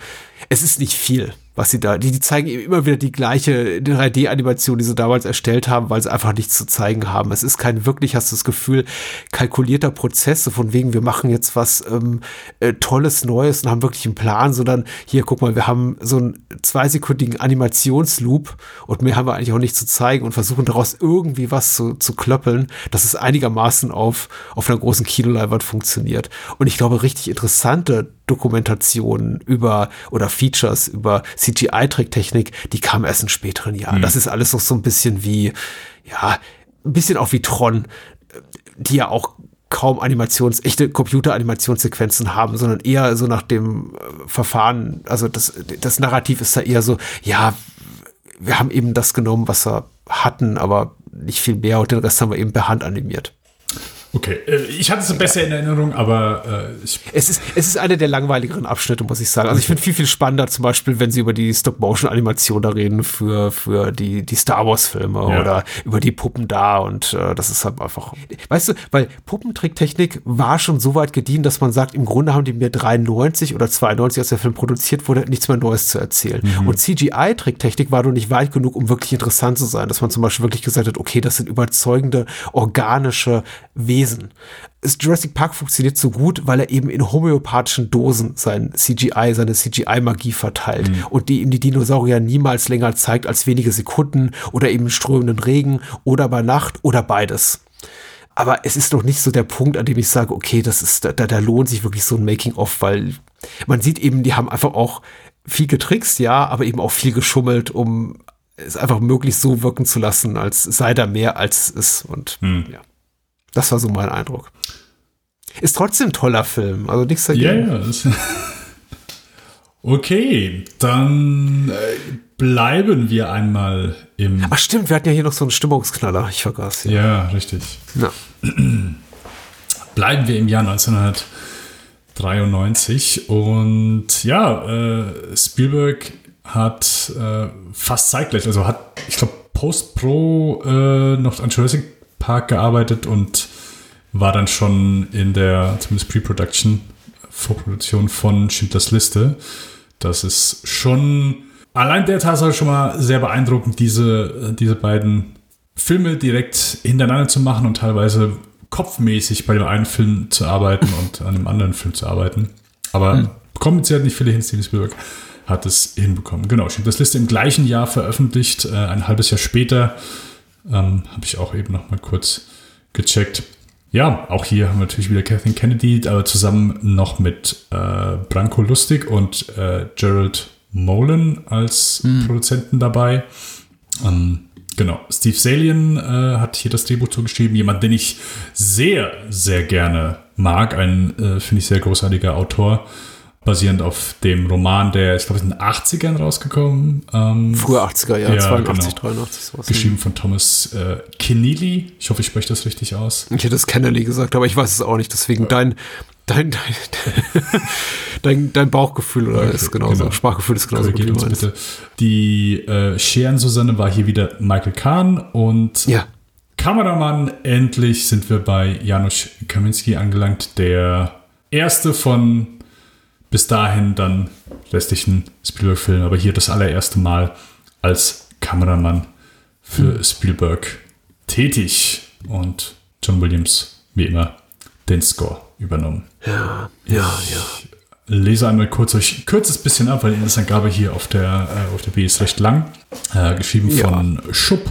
es ist nicht viel, was sie da, die, die zeigen eben immer wieder die gleiche 3D-Animation, die sie damals erstellt haben, weil sie einfach nichts zu zeigen haben. Es ist kein wirklich, hast du das Gefühl, kalkulierter Prozess, so von wegen, wir machen jetzt was ähm, äh, Tolles, Neues und haben wirklich einen Plan, sondern hier, guck mal, wir haben so einen zweisekündigen Animationsloop und mehr haben wir eigentlich auch nicht zu zeigen und versuchen daraus irgendwie was zu, zu klöppeln, dass es einigermaßen auf, auf einer großen Kinoleinwand funktioniert. Und ich glaube, richtig interessante Dokumentationen über oder Features über CGI-Tricktechnik, die kamen erst in späteren Jahren. Das ist alles noch so ein bisschen wie, ja, ein bisschen auch wie Tron, die ja auch kaum Animations, echte Computeranimationssequenzen haben, sondern eher so nach dem äh, Verfahren, also das, das Narrativ ist da eher so, ja, wir haben eben das genommen, was wir hatten, aber nicht viel mehr und den Rest haben wir eben per Hand animiert. Okay, äh, ich hatte es besser in Erinnerung, aber äh, Es ist, es ist einer der langweiligeren Abschnitte, muss ich sagen. Also ich finde viel, viel spannender zum Beispiel, wenn sie über die Stop-Motion-Animation da reden für, für die, die Star Wars-Filme Ja. oder über die Puppen da und äh, das ist halt einfach. Weißt du, weil Puppentricktechnik war schon so weit gediehen, dass man sagt, im Grunde haben die mir 93 oder 92, als der Film produziert wurde, nichts mehr Neues zu erzählen. Und CGI-Tricktechnik war noch nicht weit genug, um wirklich interessant zu sein, dass man zum Beispiel wirklich gesagt hat, okay, das sind überzeugende, organische Wesen beweisen. Jurassic Park funktioniert so gut, weil er eben in homöopathischen Dosen sein CGI, seine CGI-Magie verteilt mhm. und die ihm die Dinosaurier niemals länger zeigt als wenige Sekunden oder eben strömenden Regen oder bei Nacht oder beides. Aber es ist noch nicht so der Punkt, an dem ich sage, okay, das ist, da, da lohnt sich wirklich so ein Making-of, weil man sieht eben, die haben einfach auch viel getrickst, ja, aber eben auch viel geschummelt, um es einfach möglichst so wirken zu lassen, als sei da mehr als es ist. Und hm. ja, das war so mein Eindruck. Ist trotzdem ein toller Film, also nichts dagegen. Ja, yeah, okay, dann äh, bleiben wir einmal im. Ach stimmt, wir hatten ja hier noch so einen Stimmungsknaller, ich vergaß. Ja, ja richtig. Ja. Bleiben wir im Jahr 1993 und ja, äh, Spielberg hat äh, fast zeitgleich, also hat, ich glaube, Post Pro äh, noch an Jurassic Park gearbeitet und war dann schon in der, zumindest Pre-Production, Vorproduktion von Schindlers Liste. Das ist schon allein der Tatsache schon mal sehr beeindruckend, diese, diese beiden Filme direkt hintereinander zu machen und teilweise kopfmäßig bei dem einen Film zu arbeiten und an dem anderen Film zu arbeiten. Aber hm. kommen jetzt ja nicht viele hin, Steven Spielberg hat es hinbekommen. Genau, das Liste im gleichen Jahr veröffentlicht, äh, ein halbes Jahr später. Ähm, Habe ich auch eben noch mal kurz gecheckt. Ja, auch hier haben wir natürlich wieder Kathleen Kennedy, aber zusammen noch mit äh, Branko Lustig und äh, Gerald Molen als mhm. Produzenten dabei. Ähm, genau, Steve Salien äh, hat hier das Drehbuch zugeschrieben. Jemand, den ich sehr, sehr gerne mag. Ein, äh, finde ich, sehr großartiger Autor basierend auf dem Roman, der ist, glaube ich, in den 80ern rausgekommen. Ähm, Frühe 80er, ja, ja 82, genau. 83. Sowas. Geschrieben von Thomas äh, Keneally. Ich hoffe, ich spreche das richtig aus. Ich hätte es Kennedy gesagt, aber ich weiß es auch nicht. Deswegen ja. dein, dein, dein, dein, dein, Bauchgefühl oder okay, ist genauso, genau. Sprachgefühl ist genauso gut uns bitte. Die äh, Scheren-Susanne war hier wieder Michael Kahn und ja. Kameramann, endlich sind wir bei Janusz Kaminski angelangt, der erste von bis dahin dann restlichen Spielberg-Film, aber hier das allererste Mal als Kameramann für mhm. Spielberg tätig und John Williams, wie immer, den Score übernommen. Ja, ja, ich ja. Lese einmal kurz euch kurzes bisschen ab, weil die Inhaltsangabe hier auf der, äh, auf der B ist recht lang. Äh, geschrieben ja. von Schupp,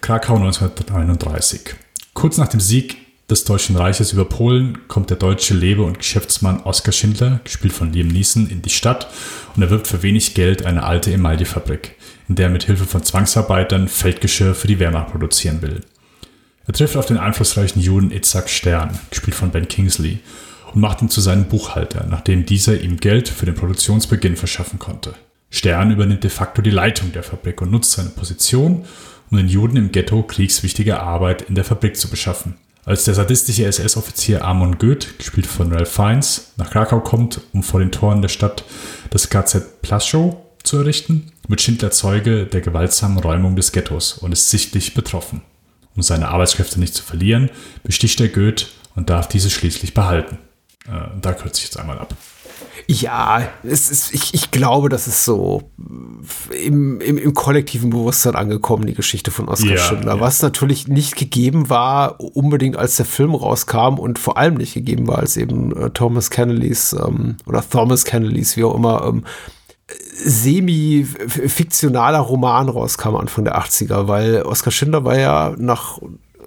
Krakau 1931. Kurz nach dem Sieg des Deutschen Reiches über Polen kommt der deutsche Lebe- und Geschäftsmann Oskar Schindler, gespielt von Liam Neeson, in die Stadt und erwirbt für wenig Geld eine alte Emaillefabrik, in der er mit Hilfe von Zwangsarbeitern Feldgeschirr für die Wehrmacht produzieren will. Er trifft auf den einflussreichen Juden Itzhak Stern, gespielt von Ben Kingsley, und macht ihn zu seinem Buchhalter, nachdem dieser ihm Geld für den Produktionsbeginn verschaffen konnte. Stern übernimmt de facto die Leitung der Fabrik und nutzt seine Position, um den Juden im Ghetto kriegswichtige Arbeit in der Fabrik zu beschaffen. Als der sadistische SS-Offizier Amon Goeth, gespielt von Ralph Fiennes, nach Krakau kommt, um vor den Toren der Stadt das KZ Plaszow zu errichten, wird Schindler Zeuge der gewaltsamen Räumung des Ghettos und ist sichtlich betroffen. Um seine Arbeitskräfte nicht zu verlieren, besticht er Goeth und darf diese schließlich behalten. Äh, da kürze ich jetzt einmal ab. Ja, es ist, ich, ich glaube, das ist so im, im, im kollektiven Bewusstsein angekommen, die Geschichte von Oskar ja, Schindler. Ja. Was natürlich nicht gegeben war, unbedingt als der Film rauskam und vor allem nicht gegeben war, als eben äh, Thomas Kennelys ähm, oder Thomas Kennelys, wie auch immer, ähm, semi-fiktionaler Roman rauskam Anfang der 80er, weil Oskar Schindler war ja nach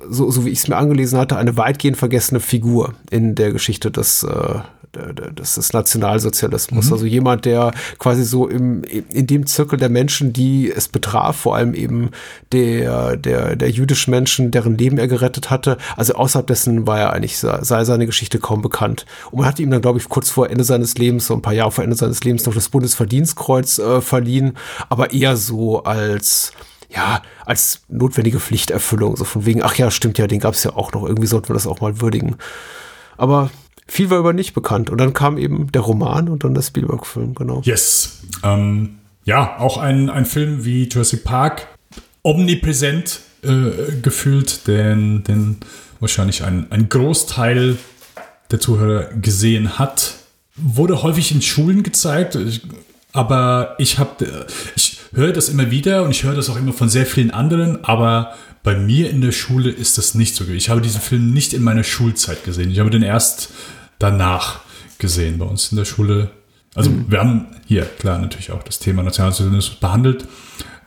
so, so wie ich es mir angelesen hatte, eine weitgehend vergessene Figur in der Geschichte des, äh, des, des Nationalsozialismus. Mhm. Also jemand, der quasi so im, in dem Zirkel der Menschen, die es betraf, vor allem eben der, der, der jüdischen Menschen, deren Leben er gerettet hatte. Also außerhalb dessen war er eigentlich, sei seine Geschichte kaum bekannt. Und man hat ihm dann, glaube ich, kurz vor Ende seines Lebens, so ein paar Jahre vor Ende seines Lebens, noch das Bundesverdienstkreuz äh, verliehen, aber eher so als ja, als notwendige Pflichterfüllung, so von wegen, ach ja, stimmt ja, den gab es ja auch noch, irgendwie sollten wir das auch mal würdigen. Aber viel war über nicht bekannt. Und dann kam eben der Roman und dann der Spielberg-Film, genau. Yes. Ähm, ja, auch ein, ein Film wie Jurassic Park, omnipräsent äh, gefühlt, denn, denn wahrscheinlich ein, ein Großteil der Zuhörer gesehen hat. Wurde häufig in Schulen gezeigt, aber ich habe, ich höre das immer wieder und ich höre das auch immer von sehr vielen anderen, aber Bei mir in der Schule ist das nicht so. Ich habe diesen Film nicht in meiner Schulzeit gesehen. Ich habe den erst danach gesehen bei uns in der Schule. Also mhm. wir haben hier klar natürlich auch das Thema Nationalsozialismus behandelt,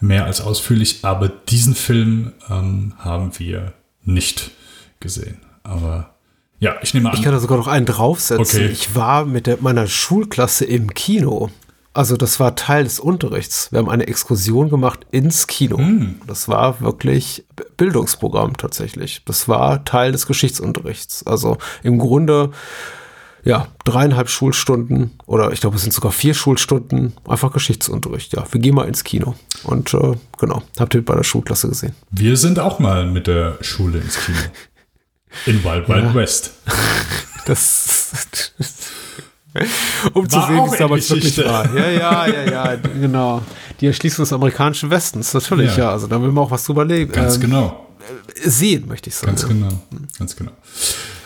mehr als ausführlich, aber diesen Film ähm, haben wir nicht gesehen. Aber ja, ich nehme an. Ich kann da sogar noch einen draufsetzen. Okay. Ich war mit der, meiner Schulklasse im Kino. Also das war Teil des Unterrichts. Wir haben eine Exkursion gemacht ins Kino. Mm. Das war wirklich Bildungsprogramm tatsächlich. Das war Teil des Geschichtsunterrichts. Also im Grunde ja, dreieinhalb Schulstunden oder ich glaube, es sind sogar vier Schulstunden, einfach Geschichtsunterricht. Ja, wir gehen mal ins Kino. Und äh, genau, habt ihr bei der Schulklasse gesehen. Wir sind auch mal mit der Schule ins Kino. In Wild Wild ja. West. Das. Um war zu sehen, wie es damals wirklich war. Ja, ja, ja, ja, genau. Die Erschließung des amerikanischen Westens, natürlich, ja. ja. Also da will man auch was drüber leben. Ganz ähm, genau. Sehen, möchte ich sagen. Ganz genau. Ganz genau.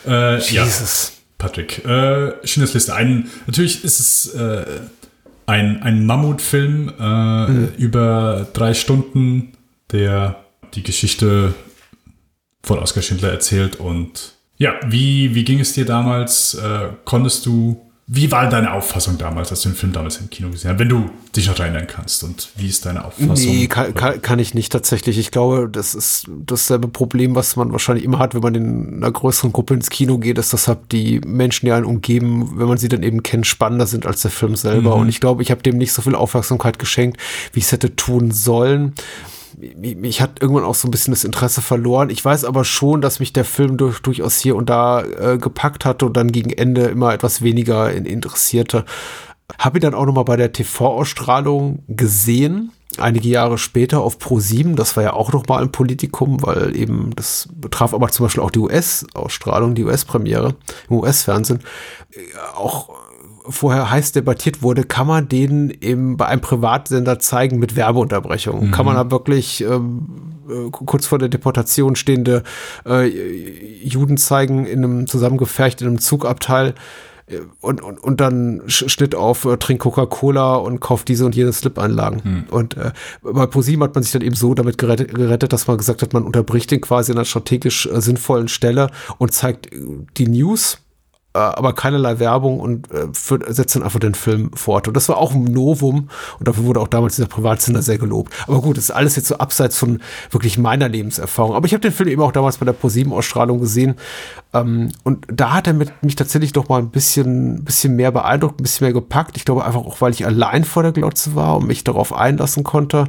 Äh, Jesus. Ja. Patrick. Äh, Schindlers Liste. Ein, natürlich ist es äh, ein, ein Mammutfilm äh, mhm. über drei Stunden, der die Geschichte von Oskar Schindler erzählt. Und ja, wie, wie ging es dir damals? Äh, konntest du wie war deine Auffassung damals, als du den Film damals im Kino gesehen hast, wenn du dich noch erinnern kannst? Und wie ist deine Auffassung? Nee, kann, kann, kann, ich nicht tatsächlich. Ich glaube, das ist dasselbe Problem, was man wahrscheinlich immer hat, wenn man in einer größeren Gruppe ins Kino geht, ist, dass halt die Menschen, die einen umgeben, wenn man sie dann eben kennt, spannender sind als der Film selber. Mhm. Und ich glaube, ich habe dem nicht so viel Aufmerksamkeit geschenkt, wie ich es hätte tun sollen mich hat irgendwann auch so ein bisschen das Interesse verloren. Ich weiß aber schon, dass mich der Film durch, durchaus hier und da äh, gepackt hatte und dann gegen Ende immer etwas weniger interessierte. Habe ihn dann auch nochmal bei der TV-Ausstrahlung gesehen, einige Jahre später auf Pro7. Das war ja auch nochmal ein Politikum, weil eben das betraf aber zum Beispiel auch die US-Ausstrahlung, die US-Premiere im US-Fernsehen. Äh, auch vorher heiß debattiert wurde, kann man den eben bei einem Privatsender zeigen mit Werbeunterbrechung? Mhm. Kann man da wirklich ähm, äh, kurz vor der Deportation stehende äh, Juden zeigen in einem zusammengefercht in einem Zugabteil? Äh, und, und, und dann Schnitt auf, äh, trink Coca-Cola und kauft diese und jene Slip-Einlagen. Hm. Und äh, bei ProSieben hat man sich dann eben so damit gerettet, gerettet, dass man gesagt hat, man unterbricht den quasi an einer strategisch äh, sinnvollen Stelle und zeigt äh, die News aber keinerlei Werbung und äh, für, setzt dann einfach den Film fort. Und das war auch ein Novum und dafür wurde auch damals dieser Privatsender sehr gelobt. Aber gut, das ist alles jetzt so abseits von wirklich meiner Lebenserfahrung. Aber ich habe den Film eben auch damals bei der ProSieben-Ausstrahlung gesehen ähm, und da hat er mit, mich tatsächlich doch mal ein bisschen, bisschen mehr beeindruckt, ein bisschen mehr gepackt. Ich glaube einfach auch, weil ich allein vor der Glotze war und mich darauf einlassen konnte.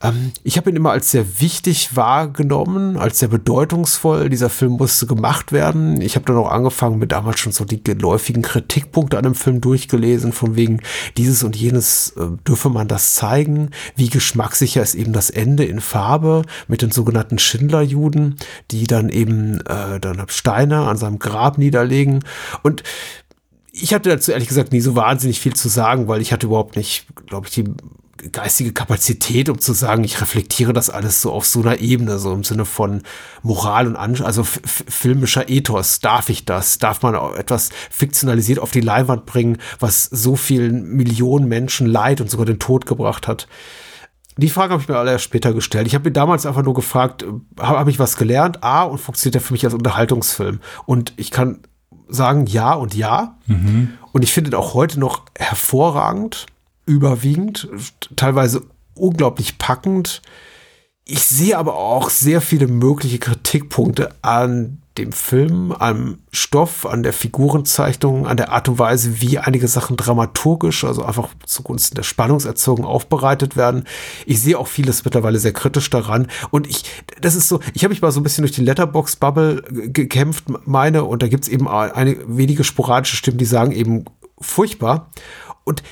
Ähm, ich habe ihn immer als sehr wichtig wahrgenommen, als sehr bedeutungsvoll. Dieser Film musste gemacht werden. Ich habe dann auch angefangen, mit damals schon so die geläufigen Kritikpunkte an dem Film durchgelesen, von wegen dieses und jenes äh, dürfe man das zeigen. Wie geschmackssicher ist eben das Ende in Farbe mit den sogenannten Schindlerjuden, die dann eben äh, dann Steine an seinem Grab niederlegen. Und ich hatte dazu ehrlich gesagt nie so wahnsinnig viel zu sagen, weil ich hatte überhaupt nicht, glaube ich, die geistige Kapazität, um zu sagen, ich reflektiere das alles so auf so einer Ebene, so im Sinne von Moral und An also filmischer Ethos. Darf ich das? Darf man etwas fiktionalisiert auf die Leinwand bringen, was so vielen Millionen Menschen Leid und sogar den Tod gebracht hat? Die Frage habe ich mir alle erst später gestellt. Ich habe mir damals einfach nur gefragt, habe hab ich was gelernt? A, und funktioniert der für mich als Unterhaltungsfilm? Und ich kann sagen ja und ja. Mhm. Und ich finde ihn auch heute noch hervorragend überwiegend, teilweise unglaublich packend. Ich sehe aber auch sehr viele mögliche Kritikpunkte an dem Film, am Stoff, an der Figurenzeichnung, an der Art und Weise, wie einige Sachen dramaturgisch, also einfach zugunsten der Spannungserzeugung aufbereitet werden. Ich sehe auch vieles mittlerweile sehr kritisch daran. Und ich, das ist so, ich habe mich mal so ein bisschen durch die Letterbox-Bubble gekämpft, meine, und da gibt es eben eine wenige sporadische Stimmen, die sagen eben furchtbar. Und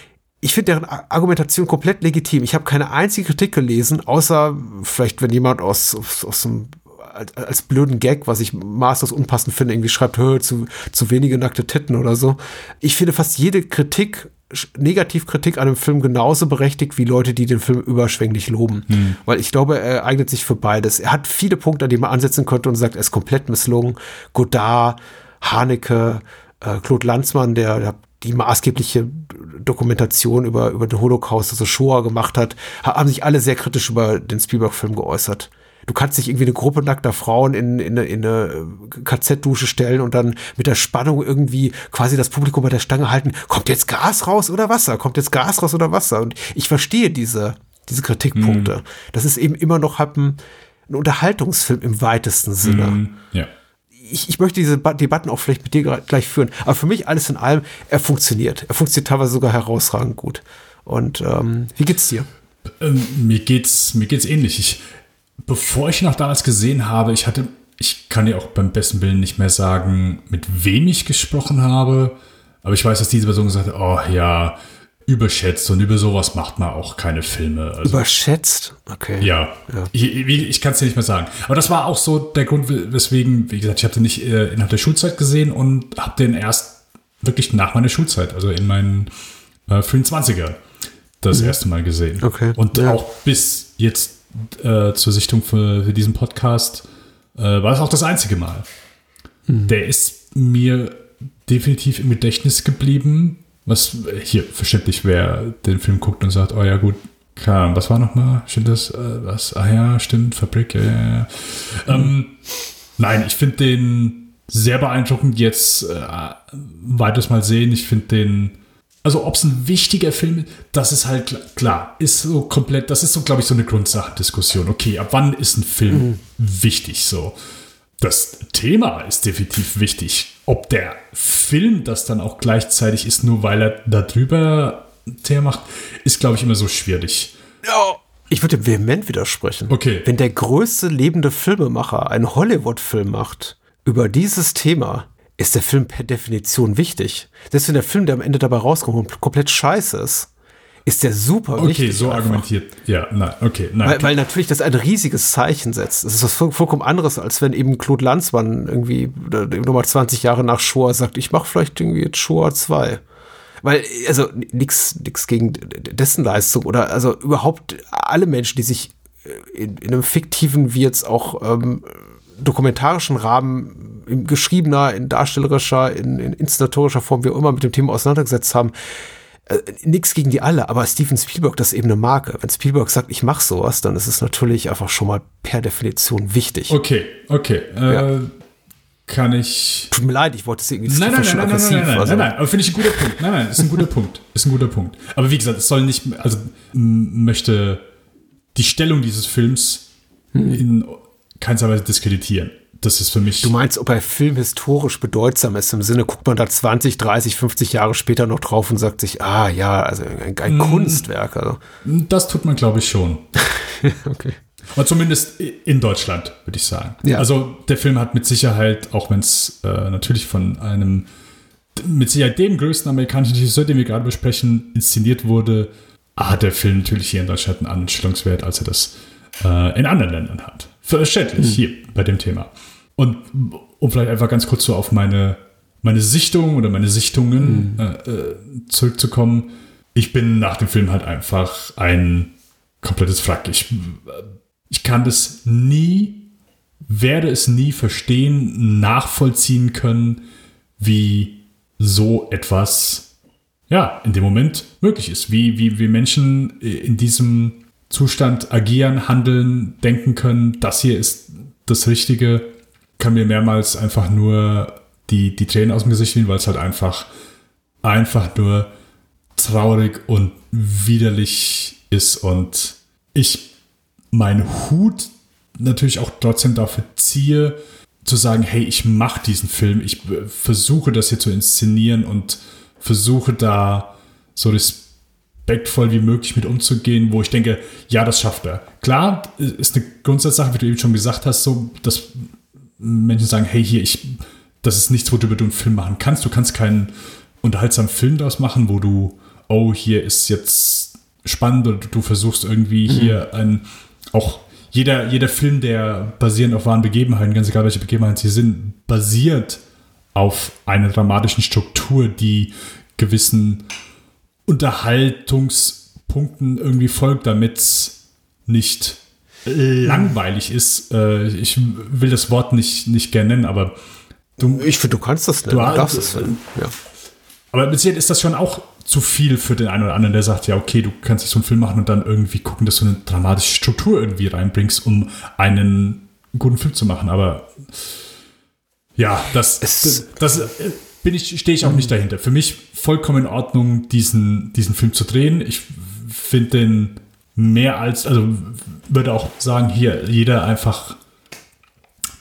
ich finde deren Argumentation komplett legitim. Ich habe keine einzige Kritik gelesen, außer vielleicht, wenn jemand aus, aus, aus dem als, als blöden Gag, was ich maßlos unpassend finde, irgendwie schreibt, hör, zu, zu wenige nackte Titten oder so. Ich finde fast jede Kritik, Negativkritik an dem Film genauso berechtigt wie Leute, die den Film überschwänglich loben. Hm. Weil ich glaube, er eignet sich für beides. Er hat viele Punkte, an denen man ansetzen könnte und sagt, er ist komplett misslungen. Godard, Haneke, äh, Claude Lanzmann, der, der die maßgebliche Dokumentation über, über den Holocaust, also Shoah gemacht hat, haben sich alle sehr kritisch über den Spielberg-Film geäußert. du kannst dich irgendwie eine Gruppe nackter Frauen in, in, eine, in eine KZ-Dusche stellen und dann mit der Spannung irgendwie quasi das Publikum bei der Stange halten. Kommt jetzt Gas raus oder Wasser? Kommt jetzt Gas raus oder Wasser? Und ich verstehe diese, diese Kritikpunkte. Mhm. Das ist eben immer noch halt ein, ein Unterhaltungsfilm im weitesten Sinne. Mhm. Ja ich, ich möchte diese Debatten auch vielleicht mit dir gleich führen. Aber für mich alles in allem, er funktioniert. Er funktioniert teilweise sogar herausragend gut. Und ähm, wie geht's dir? Ähm, mir geht's mir geht's ähnlich. Ich, bevor ich ihn noch damals gesehen habe, ich hatte, ich kann dir auch beim besten Willen nicht mehr sagen, mit wem ich gesprochen habe. Aber ich weiß, dass diese Person gesagt hat, oh ja, überschätzt und über sowas macht man auch keine Filme. Also, überschätzt? Okay. Ja. ja. Ich, ich kann es dir nicht mehr sagen. Aber das war auch so der Grund, weswegen, wie gesagt, ich habe den nicht äh, innerhalb der Schulzeit gesehen und habe den erst wirklich nach meiner Schulzeit, also in meinen äh, frühen 20er, das mhm. erste Mal gesehen. Okay. Und ja. auch bis jetzt äh, zur Sichtung für, für diesen Podcast äh, war es auch das einzige Mal. Mhm. Der ist mir definitiv im Gedächtnis geblieben was hier verständlich, wer den Film guckt und sagt, oh ja gut, klar, was war nochmal? Stimmt das? Äh, was? Ah ja, stimmt, Fabrik, ja, ja, ja. Ähm, nein, ich finde den sehr beeindruckend jetzt äh, weiteres Mal sehen. Ich finde den, also ob es ein wichtiger Film ist, das ist halt klar, klar, ist so komplett, das ist so, glaube ich, so eine Grundsachendiskussion. Okay, ab wann ist ein Film mhm. wichtig so? Das Thema ist definitiv wichtig. Ob der Film das dann auch gleichzeitig ist, nur weil er darüber Thema macht, ist, glaube ich, immer so schwierig. Ja. Ich würde vehement widersprechen. Okay. Wenn der größte lebende Filmemacher einen Hollywood-Film macht über dieses Thema, ist der Film per Definition wichtig. Selbst wenn der Film, der am Ende dabei rauskommt, komplett scheiße ist ist der super okay, wichtig. Okay, so einfach. argumentiert. Ja, nein, okay, nein. Weil, weil, natürlich das ein riesiges Zeichen setzt. Es ist was vollkommen anderes, als wenn eben Claude Lanzmann irgendwie nochmal 20 Jahre nach Shoah sagt, ich mache vielleicht irgendwie jetzt Shoah 2. Weil, also nichts nix gegen dessen Leistung oder also überhaupt alle Menschen, die sich äh, in, in einem fiktiven, wie jetzt auch ähm, dokumentarischen Rahmen, in geschriebener, in darstellerischer, in, in inszenatorischer Form, wie auch immer mit dem Thema auseinandergesetzt haben, äh, nichts gegen die alle, aber Steven Spielberg, das ist eben eine Marke. Wenn Spielberg sagt, ich mache sowas, dann ist es natürlich einfach schon mal per Definition wichtig. Okay, okay. Äh, ja. Kann ich. Tut mir leid, ich wollte es irgendwie nein, nein, nein, nein, nein, nein, nein, also. nein, nein, aber finde ich ein guter Punkt. Nein, nein, ist ein guter Punkt. Ist ein guter Punkt. Aber wie gesagt, es soll nicht, also möchte die Stellung dieses Films hm. in keinster Weise diskreditieren das ist für mich. Du meinst, ob ein Film historisch bedeutsam ist, im Sinne, guckt man da 20, 30, 50 Jahre später noch drauf und sagt sich, ah ja, also ein, ein mm, Kunstwerk. Also. Das tut man, glaube ich, schon. okay. Aber zumindest in Deutschland, würde ich sagen. Ja. Also der Film hat mit Sicherheit, auch wenn es äh, natürlich von einem, mit Sicherheit dem größten amerikanischen Regisseur, den wir gerade besprechen, inszeniert wurde, hat der Film natürlich hier in Deutschland einen anderen Stellungswert, als er das äh, in anderen Ländern hat. Verständlich hm. hier bei dem Thema. Und um vielleicht einfach ganz kurz so auf meine, meine Sichtung oder meine Sichtungen mhm. äh, zurückzukommen. Ich bin nach dem Film halt einfach ein komplettes Frack. Ich, ich kann das nie, werde es nie verstehen, nachvollziehen können, wie so etwas ja, in dem Moment möglich ist. Wie, wie, wie Menschen in diesem Zustand agieren, handeln, denken können, das hier ist das Richtige kann mir mehrmals einfach nur die, die Tränen aus dem Gesicht nehmen, weil es halt einfach, einfach nur traurig und widerlich ist. Und ich meinen Hut natürlich auch trotzdem dafür ziehe, zu sagen, hey, ich mache diesen Film, ich versuche das hier zu inszenieren und versuche da so respektvoll wie möglich mit umzugehen, wo ich denke, ja, das schafft er. Klar, ist eine Grundsatzsache, wie du eben schon gesagt hast, so, das Menschen sagen, hey, hier, ich, das ist nichts, worüber du einen Film machen kannst. Du kannst keinen unterhaltsamen Film daraus machen, wo du, oh, hier ist jetzt spannend oder du versuchst irgendwie mhm. hier ein, auch jeder, jeder Film, der basierend auf wahren Begebenheiten, ganz egal welche Begebenheiten sie sind, basiert auf einer dramatischen Struktur, die gewissen Unterhaltungspunkten irgendwie folgt, damit es nicht langweilig ist. Äh, ich will das Wort nicht, nicht gerne nennen, aber du. Ich finde, du kannst das nennen. Du, du darfst es nennen. Ja. Aber mit Sicherheit ist das schon auch zu viel für den einen oder anderen, der sagt, ja, okay, du kannst nicht so einen Film machen und dann irgendwie gucken, dass du eine dramatische Struktur irgendwie reinbringst, um einen guten Film zu machen. Aber ja, das, das, das äh, bin ich, stehe ich auch nicht dahinter. Für mich vollkommen in Ordnung, diesen, diesen Film zu drehen. Ich finde den mehr als, also würde auch sagen, hier, jeder einfach,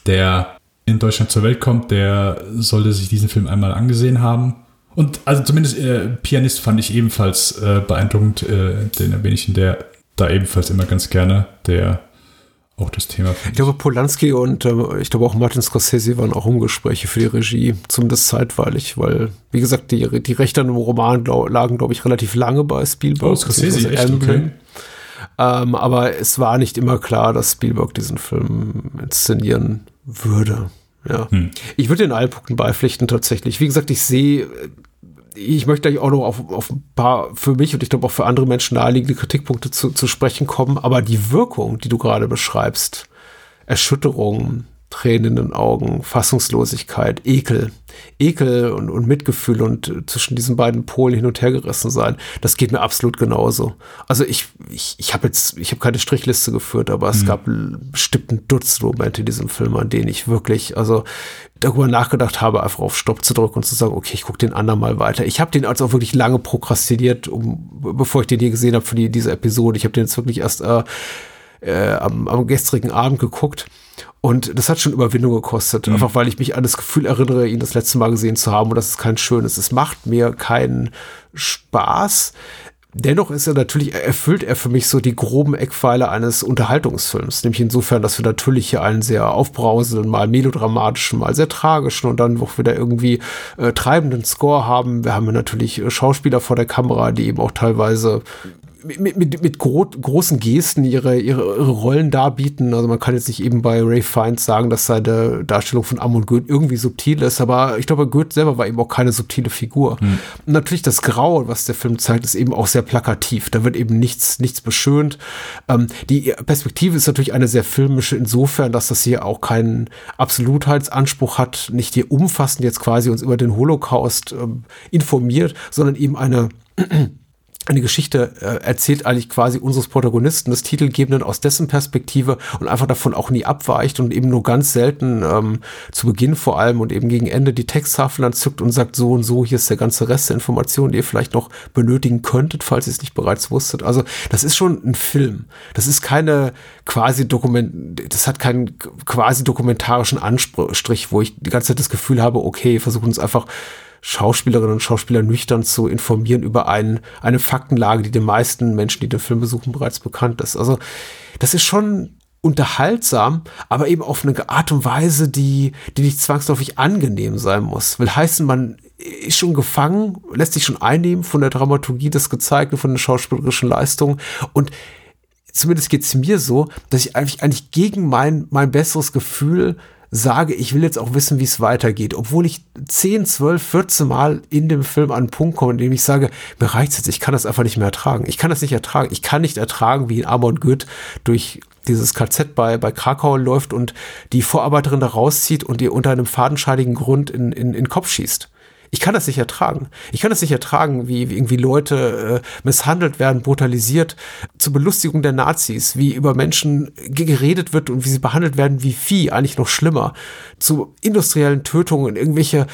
der in Deutschland zur Welt kommt, der sollte sich diesen Film einmal angesehen haben. Und also zumindest äh, Pianist fand ich ebenfalls äh, beeindruckend, äh, den erwähne ich in der da ebenfalls immer ganz gerne, der auch das Thema. Ich glaube, Polanski und äh, ich glaube auch Martin Scorsese waren auch Umgespräche für die Regie, zumindest zeitweilig, weil, wie gesagt, die, die Rechte an dem Roman glaub, lagen, glaube ich, relativ lange bei Spielberg. Oh, Scorsese, echt, okay. Ähm, aber es war nicht immer klar, dass Spielberg diesen Film inszenieren würde. Ja. Hm. Ich würde den allen Punkten beipflichten tatsächlich. Wie gesagt, ich sehe ich möchte gleich auch noch auf, auf ein paar für mich und ich glaube auch für andere Menschen naheliegende Kritikpunkte zu, zu sprechen kommen, aber die Wirkung, die du gerade beschreibst, Erschütterung, Tränen in den Augen, Fassungslosigkeit, Ekel, Ekel und, und Mitgefühl und zwischen diesen beiden Polen hin und her gerissen sein, das geht mir absolut genauso. Also ich, ich, ich habe jetzt, ich habe keine Strichliste geführt, aber es mhm. gab bestimmt ein Dutzend Momente in diesem Film, an denen ich wirklich, also darüber nachgedacht habe, einfach auf Stopp zu drücken und zu sagen, okay, ich gucke den anderen mal weiter. Ich habe den also auch wirklich lange prokrastiniert, um, bevor ich den hier gesehen habe für die, diese Episode. Ich habe den jetzt wirklich erst äh, äh, am, am gestrigen Abend geguckt. Und das hat schon Überwindung gekostet, mhm. einfach weil ich mich an das Gefühl erinnere, ihn das letzte Mal gesehen zu haben und das ist kein schönes. Es macht mir keinen Spaß. Dennoch ist er natürlich, erfüllt er für mich so die groben Eckpfeiler eines Unterhaltungsfilms. Nämlich insofern, dass wir natürlich hier einen sehr aufbrausenden, mal melodramatischen, mal sehr tragischen und dann auch wieder irgendwie äh, treibenden Score haben. Wir haben natürlich äh, Schauspieler vor der Kamera, die eben auch teilweise mit, mit, mit gro großen Gesten ihre, ihre, ihre Rollen darbieten. Also man kann jetzt nicht eben bei Ray Fiennes sagen, dass seine Darstellung von Amon Goeth irgendwie subtil ist, aber ich glaube, Goeth selber war eben auch keine subtile Figur. Hm. Und natürlich das Graue, was der Film zeigt, ist eben auch sehr plakativ. Da wird eben nichts, nichts beschönt. Ähm, die Perspektive ist natürlich eine sehr filmische insofern, dass das hier auch keinen Absolutheitsanspruch hat, nicht hier umfassend jetzt quasi uns über den Holocaust ähm, informiert, sondern eben eine eine Geschichte äh, erzählt eigentlich quasi unseres Protagonisten, des Titelgebenden aus dessen Perspektive und einfach davon auch nie abweicht und eben nur ganz selten ähm, zu Beginn vor allem und eben gegen Ende die Texttafel dann zückt und sagt so und so, hier ist der ganze Rest der Informationen, die ihr vielleicht noch benötigen könntet, falls ihr es nicht bereits wusstet. Also das ist schon ein Film. Das ist keine quasi Dokument, das hat keinen quasi dokumentarischen Anstrich, wo ich die ganze Zeit das Gefühl habe, okay, versuchen uns einfach Schauspielerinnen und Schauspieler nüchtern zu informieren über ein, eine Faktenlage, die den meisten Menschen, die den Film besuchen, bereits bekannt ist. Also das ist schon unterhaltsam, aber eben auf eine Art und Weise, die, die nicht zwangsläufig angenehm sein muss. Will heißen, man ist schon gefangen, lässt sich schon einnehmen von der Dramaturgie des Gezeigten, von den schauspielerischen Leistungen und zumindest geht es mir so, dass ich eigentlich, eigentlich gegen mein, mein besseres Gefühl sage, ich will jetzt auch wissen, wie es weitergeht, obwohl ich 10, 12, 14 Mal in dem Film an einen Punkt komme, in dem ich sage, mir reicht's jetzt, ich kann das einfach nicht mehr ertragen. Ich kann das nicht ertragen. Ich kann nicht ertragen, wie in Amon Goeth durch dieses KZ bei, bei Krakau läuft und die Vorarbeiterin da rauszieht und ihr unter einem fadenscheinigen Grund in, in, in den Kopf schießt. Ich kann das nicht ertragen. Ich kann das nicht ertragen, wie, wie irgendwie Leute äh, misshandelt werden, brutalisiert, zur Belustigung der Nazis, wie über Menschen geredet wird und wie sie behandelt werden wie Vieh, eigentlich noch schlimmer, zu industriellen Tötungen, irgendwelche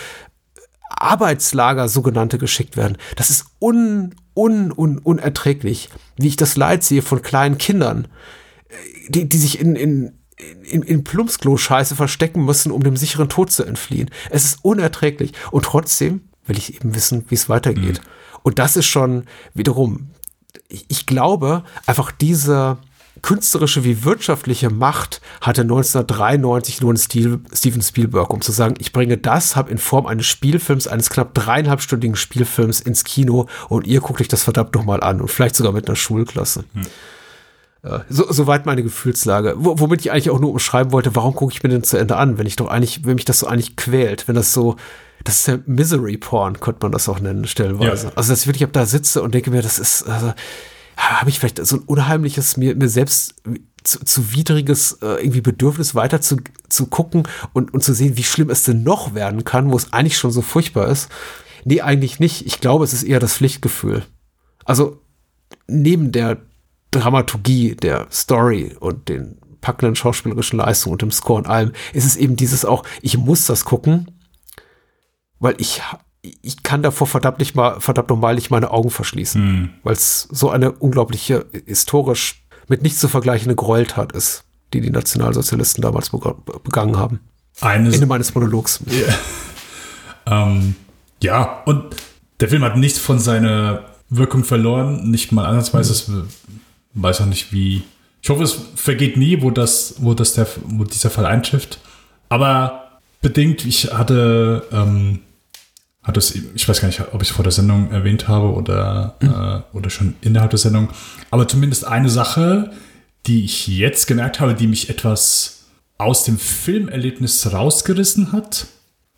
Arbeitslager sogenannte geschickt werden. Das ist un, un, un, unerträglich, wie ich das Leid sehe von kleinen Kindern, äh, die, die sich in, in in, in Plumpsklo-Scheiße verstecken müssen, um dem sicheren Tod zu entfliehen. Es ist unerträglich. Und trotzdem will ich eben wissen, wie es weitergeht. Mhm. Und das ist schon wiederum, ich, ich glaube, einfach diese künstlerische wie wirtschaftliche Macht hatte 1993 nur ein Stil, Steven Spielberg, um zu sagen, ich bringe das, habe in Form eines Spielfilms, eines knapp dreieinhalbstündigen Spielfilms ins Kino und ihr guckt euch das verdammt nochmal an und vielleicht sogar mit einer Schulklasse. Hm. So, soweit meine Gefühlslage. Womit ich eigentlich auch nur umschreiben wollte, warum gucke ich mir den zu Ende an, wenn ich doch eigentlich, wenn mich das so eigentlich quält, wenn das so, das ist ja Misery Porn, könnte man das auch nennen, stellenweise. Ja. Also, dass ich wirklich da sitze und denke mir, das ist, also, habe ich vielleicht so ein unheimliches, mir, mir selbst zu, zu widriges äh, irgendwie Bedürfnis weiter zu, zu gucken und, und zu sehen, wie schlimm es denn noch werden kann, wo es eigentlich schon so furchtbar ist Nee, eigentlich nicht. Ich glaube, es ist eher das Pflichtgefühl. Also neben der Dramaturgie, der Story und den packenden schauspielerischen Leistungen und dem Score und allem, ist es eben dieses auch, ich muss das gucken, weil ich, ich kann davor verdammt nicht mal, verdammt nochmal nicht meine Augen verschließen, Hm. weil es so eine unglaubliche, historisch mit nichts zu vergleichende Gräueltat ist, die die Nationalsozialisten damals bega- begangen haben. Eine, Ende meines Monologs. Ähm, ja, und der Film hat nichts von seiner Wirkung verloren, nicht mal ansatzweise. Es weiß auch nicht, wie. Ich hoffe, es vergeht nie, wo das, wo das der, wo dieser Fall eintrifft. Aber bedingt, ich hatte, ähm, hatte es, ich weiß gar nicht, ob ich es vor der Sendung erwähnt habe oder, äh, oder schon innerhalb der Sendung. Aber zumindest eine Sache, die ich jetzt gemerkt habe, die mich etwas aus dem Filmerlebnis rausgerissen hat,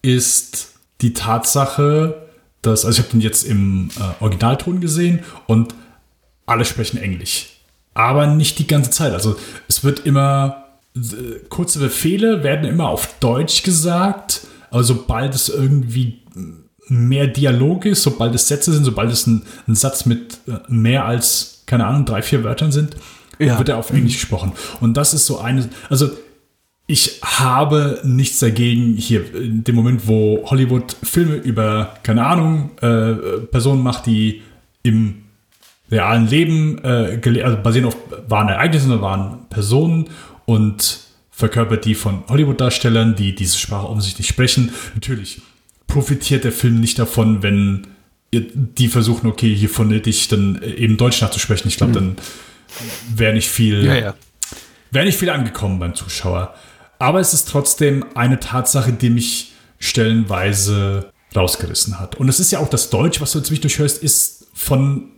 ist die Tatsache, dass, also ich habe den jetzt im äh, Originalton gesehen und alle sprechen Englisch. Aber nicht die ganze Zeit. Also es wird immer, äh, kurze Befehle werden immer auf Deutsch gesagt, aber sobald es irgendwie mehr Dialog ist, sobald es Sätze sind, sobald es ein, ein Satz mit äh, mehr als, keine Ahnung, drei, vier Wörtern sind, Ja. wird er auf Englisch gesprochen. Und das ist so eine, also ich habe nichts dagegen, hier in dem Moment, wo Hollywood Filme über, keine Ahnung, äh, Personen macht, die im realen Leben äh, also basieren auf wahren Ereignissen oder wahren Personen und verkörpert die von Hollywood-Darstellern, die diese Sprache offensichtlich sprechen. Natürlich profitiert der Film nicht davon, wenn die versuchen, okay, hier phonetisch dann äh, eben Deutsch nachzusprechen. Ich glaube, dann wäre nicht viel Ja, ja. wäre nicht viel angekommen beim Zuschauer. Aber es ist trotzdem eine Tatsache, die mich stellenweise rausgerissen hat. Und es ist ja auch das Deutsch, was du zwischendurch hörst, ist von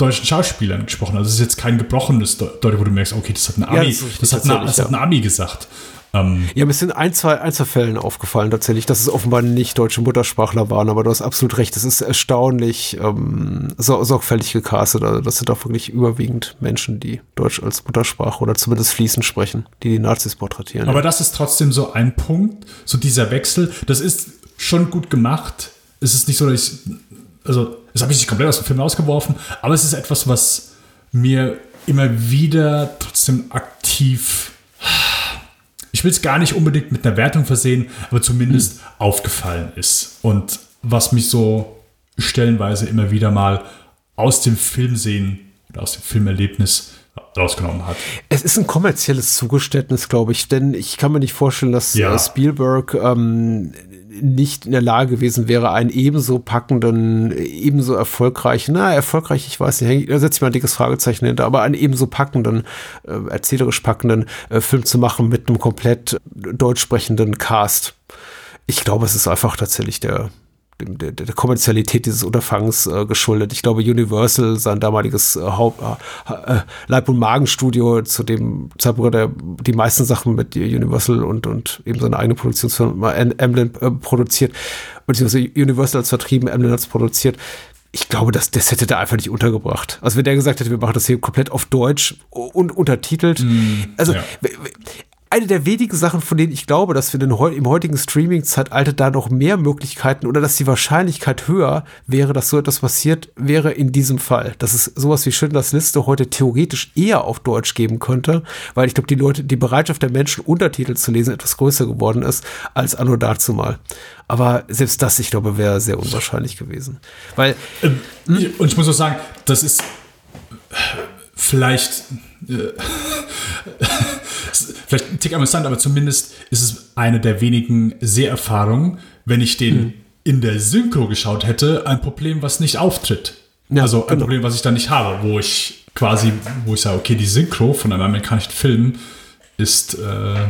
deutschen Schauspielern gesprochen. Also es ist jetzt kein gebrochenes Deu- Deutsch, wo du merkst, okay, das hat ein Ja, Ami, das ist richtig, das, hat, eine, das hat ein ja. Ami gesagt. Ähm, Ja, mir sind ein, zwei Einzelfällen aufgefallen tatsächlich, dass es offenbar nicht deutsche Muttersprachler waren, aber du hast absolut recht, es ist erstaunlich ähm, so, sorgfältig gecastet. Also das sind auch wirklich überwiegend Menschen, die Deutsch als Muttersprache oder zumindest fließend sprechen, die die Nazis porträtieren. Aber das ist trotzdem so ein Punkt, so dieser Wechsel, das ist schon gut gemacht. Es ist nicht so, dass ich, also, das habe ich nicht komplett aus dem Film rausgeworfen, aber es ist etwas, was mir immer wieder trotzdem aktiv, ich will es gar nicht unbedingt mit einer Wertung versehen, aber zumindest aufgefallen ist. Und was mich so stellenweise immer wieder mal aus dem Filmsehen oder aus dem Filmerlebnis rausgenommen hat. Es ist ein kommerzielles Zugeständnis, glaube ich, denn ich kann mir nicht vorstellen, dass Ja. äh, Spielberg ähm, nicht in der Lage gewesen wäre, einen ebenso packenden, ebenso erfolgreichen, na, erfolgreich, ich weiß nicht, da setze ich mal ein dickes Fragezeichen hinter, aber einen ebenso packenden, äh, erzählerisch packenden äh, Film zu machen mit einem komplett deutsch sprechenden Cast. Ich glaube, es ist einfach tatsächlich der, dem- der, der Kommerzialität dieses Unterfangs äh, geschuldet. Ich glaube, Universal, sein damaliges äh, Haupt, äh, äh, Leib- und Magenstudio, zu dem Zeitpunkt hat er die meisten Sachen mit Universal und, und eben seine eigene Produktionsfirma Em- Emblem äh, produziert, beziehungsweise Universal als vertrieben, Emblem als produziert. Ich glaube, das, das hätte der einfach nicht untergebracht. Also wenn der gesagt hätte, wir machen das hier komplett auf Deutsch und untertitelt. also ja. Eine der wenigen Sachen, von denen ich glaube, dass wir im heutigen Streaming-Zeitalter da noch mehr Möglichkeiten oder dass die Wahrscheinlichkeit höher wäre, dass so etwas passiert, wäre in diesem Fall. Dass es sowas wie Schindlers Liste heute theoretisch eher auf Deutsch geben könnte, weil ich glaube, die Leute, die Bereitschaft der Menschen, Untertitel zu lesen, etwas größer geworden ist als anno dazu mal. Aber selbst das, ich glaube, wäre sehr unwahrscheinlich gewesen. Weil, Ähm, ich- Und ich muss auch sagen, das ist vielleicht, äh, vielleicht ein Tick amüsant, aber zumindest ist es eine der wenigen Seherfahrungen, wenn ich den Mhm. in der Synchro geschaut hätte, ein Problem, was nicht auftritt. Ja, also ein genau. Problem, was ich da nicht habe, wo ich quasi, wo ich sage, okay, die Synchro von einem amerikanischen Film ist äh,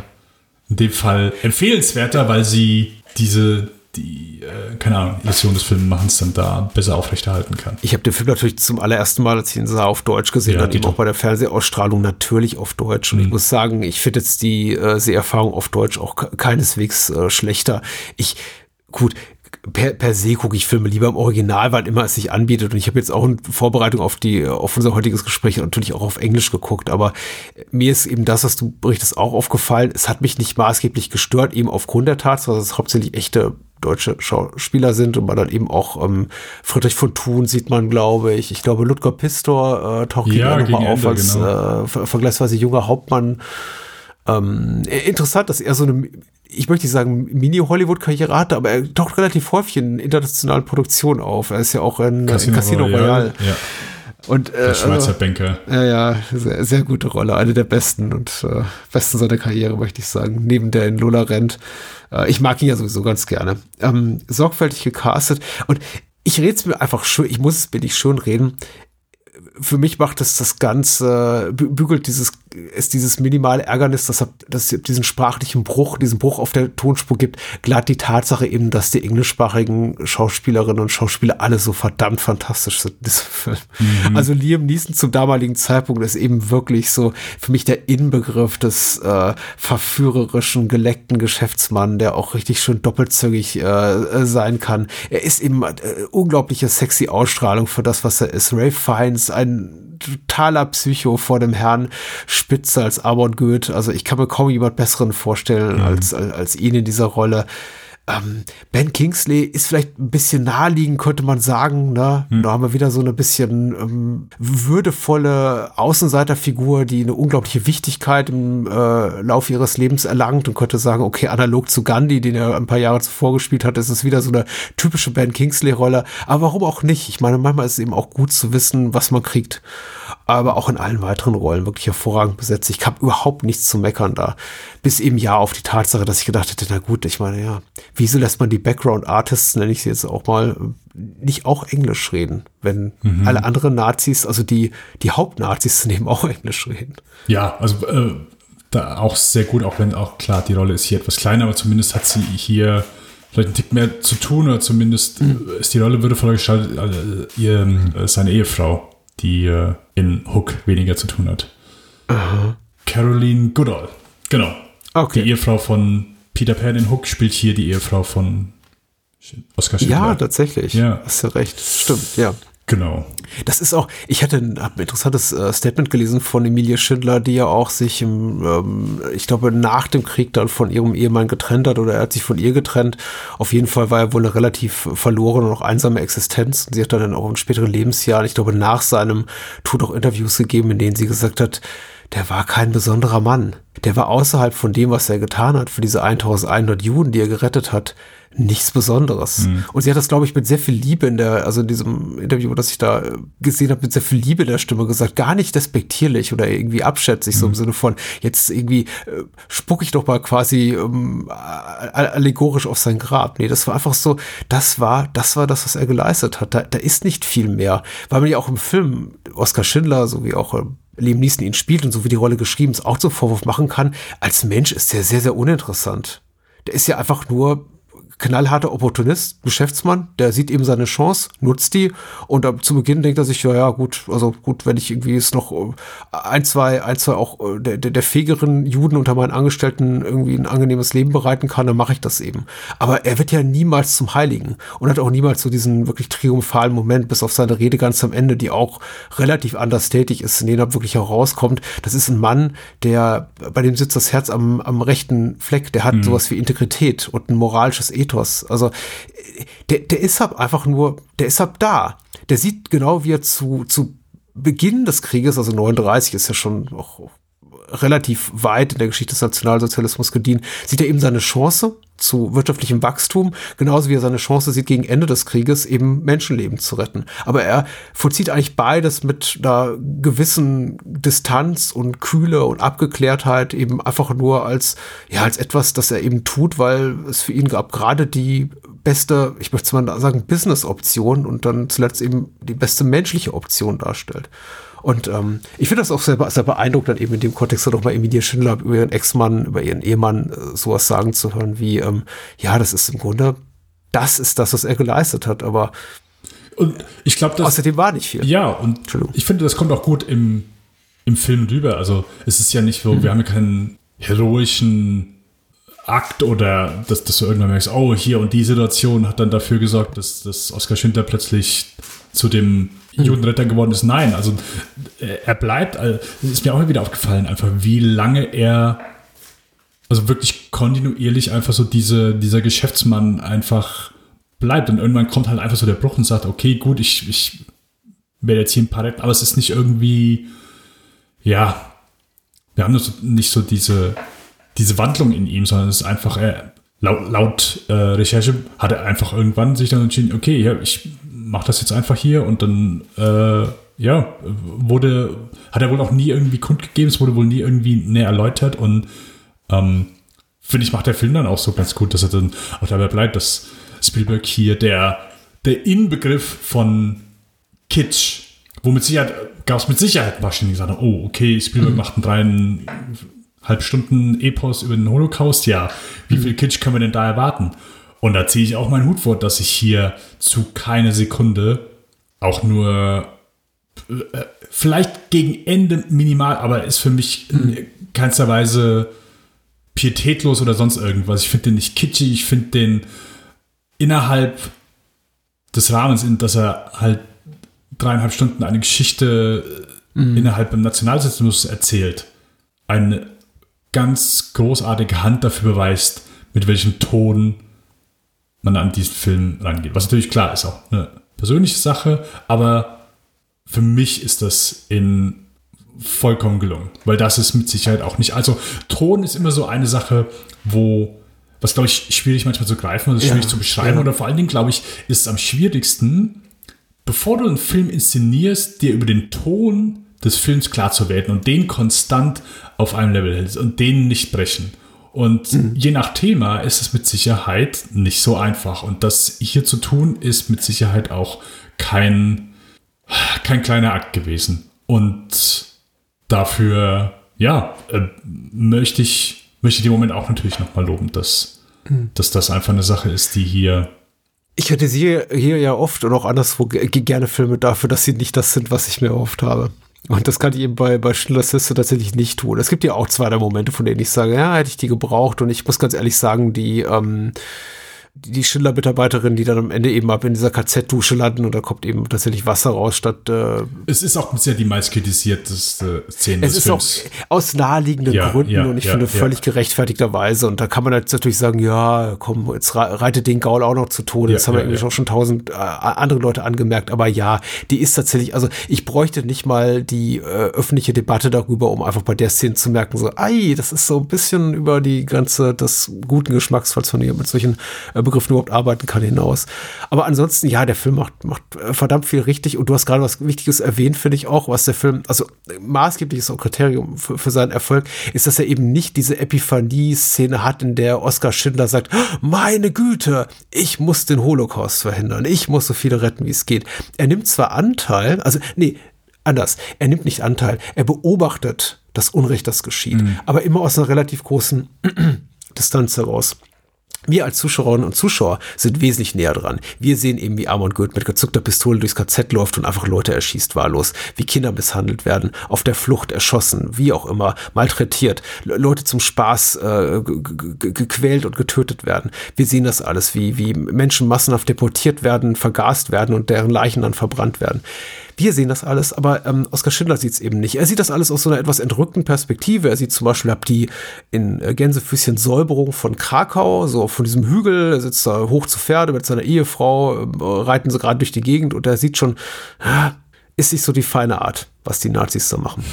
in dem Fall empfehlenswerter, weil sie diese, die, äh, keine Ahnung, Illusion des Filmemachens dann da besser aufrechterhalten kann. Ich habe den Film natürlich zum allerersten Mal, als ich ihn sah, auf Deutsch gesehen, Ja, eben Dito. auch bei der Fernsehausstrahlung natürlich auf Deutsch. Und ich muss sagen, ich finde jetzt die äh, Seherfahrung auf Deutsch auch ke- keineswegs äh, schlechter. Ich, gut, per, per se gucke ich Filme lieber im Original, weil immer es sich anbietet. Und ich habe jetzt auch in Vorbereitung auf die, auf unser heutiges Gespräch natürlich auch auf Englisch geguckt. Aber mir ist eben das, was du berichtest, auch aufgefallen. Es hat mich nicht maßgeblich gestört, eben aufgrund der Tatsache, dass es hauptsächlich echte deutsche Schauspieler sind und man dann eben auch ähm, Friedrich von Thun sieht man, glaube ich. Ich glaube, Ludger Pistor äh, taucht Ja, hier nochmal auf Ende, als genau. äh, ver- vergleichsweise junger Hauptmann. Ähm, interessant, dass er so eine, ich möchte nicht sagen Mini-Hollywood-Karriere hatte, aber er taucht relativ häufig in internationalen Produktionen auf. Er ist ja auch in Casino, in Casino Royale. Ja, Und, äh, der Schweizer Banker. ja, ja, sehr, sehr gute Rolle, eine der besten und äh, besten seiner Karriere, möchte ich sagen, neben der in Lola rennt. Äh, ich mag ihn ja sowieso ganz gerne. Ähm, sorgfältig gecastet und ich rede es mir einfach schön, ich muss es mir nicht schön reden. Für mich macht es das Ganze, bü- bügelt dieses, ist dieses minimale Ärgernis, dass, dass es diesen sprachlichen Bruch, diesen Bruch auf der Tonspur gibt, glatt die Tatsache eben, dass die englischsprachigen Schauspielerinnen und Schauspieler alle so verdammt fantastisch sind in diesem Film. Also Liam Neeson zum damaligen Zeitpunkt ist eben wirklich so für mich der Inbegriff des äh, verführerischen, geleckten Geschäftsmann, der auch richtig schön doppelzügig äh, äh, sein kann. Er ist eben äh, unglaubliche sexy Ausstrahlung für das, was er ist. Ray Fiennes, ein totaler Psycho vor dem Herrn Spitze als Amon Goeth. Also ich kann mir kaum jemand besseren vorstellen als, als, als ihn in dieser Rolle. Ähm, ben Kingsley ist vielleicht ein bisschen naheliegend, könnte man sagen. Ne? Da haben wir wieder so eine bisschen ähm, würdevolle Außenseiterfigur, die eine unglaubliche Wichtigkeit im äh, Laufe ihres Lebens erlangt und könnte sagen, okay, analog zu Gandhi, den er ein paar Jahre zuvor gespielt hat, ist es wieder so eine typische Ben Kingsley-Rolle. Aber warum auch nicht? Ich meine, manchmal ist es eben auch gut zu wissen, was man kriegt. Aber auch in allen weiteren Rollen wirklich hervorragend besetzt. Ich habe überhaupt nichts zu meckern da. Bis eben ja auf die Tatsache, dass ich gedacht hätte, na gut, ich meine, ja, wieso lässt man die Background Artists, nenne ich sie jetzt auch mal, nicht auch Englisch reden, wenn alle anderen Nazis, also die, die Hauptnazis eben auch Englisch reden. Ja, also äh, da auch sehr gut, auch wenn auch klar, die Rolle ist hier etwas kleiner, aber zumindest hat sie hier vielleicht einen Tick mehr zu tun oder zumindest äh, ist die Rolle würdevoller gestaltet als äh, ihr, äh, seine Ehefrau, die äh, in Hook weniger zu tun hat. Caroline Goodall, genau. Okay. Die Ehefrau von Peter Pan in Hook spielt hier die Ehefrau von Oscar Schindler. Ja, tatsächlich. Ja. Hast ja recht. Stimmt, ja. Genau. Das ist auch, ich hatte ein, ein interessantes äh, Statement gelesen von Emilie Schindler, die ja auch sich, im, ähm, ich glaube, nach dem Krieg dann von ihrem Ehemann getrennt hat oder er hat sich von ihr getrennt. Auf jeden Fall war er wohl eine relativ verlorene und auch einsame Existenz. Und sie hat dann auch in späteren Lebensjahren, ich glaube, nach seinem Tod auch Interviews gegeben, in denen sie gesagt hat, der war kein besonderer Mann. Der war außerhalb von dem, was er getan hat, für diese 1100 Juden, die er gerettet hat, nichts Besonderes. Und sie hat das, glaube ich, mit sehr viel Liebe in der, also in diesem Interview, das ich da äh, gesehen habe, mit sehr viel Liebe in der Stimme gesagt, gar nicht despektierlich oder irgendwie abschätzig, so im Sinne von, jetzt irgendwie äh, spuck ich doch mal quasi ähm, allegorisch auf sein Grab. Nee, das war einfach so, das war, das war das, was er geleistet hat. Da, da ist nicht viel mehr. Weil man ja auch im Film Oskar Schindler, so wie auch ähm, Liam Neeson ihn spielt und so wie die Rolle geschrieben ist, auch zum Vorwurf machen kann, als Mensch ist der sehr, sehr uninteressant. Der ist ja einfach nur knallharter Opportunist, Geschäftsmann, der sieht eben seine Chance, nutzt die und zu Beginn denkt er sich, ja, ja, gut, also gut, wenn ich irgendwie es noch äh, ein, zwei, ein, zwei auch äh, der, der, der fähigeren Juden unter meinen Angestellten irgendwie ein angenehmes Leben bereiten kann, dann mache ich das eben. Aber er wird ja niemals zum Heiligen und hat auch niemals so diesen wirklich triumphalen Moment, bis auf seine Rede ganz am Ende, die auch relativ anders tätig ist, in denen er wirklich herauskommt. Das ist ein Mann, der, bei dem sitzt das Herz am, am rechten Fleck, der hat sowas wie Integrität und ein moralisches Ethos. Also äh, der, der ist halt einfach nur, der ist halt da. Der sieht genau, wie er zu, zu Beginn des Krieges, also 39 ist ja schon auch relativ weit in der Geschichte des Nationalsozialismus gedient, sieht er eben seine Chance zu wirtschaftlichem Wachstum, genauso wie er seine Chance sieht, gegen Ende des Krieges eben Menschenleben zu retten. Aber er vollzieht eigentlich beides mit einer gewissen Distanz und Kühle und Abgeklärtheit eben einfach nur als, ja, als etwas, das er eben tut, weil es für ihn gab gerade die beste, ich möchte mal sagen, Business-Option und dann zuletzt eben die beste menschliche Option darstellt. Und ähm, ich finde das auch sehr, sehr beeindruckend, dann eben in dem Kontext dann auch mal Emilie Schindler über ihren Ex-Mann, über ihren Ehemann äh, sowas sagen zu hören wie, ähm, ja, das ist im Grunde, das ist das, was er geleistet hat, aber Und ich glaube, dass. außerdem war nicht viel. Ja, und ich finde, das kommt auch gut im, im Film rüber. Also es ist ja nicht so, wir haben ja keinen heroischen Akt oder dass, dass du irgendwann merkst, oh, hier und die Situation hat dann dafür gesorgt, dass, dass Oskar Schindler plötzlich zu dem Judenretter geworden ist. Nein, also äh, er bleibt, also, ist mir auch wieder aufgefallen, einfach wie lange er, also wirklich kontinuierlich einfach so diese, dieser Geschäftsmann einfach bleibt. Und irgendwann kommt halt einfach so der Bruch und sagt, okay, gut, ich, ich werde jetzt hier ein paar retten, aber es ist nicht irgendwie, ja, wir haben nicht so diese, diese Wandlung in ihm, sondern es ist einfach, er, laut, laut äh, Recherche hat er einfach irgendwann sich dann entschieden, okay, ja, ich mache das jetzt einfach hier und dann, äh, ja, wurde, hat er wohl auch nie irgendwie kundgegeben, es wurde wohl nie irgendwie näher erläutert und ähm, finde ich, macht der Film dann auch so ganz gut, dass er dann auch dabei bleibt, dass Spielberg hier der, der Inbegriff von Kitsch, womit Sicherheit, gab es mit Sicherheit wahrscheinlich gesagt, oh, okay, Spielberg mhm. macht einen dreieinhalb Stunden Epos über den Holocaust, ja, wie mhm. viel Kitsch können wir denn da erwarten? Und da ziehe ich auch meinen Hut vor, dass ich hier zu keine Sekunde auch nur äh, vielleicht gegen Ende minimal, aber ist für mich mhm. in keinster Weise pietätlos oder sonst irgendwas. Ich finde den nicht kitschig, ich finde den innerhalb des Rahmens, in dass er halt dreieinhalb Stunden eine Geschichte mhm. innerhalb im Nationalsozialismus erzählt, eine ganz großartige Hand dafür beweist, mit welchem Ton man an diesen Film rangeht. Was natürlich klar ist, auch eine persönliche Sache, aber für mich ist das in vollkommen gelungen, weil das ist mit Sicherheit auch nicht. Also Ton ist immer so eine Sache, wo was glaube ich schwierig manchmal zu greifen oder schwierig ja, zu beschreiben ja. oder vor allen Dingen glaube ich ist es am schwierigsten, bevor du einen Film inszenierst, dir über den Ton des Films klar zu werden und den konstant auf einem Level hältst und den nicht brechen. Und mhm. je nach Thema ist es mit Sicherheit nicht so einfach. Und das hier zu tun, ist mit Sicherheit auch kein, kein kleiner Akt gewesen. Und dafür, ja, äh, möchte ich, möchte ich den Moment auch natürlich nochmal loben, dass, mhm. dass das einfach eine Sache ist, die hier ich hätte sie hier ja oft und auch anderswo gerne Filme dafür, dass sie nicht das sind, was ich mir erhofft habe. Und das kann ich eben bei, bei Schindlers Liste tatsächlich nicht tun. Es gibt ja auch zwei, drei Momente, von denen ich sage, ja, hätte ich die gebraucht. Und ich muss ganz ehrlich sagen, die, ähm, die Schindler-Mitarbeiterin, die dann am Ende eben ab in dieser KZ-Dusche landen und da kommt eben tatsächlich Wasser raus statt. Äh, es ist auch sehr die meist kritisierteste Szene es des Films. Es ist auch aus naheliegenden ja, Gründen ja, und ich ja, finde völlig gerechtfertigterweise. Und da kann man jetzt natürlich sagen, ja, komm, jetzt reitet den Gaul auch noch zu Tode. das haben wir irgendwie auch schon tausend äh, andere Leute angemerkt. Aber ja, die ist tatsächlich, also ich bräuchte nicht mal die äh, öffentliche Debatte darüber, um einfach bei der Szene zu merken, so, ei, das ist so ein bisschen über die Grenze des guten Geschmacksfalls von ihr mit solchen äh, Begriffen überhaupt arbeiten kann hinaus. Aber ansonsten, ja, der Film macht, macht äh, verdammt viel richtig und du hast gerade was Wichtiges erwähnt, finde ich auch, was der Film, also maßgebliches Kriterium für, für seinen Erfolg ist, dass er eben nicht diese Epiphanie-Szene hat, in der Oskar Schindler sagt, meine Güte, ich muss den Holocaust verhindern, ich muss so viele retten, wie es geht. Er nimmt zwar Anteil, also nee, anders, er nimmt nicht Anteil, er beobachtet das Unrecht, das geschieht, mhm. aber immer aus einer relativ großen Distanz heraus. Wir als Zuschauerinnen und Zuschauer sind wesentlich näher dran. Wir sehen eben, wie Amon Goeth mit gezückter Pistole durchs KZ läuft und einfach Leute erschießt wahllos, wie Kinder misshandelt werden, auf der Flucht erschossen, wie auch immer, malträtiert, Leute zum Spaß äh, gequält und getötet werden. Wir sehen das alles, wie, wie Menschen massenhaft deportiert werden, vergast werden und deren Leichen dann verbrannt werden. Wir sehen das alles, aber ähm, Oskar Schindler sieht es eben nicht. Er sieht das alles aus so einer etwas entrückten Perspektive. Er sieht zum Beispiel ab die in äh, Gänsefüßchen Säuberung von Krakau, so von diesem Hügel, er sitzt da hoch zu Pferde mit seiner Ehefrau, äh, reiten sie gerade durch die Gegend und er sieht schon, äh, ist nicht so die feine Art, was die Nazis da machen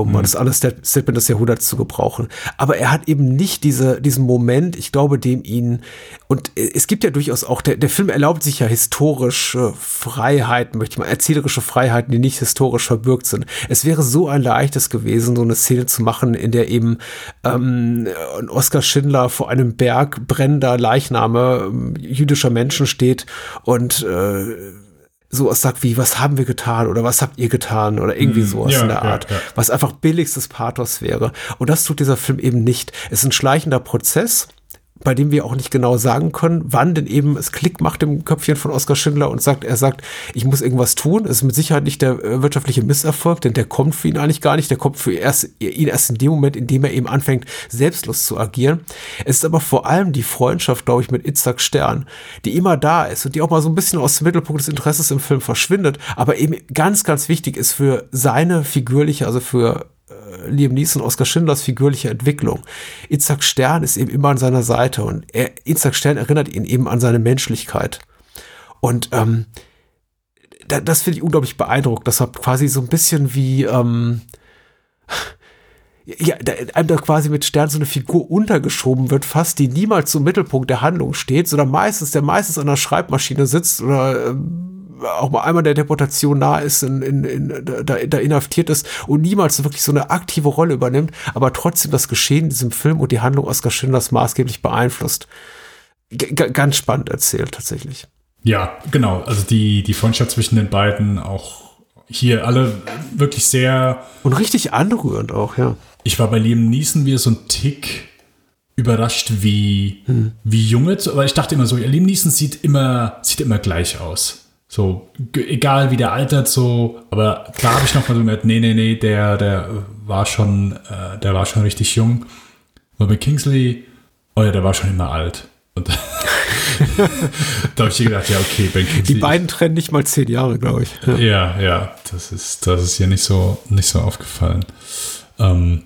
um mal mhm. das Understatement des Jahrhunderts zu gebrauchen. Aber er hat eben nicht diese, diesen Moment, ich glaube, dem ihn, und es gibt ja durchaus auch, der, der Film erlaubt sich ja historische Freiheiten, möchte ich mal, erzählerische Freiheiten, die nicht historisch verbürgt sind. Es wäre so ein leichtes gewesen, so eine Szene zu machen, in der eben ähm, Oskar Schindler vor einem Berg brennender Leichname ähm, jüdischer Menschen steht und äh, sowas sagt wie, was haben wir getan oder was habt ihr getan oder irgendwie mm, sowas ja, in der Art, ja, ja. was einfach billigstes Pathos wäre. Und das tut dieser Film eben nicht. Es ist ein schleichender Prozess bei dem wir auch nicht genau sagen können, wann denn eben es Klick macht im Köpfchen von Oskar Schindler und sagt, er sagt, ich muss irgendwas tun. Es ist mit Sicherheit nicht der äh, wirtschaftliche Misserfolg, denn der kommt für ihn eigentlich gar nicht. Der kommt für erst, ihn erst in dem Moment, in dem er eben anfängt, selbstlos zu agieren. Es ist aber vor allem die Freundschaft, glaube ich, mit Itzhak Stern, die immer da ist und die auch mal so ein bisschen aus dem Mittelpunkt des Interesses im Film verschwindet, aber eben ganz, ganz wichtig ist für seine figürliche, also für Liam Neeson, Oskar Schindlers figürliche Entwicklung. Itzhak Stern ist eben immer an seiner Seite und er, Itzhak Stern erinnert ihn eben an seine Menschlichkeit. Und ähm, da, das finde ich unglaublich beeindruckend. Das war quasi so ein bisschen wie, ähm, ja, da, einem da quasi mit Stern so eine Figur untergeschoben wird, fast die niemals zum Mittelpunkt der Handlung steht, sondern meistens, der meistens an der Schreibmaschine sitzt oder ähm, auch mal einmal der Deportation nah ist, in, in, in, da, da inhaftiert ist und niemals wirklich so eine aktive Rolle übernimmt, aber trotzdem das Geschehen in diesem Film und die Handlung Oskar Schindlers maßgeblich beeinflusst. G ganz spannend erzählt, tatsächlich. Ja, genau. Also die, die Freundschaft zwischen den beiden auch hier alle wirklich sehr. Und richtig anrührend auch, ja. Ich war bei Liam Neeson wie so ein Tick überrascht, wie, hm. wie junge, aber ich dachte immer so, Liam Neeson sieht immer, sieht immer gleich aus. So, egal wie der altert, so, aber klar habe ich noch mal so gemerkt, nee, nee, nee, der, der war schon, äh, der war schon richtig jung. Aber bei Kingsley, oh ja, der war schon immer alt. Und da habe ich gedacht, ja, okay, Ben Kingsley. Die beiden trennen nicht mal zehn Jahre, glaube ich. Ja. ja, ja, das ist, das ist hier nicht so, nicht so aufgefallen. Ähm,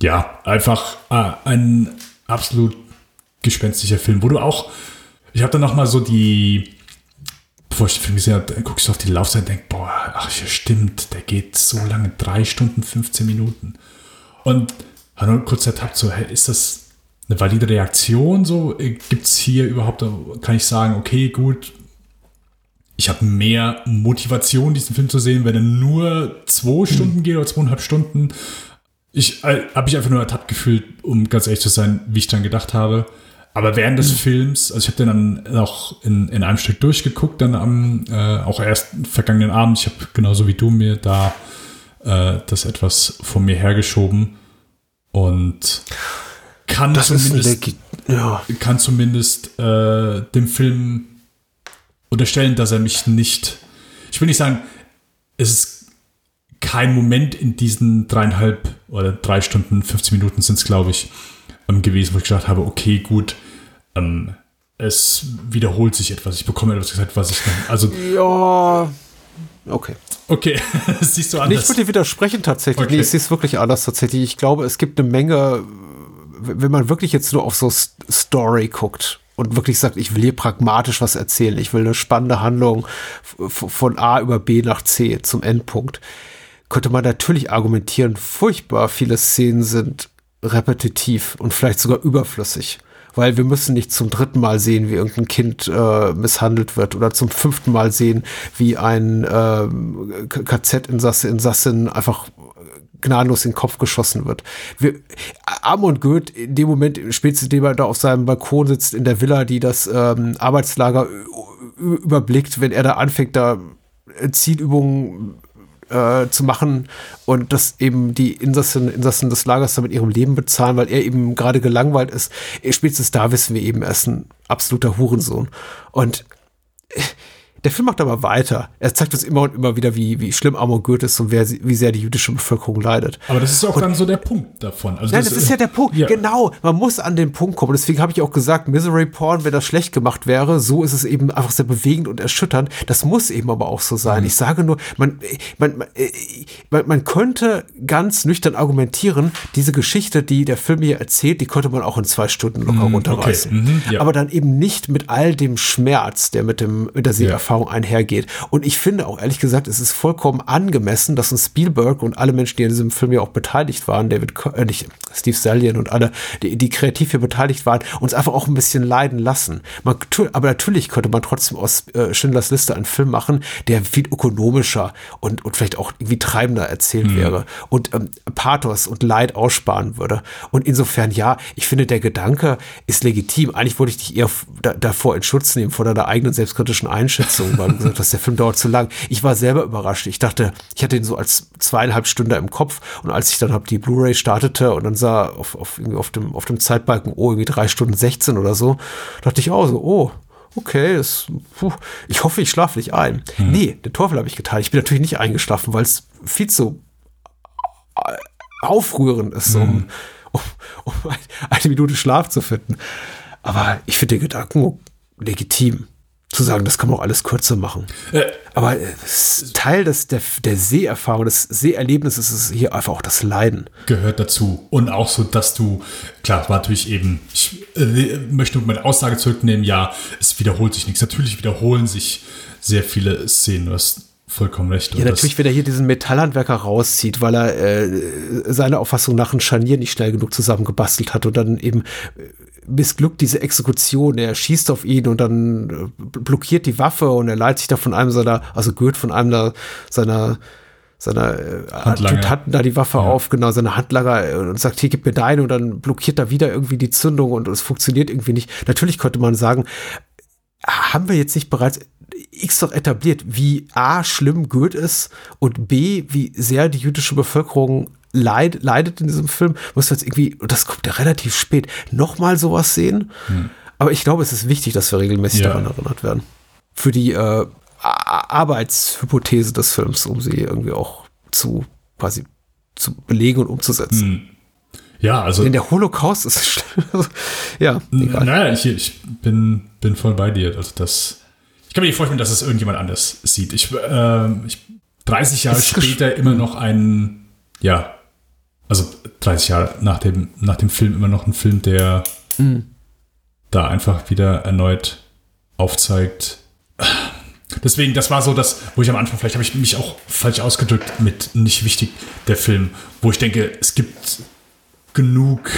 ja, einfach ah, ein absolut gespenstischer Film, wo du auch, ich habe dann noch mal so die, bevor ich den Film gesehen habe, guckst du auf die Laufzeit und denkst, boah, ach ja, stimmt, der geht so lange, drei Stunden, 15 Minuten. Und habe nur kurz ertappt, so, hey, ist das eine valide Reaktion? So, gibt es hier überhaupt, kann ich sagen, okay, gut, ich habe mehr Motivation, diesen Film zu sehen, wenn er nur zwei Stunden mhm. geht oder zweieinhalb Stunden. Ich äh, habe mich einfach nur ertappt gefühlt, um ganz ehrlich zu sein, wie ich dann gedacht habe. Aber während des mhm. Films, also ich habe den dann auch in, in einem Stück durchgeguckt, dann am, äh, auch erst vergangenen Abend. Ich habe genauso wie du mir da äh, das etwas von mir hergeschoben und kann das zumindest, ja. kann zumindest äh, dem Film unterstellen, dass er mich nicht, ich will nicht sagen, es ist kein Moment in diesen dreieinhalb oder drei Stunden, 15 Minuten sind es, glaube ich, ähm, gewesen, wo ich gedacht habe, okay, gut, ähm, es wiederholt sich etwas. Ich bekomme etwas gesagt, was ich dann, also ja, okay. Okay, das siehst du anders. Ich würde dir widersprechen tatsächlich. Okay. Nee, ich sehe es wirklich anders tatsächlich. Ich glaube, es gibt eine Menge, wenn man wirklich jetzt nur auf so Story guckt und wirklich sagt, ich will hier pragmatisch was erzählen, ich will eine spannende Handlung von A über B nach C zum Endpunkt, könnte man natürlich argumentieren, furchtbar viele Szenen sind repetitiv und vielleicht sogar überflüssig. Weil wir müssen nicht zum dritten Mal sehen, wie irgendein Kind äh, misshandelt wird oder zum fünften Mal sehen, wie ein äh, KZ-Insasse, Insassin einfach gnadenlos in den Kopf geschossen wird. Wir, Amon Goeth, in dem Moment, spätestens indem er da auf seinem Balkon sitzt in der Villa, die das ähm, Arbeitslager überblickt, wenn er da anfängt, da Zielübungen äh, zu machen und dass eben die Insassen, Insassen des Lagers da mit ihrem Leben bezahlen, weil er eben gerade gelangweilt ist. Spätestens da wissen wir eben, er ist ein absoluter Hurensohn. Und äh, der Film macht aber weiter. Er zeigt uns immer und immer wieder, wie, wie schlimm Amon Goethe ist und wer, wie sehr die jüdische Bevölkerung leidet. Aber das ist auch und, dann so der Punkt davon. Also nein, das, das ist ja der Punkt. Ja. Genau. Man muss an den Punkt kommen. Deswegen habe ich auch gesagt, Misery Porn, wenn das schlecht gemacht wäre, so ist es eben einfach sehr bewegend und erschütternd. Das muss eben aber auch so sein. Mhm. Ich sage nur, man, man, man, man, könnte ganz nüchtern argumentieren, diese Geschichte, die der Film hier erzählt, die könnte man auch in zwei Stunden locker mhm, runterreißen. Okay. Mhm, ja. Aber dann eben nicht mit all dem Schmerz, der mit dem, mit der Seherfahrung Erfahrung einhergeht. Und ich finde auch ehrlich gesagt, es ist vollkommen angemessen, dass ein Spielberg und alle Menschen, die an diesem Film ja auch beteiligt waren, David, äh, nicht Steve Salian und alle, die, die kreativ hier beteiligt waren, uns einfach auch ein bisschen leiden lassen. Man, aber natürlich könnte man trotzdem aus äh, Schindlers Liste einen Film machen, der viel ökonomischer und, und vielleicht auch irgendwie treibender erzählt mhm. wäre und ähm, Pathos und Leid aussparen würde. Und insofern, ja, ich finde, der Gedanke ist legitim. Eigentlich wollte ich dich eher davor in Schutz nehmen, vor deiner eigenen selbstkritischen Einschätzung. Auffassung, weil gesagt hast, der Film dauert zu lang. Ich war selber überrascht. Ich dachte, ich hatte ihn so als zweieinhalb Stunden im Kopf und als ich dann hab die Blu-ray startete und dann sah auf, auf, irgendwie auf dem, auf dem Zeitbalken, oh, irgendwie drei Stunden 16 oder so, dachte ich auch so, oh, okay, das, puh, ich hoffe, ich schlafe nicht ein. Hm. Nee, den Teufel habe ich getan. Ich bin natürlich nicht eingeschlafen, weil es viel zu äh, aufrührend ist, um, hm. um, um eine Minute Schlaf zu finden. Aber ich finde den Gedanken legitim zu sagen, das kann man auch alles kürzer machen. Äh, Aber Teil des, der, der Seherfahrung, des Seherlebnisses ist hier einfach auch das Leiden. Gehört dazu. Und auch so, dass du, klar, war natürlich eben, ich äh, möchte meine Aussage zurücknehmen, ja, es wiederholt sich nichts. Natürlich wiederholen sich sehr viele Szenen. Du hast vollkommen recht. Ja, natürlich, wenn er hier diesen Metallhandwerker rauszieht, weil er äh, seiner Auffassung nach ein Scharnier nicht schnell genug zusammengebastelt hat und dann eben missglückt diese Exekution. Er schießt auf ihn und dann äh, blockiert die Waffe und er leitet sich da von einem seiner, also Goethe von einem da, seiner seiner äh, Adjutanten da die Waffe ja. auf, genau, seine Handlanger äh, und sagt, hier gib mir deine und dann blockiert da wieder irgendwie die Zündung und es funktioniert irgendwie nicht. Natürlich könnte man sagen, haben wir jetzt nicht bereits X doch etabliert, wie A schlimm Goethe ist und B, wie sehr die jüdische Bevölkerung leid, leidet in diesem Film, muss jetzt irgendwie, und das kommt ja relativ spät, nochmal sowas sehen. Hm. Aber ich glaube, es ist wichtig, dass wir regelmäßig ja. daran erinnert werden. Für die äh, Arbeitshypothese des Films, um sie irgendwie auch zu quasi zu belegen und umzusetzen. Hm. Ja, also. In der Holocaust ist ja. Egal. Naja, ich, ich bin, bin voll bei dir. Also das. Ich kann mir nicht vorstellen, dass es irgendjemand anders sieht. Ich, äh, ich 30 Jahre später immer noch ein, ja, also 30 Jahre nach dem, nach dem Film immer noch ein Film, der mhm. da einfach wieder erneut aufzeigt. Deswegen, das war so das, wo ich am Anfang, vielleicht habe ich mich auch falsch ausgedrückt mit nicht wichtig, der Film, wo ich denke, es gibt genug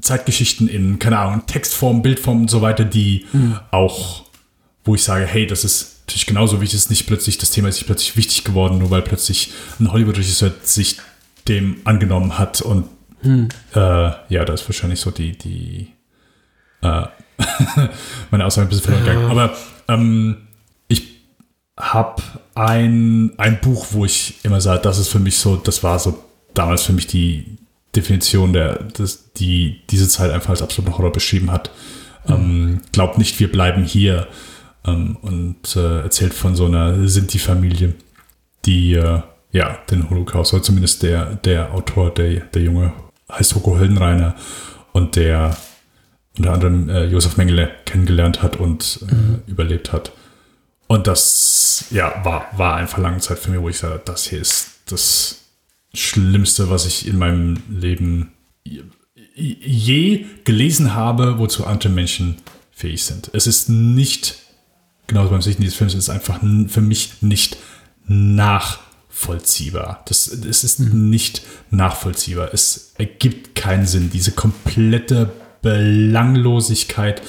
Zeitgeschichten in, keine Ahnung, Textform, Bildform und so weiter, die mhm. auch, wo ich sage, hey, das ist natürlich genauso wichtig, ist nicht plötzlich, das Thema ist nicht plötzlich wichtig geworden, nur weil plötzlich ein Hollywood-Regisseur sich dem angenommen hat. Und hm. äh, ja, da ist wahrscheinlich so die, die äh, meine Aussage ein bisschen verloren gegangen. Aber ähm, ich habe ein, ein Buch, wo ich immer sage, das ist für mich so, das war so damals für mich die Definition, der, das, die diese Zeit einfach als absoluter Horror beschrieben hat. Mhm. Ähm, glaubt nicht, wir bleiben hier. Ähm, und äh, erzählt von so einer Sinti-Familie, die äh, ja, den Holocaust, oder zumindest der, der Autor, der, der Junge, heißt Hoko Höllenreiner und der unter anderem äh, Josef Mengele kennengelernt hat und äh, mhm. überlebt hat. Und das, ja, war, war einfach lange Zeit für mich, wo ich sage, das hier ist das Schlimmste, was ich in meinem Leben je gelesen habe, wozu andere Menschen fähig sind. Es ist nicht, genauso beim Sichten dieses Films, es ist einfach für mich nicht nach nachvollziehbar. Das, das ist nicht nachvollziehbar. Es ergibt keinen Sinn. Diese komplette Belanglosigkeit,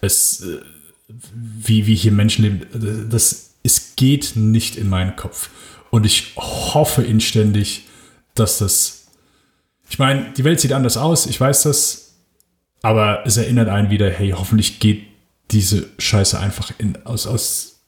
es, äh, wie, wie hier Menschen leben, das, es geht nicht in meinen Kopf. Und ich hoffe inständig, dass das. Ich meine, die Welt sieht anders aus, ich weiß das, aber es erinnert einen wieder, hey, hoffentlich geht diese Scheiße einfach in, aus, aus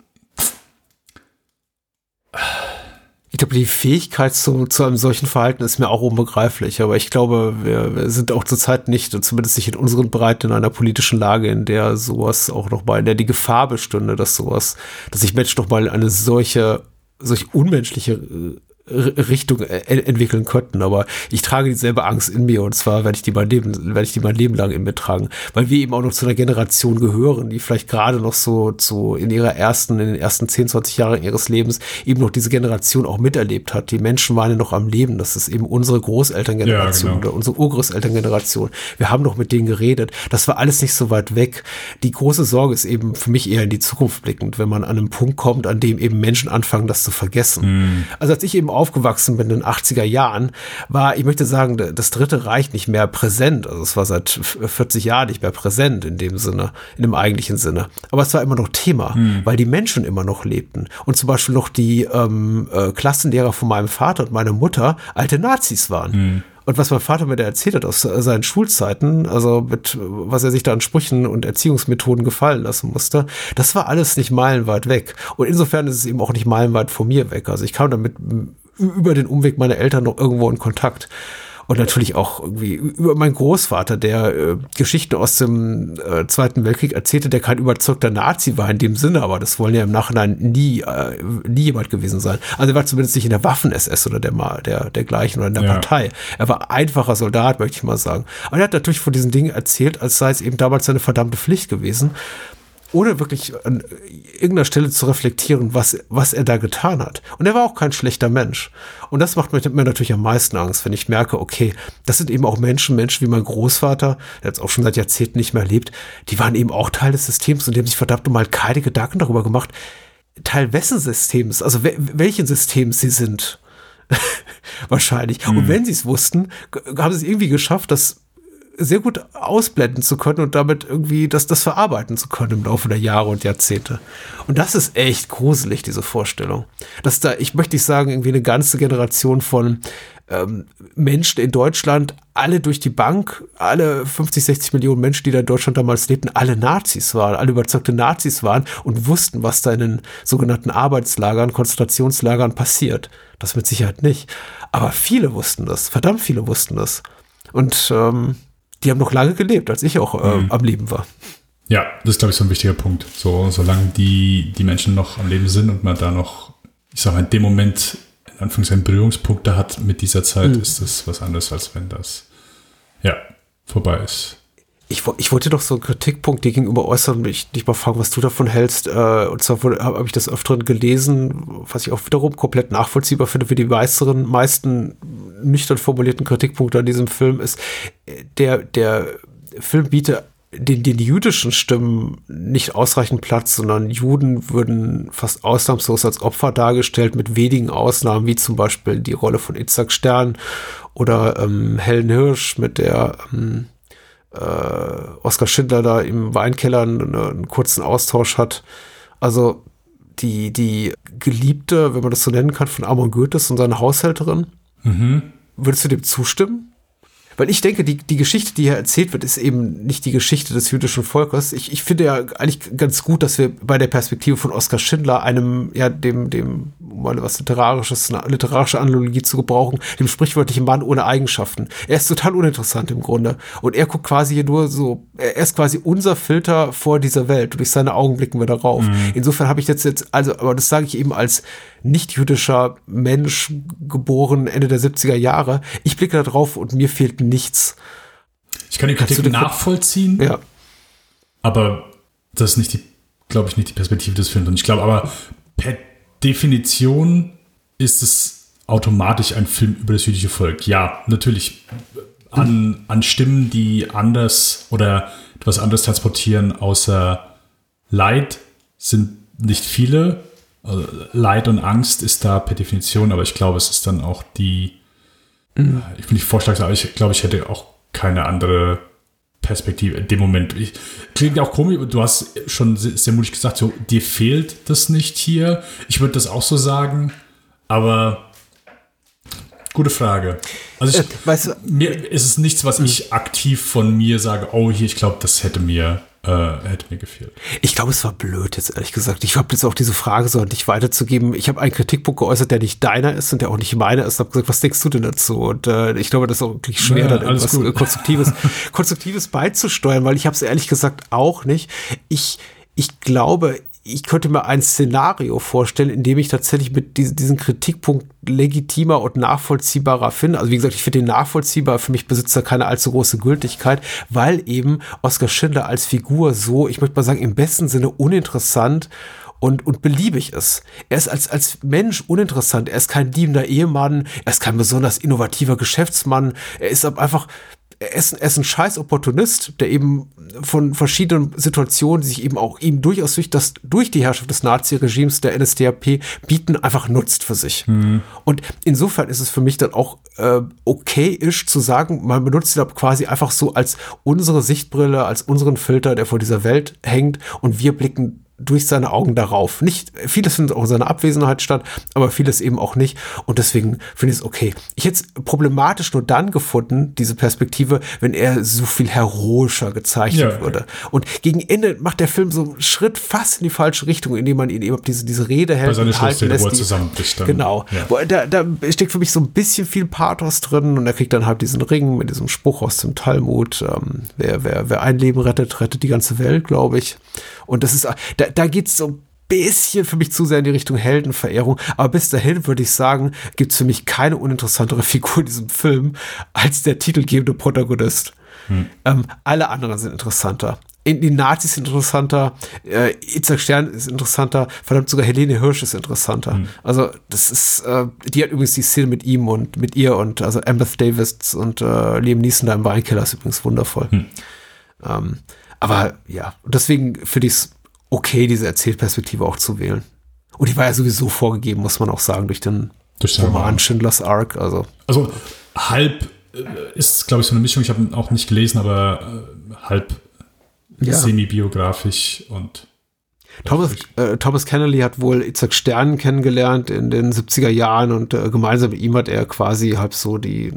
glaube, die Fähigkeit zu, zu einem solchen Verhalten ist mir auch unbegreiflich. Aber ich glaube, wir, wir sind auch zurzeit nicht, zumindest nicht in unseren Breiten, in einer politischen Lage, in der sowas auch noch mal, in der die Gefahr bestünde, dass sowas, dass sich Mensch noch mal eine solche, solch unmenschliche äh, Richtung äh, entwickeln könnten. Aber ich trage dieselbe Angst in mir und zwar werde ich die mein Leben, werde ich die mein Leben lang in mir tragen, weil wir eben auch noch zu einer Generation gehören, die vielleicht gerade noch so, so in ihrer ersten, in den ersten 10, 20 Jahren ihres Lebens eben noch diese Generation auch miterlebt hat. Die Menschen waren ja noch am Leben. Das ist eben unsere Großelterngeneration ja, genau. oder unsere Urgroßelterngeneration. Wir haben noch mit denen geredet. Das war alles nicht so weit weg. Die große Sorge ist eben für mich eher in die Zukunft blickend, wenn man an einen Punkt kommt, an dem eben Menschen anfangen, das zu vergessen. Mhm. Also als ich eben aufgewachsen bin in den 80er Jahren, war, ich möchte sagen, das Dritte Reich nicht mehr präsent. Also es war seit 40 Jahren nicht mehr präsent in dem Sinne, in dem eigentlichen Sinne. Aber es war immer noch Thema, hm. weil die Menschen immer noch lebten. Und zum Beispiel noch die ähm, äh, Klassenlehrer von meinem Vater und meiner Mutter alte Nazis waren. Hm. Und was mein Vater mir da erzählt hat aus seinen Schulzeiten, also mit was er sich da an Sprüchen und Erziehungsmethoden gefallen lassen musste, das war alles nicht meilenweit weg. Und insofern ist es eben auch nicht meilenweit von mir weg. Also ich kam damit über den Umweg meiner Eltern noch irgendwo in Kontakt. Und natürlich auch irgendwie über meinen Großvater, der äh, Geschichten aus dem äh, Zweiten Weltkrieg erzählte, der kein überzeugter Nazi war in dem Sinne, aber das wollen ja im Nachhinein nie, äh, nie jemand gewesen sein. Also er war zumindest nicht in der Waffen-SS oder der, der, dergleichen oder in der ja. Partei. Er war einfacher Soldat, möchte ich mal sagen. Aber er hat natürlich von diesen Dingen erzählt, als sei es eben damals seine verdammte Pflicht gewesen ohne wirklich an irgendeiner Stelle zu reflektieren, was, was er da getan hat. Und er war auch kein schlechter Mensch. Und das macht mir natürlich am meisten Angst, wenn ich merke, okay, das sind eben auch Menschen, Menschen wie mein Großvater, der jetzt auch schon seit Jahrzehnten nicht mehr lebt, die waren eben auch Teil des Systems und die haben sich verdammt nochmal keine Gedanken darüber gemacht, Teil wessen Systems, also welchen Systems sie sind. Wahrscheinlich. Mhm. Und wenn sie es wussten, haben sie es irgendwie geschafft, das sehr gut ausblenden zu können und damit irgendwie das, das verarbeiten zu können im Laufe der Jahre und Jahrzehnte. Und das ist echt gruselig, diese Vorstellung. Dass da, ich möchte nicht sagen, irgendwie eine ganze Generation von ähm, Menschen in Deutschland, alle durch die Bank, alle 50, 60 Millionen Menschen, die da in Deutschland damals lebten, alle Nazis waren, alle überzeugte Nazis waren und wussten, was da in den sogenannten Arbeitslagern, Konzentrationslagern passiert. Das mit Sicherheit nicht. Aber viele wussten das, verdammt viele wussten das. Und ähm, die haben noch lange gelebt, als ich auch äh, mhm. am Leben war. Ja, das ist, glaube ich, so ein wichtiger Punkt. So, solange die, die Menschen noch am Leben sind und man da noch, ich sage mal, in dem Moment, in Anführungszeichen, Berührungspunkte hat mit dieser Zeit, mhm. ist das was anderes, als wenn das, ja, vorbei ist. Ich, ich wollte doch so einen Kritikpunkt dir gegenüber äußern mich nicht mal fragen, was du davon hältst. Äh, und zwar habe hab ich das öfteren gelesen, was ich auch wiederum komplett nachvollziehbar finde für die meisten, meisten nüchtern formulierten Kritikpunkte an diesem Film ist, der, der Film bietet den, den jüdischen Stimmen nicht ausreichend Platz, sondern Juden würden fast ausnahmslos als Opfer dargestellt, mit wenigen Ausnahmen, wie zum Beispiel die Rolle von Itzhak Stern oder ähm, Helen Hirsch mit der ähm, äh, Oskar Schindler da im Weinkeller einen, einen kurzen Austausch hat. Also die, die Geliebte, wenn man das so nennen kann, von Amon Goethes und seiner Haushälterin. Mhm. Würdest du dem zustimmen? Weil ich denke, die, die Geschichte, die hier erzählt wird, ist eben nicht die Geschichte des jüdischen Volkes. Ich, ich finde ja eigentlich ganz gut, dass wir bei der Perspektive von Oskar Schindler, einem, ja, dem, dem, um mal was Literarisches, eine literarische Analogie zu gebrauchen, dem sprichwörtlichen Mann ohne Eigenschaften. Er ist total uninteressant im Grunde. Und er guckt quasi hier nur so, er ist quasi unser Filter vor dieser Welt. Und durch seine Augen blicken wir darauf. Mhm. Insofern habe ich jetzt jetzt, also, aber das sage ich eben als nicht-jüdischer Mensch, geboren Ende der 70er Jahre. Ich blicke da drauf und mir fehlt nichts. Ich kann die Kritik nachvollziehen. Ja. Aber das ist nicht die, glaube ich, nicht die Perspektive des Films. Und ich glaube aber, per Definition ist es automatisch ein Film über das jüdische Volk. Ja, natürlich an, an Stimmen, die anders oder etwas anderes transportieren, außer Leid, sind nicht viele. Also Leid und Angst ist da per Definition, aber ich glaube, es ist dann auch die, mhm. ich bin nicht vorschlagsam, aber ich glaube, ich hätte auch keine andere Perspektive in dem Moment. Ich, klingt auch komisch, du hast schon sehr, sehr mutig gesagt, so, dir fehlt das nicht hier. Ich würde das auch so sagen, aber gute Frage. Also ich, äh, weißt du, mir ist es nichts, was ich aktiv von mir sage, oh hier, ich glaube, das hätte mir äh, hätte mir gefehlt. Ich glaube, es war blöd jetzt ehrlich gesagt. Ich habe jetzt auch diese Frage so an dich weiterzugeben. Ich habe einen Kritikpunkt geäußert, der nicht deiner ist und der auch nicht meiner ist. Ich habe gesagt, was denkst du denn dazu? Und äh, ich glaube, das ist auch wirklich schwer, ja, dann irgendwas gut. Konstruktives, Konstruktives beizusteuern, weil ich habe es ehrlich gesagt auch nicht. Ich ich glaube, ich könnte mir ein Szenario vorstellen, in dem ich tatsächlich mit diesem, Kritikpunkt legitimer und nachvollziehbarer finde. Also wie gesagt, ich finde den nachvollziehbar, für mich besitzt er keine allzu große Gültigkeit, weil eben Oskar Schindler als Figur so, ich möchte mal sagen, im besten Sinne uninteressant und, und beliebig ist. Er ist als, als Mensch uninteressant. Er ist kein liebender Ehemann. Er ist kein besonders innovativer Geschäftsmann. Er ist einfach er ist, er ist ein scheiß Opportunist, der eben von verschiedenen Situationen, die sich eben auch ihm durchaus durch, das, durch die Herrschaft des Nazi-Regimes der NSDAP bieten, einfach nutzt für sich. Mhm. Und insofern ist es für mich dann auch äh, okay-isch zu sagen, man benutzt ihn quasi einfach so als unsere Sichtbrille, als unseren Filter, der vor dieser Welt hängt und wir blicken durch seine Augen darauf. Nicht, vieles findet auch in seiner Abwesenheit statt, aber vieles eben auch nicht. Und deswegen finde ich es okay. Ich hätte es problematisch nur dann gefunden, diese Perspektive, wenn er so viel heroischer gezeichnet Ja. würde. Und gegen Ende macht der Film so einen Schritt fast in die falsche Richtung, indem man ihn eben auf diese, diese Rede hält. Bei seiner halten Schlussszene, wo er zusammenbricht dann. Genau. Ja. Da, da steckt für mich so ein bisschen viel Pathos drin und er kriegt dann halt diesen Ring mit diesem Spruch aus dem Talmud. Ähm, wer, wer, wer ein Leben rettet, rettet die ganze Welt, glaube ich. Und das ist, da, da geht's so ein bisschen für mich zu sehr in die Richtung Heldenverehrung. Aber bis dahin würde ich sagen, gibt's für mich keine uninteressantere Figur in diesem Film als der titelgebende Protagonist. Ähm, alle anderen sind interessanter. In- Die Nazis sind interessanter, äh, Itzhak Stern ist interessanter, verdammt sogar Helene Hirsch ist interessanter. Also das ist, äh, die hat übrigens die Szene mit ihm und mit ihr und also Ambeth Davis und äh, Liam Neeson da im Weinkeller ist übrigens wundervoll. Ähm, aber ja, deswegen finde ich es okay, diese Erzählperspektive auch zu wählen. Und die war ja sowieso vorgegeben, muss man auch sagen, durch den Durch den Roman. Schindlers Ark. Also Also halb äh, ist, glaube ich, so eine Mischung. Ich habe ihn auch nicht gelesen, aber äh, halb Ja. semi-biografisch und Thomas, äh, Thomas Kennelly hat wohl Itzhak Stern kennengelernt in den 70er Jahren und äh, gemeinsam mit ihm hat er quasi halb so die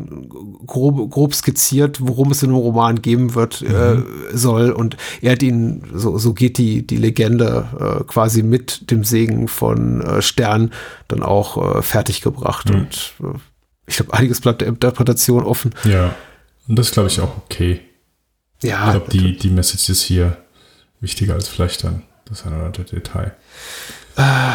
grob, grob skizziert, worum es in dem Roman geben wird, äh, soll. Und er hat ihn, so, so geht die, die Legende äh, quasi mit dem Segen von äh, Stern dann auch äh, fertiggebracht. Und äh, ich glaube, einiges bleibt der Interpretation offen. ja. Und das glaube ich, auch okay. Ich Ja, glaube, die, die Message ist hier wichtiger als vielleicht dann das eine oder andere Detail.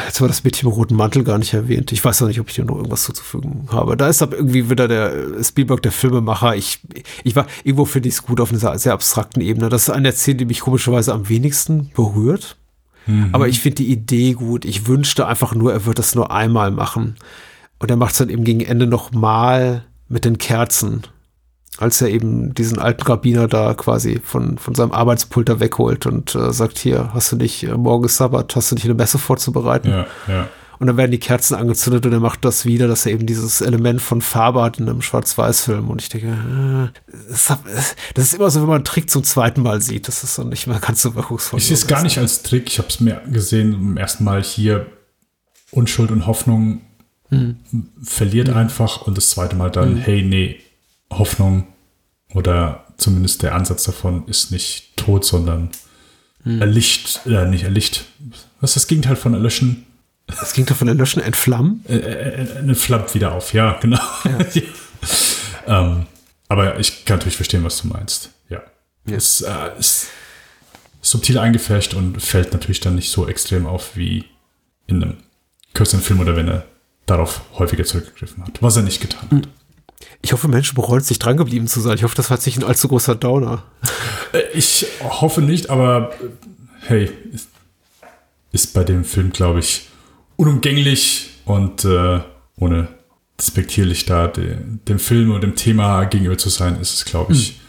Jetzt war das Mädchen im roten Mantel gar nicht erwähnt. Ich weiß noch nicht, ob ich dir noch irgendwas zuzufügen habe. Da ist aber irgendwie wieder der äh, Spielberg, der Filmemacher. Ich, ich war, irgendwo finde ich es gut auf einer sehr, abstrakten Ebene. Das ist eine der Szenen, die mich komischerweise am wenigsten berührt. Aber ich finde die Idee gut. Ich wünschte einfach nur, er wird das nur einmal machen. Und er macht es dann eben gegen Ende noch mal mit den Kerzen. Als er eben diesen alten Rabbiner da quasi von, von seinem Arbeitspult da wegholt und äh, sagt, hier, hast du nicht, äh, morgen ist Sabbat, hast du nicht eine Messe vorzubereiten? Ja, ja. Und dann werden die Kerzen angezündet und er macht das wieder, dass er eben dieses Element von Farbe hat in einem Schwarz-Weiß-Film. Und ich denke, äh, das ist immer so, wenn man einen Trick zum zweiten Mal sieht. Das ist dann nicht mehr ganz so wirkungsvoll. Ich sehe es gar nicht als Trick. Ich habe es mir gesehen zum ersten Mal hier. Unschuld und Hoffnung verliert einfach und das zweite Mal dann, hey, nee, Hoffnung oder zumindest der Ansatz davon ist nicht tot, sondern erlicht, äh, nicht erlicht. Was ist das Gegenteil von erlöschen? Das ging doch von Erlöschen entflammen. Äh, äh, eine flammt wieder auf, ja, genau. Ja. ähm, aber ich kann natürlich verstehen, was du meinst. Ja. Es äh, ist subtil eingefärbt und fällt natürlich dann nicht so extrem auf wie in einem kürzeren Film oder wenn er darauf häufiger zurückgegriffen hat, was er nicht getan hat. Ich hoffe, Menschen bereuen es, sich dran geblieben zu sein. Ich hoffe, das war jetzt nicht ein allzu großer Downer. Äh, Ich hoffe nicht, aber äh, hey, ist, ist bei dem Film, glaube ich, unumgänglich und äh, ohne despektierlich da de, dem Film und dem Thema gegenüber zu sein, ist es, glaube ich,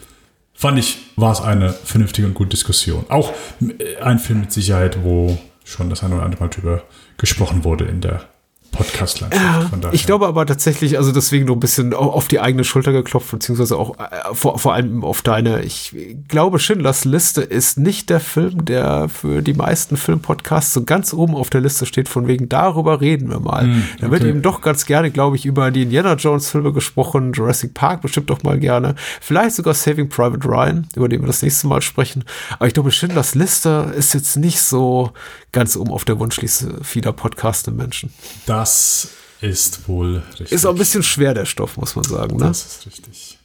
fand ich, war es eine vernünftige und gute Diskussion. Auch äh, ein Film mit Sicherheit, wo schon das eine oder andere Mal drüber gesprochen wurde in der Podcast-Landschaft. Von daher. Ich glaube aber tatsächlich, also deswegen noch ein bisschen au- auf die eigene Schulter geklopft, beziehungsweise auch äh, vor, vor allem auf deine. Ich glaube, Schindlers Liste ist nicht der Film, der für die meisten Filmpodcasts so ganz oben auf der Liste steht, von wegen darüber reden wir mal. da wird okay. eben doch ganz gerne, glaube ich, über die Indiana Jones Filme gesprochen, Jurassic Park bestimmt doch mal gerne, vielleicht sogar Saving Private Ryan, über den wir das nächste Mal sprechen. Aber ich glaube, Schindlers Liste ist jetzt nicht so ganz oben auf der Wunschliste vieler podcastende Menschen. das ist wohl richtig. Ist auch ein bisschen schwer, der Stoff, muss man sagen. Ne? Das ist richtig.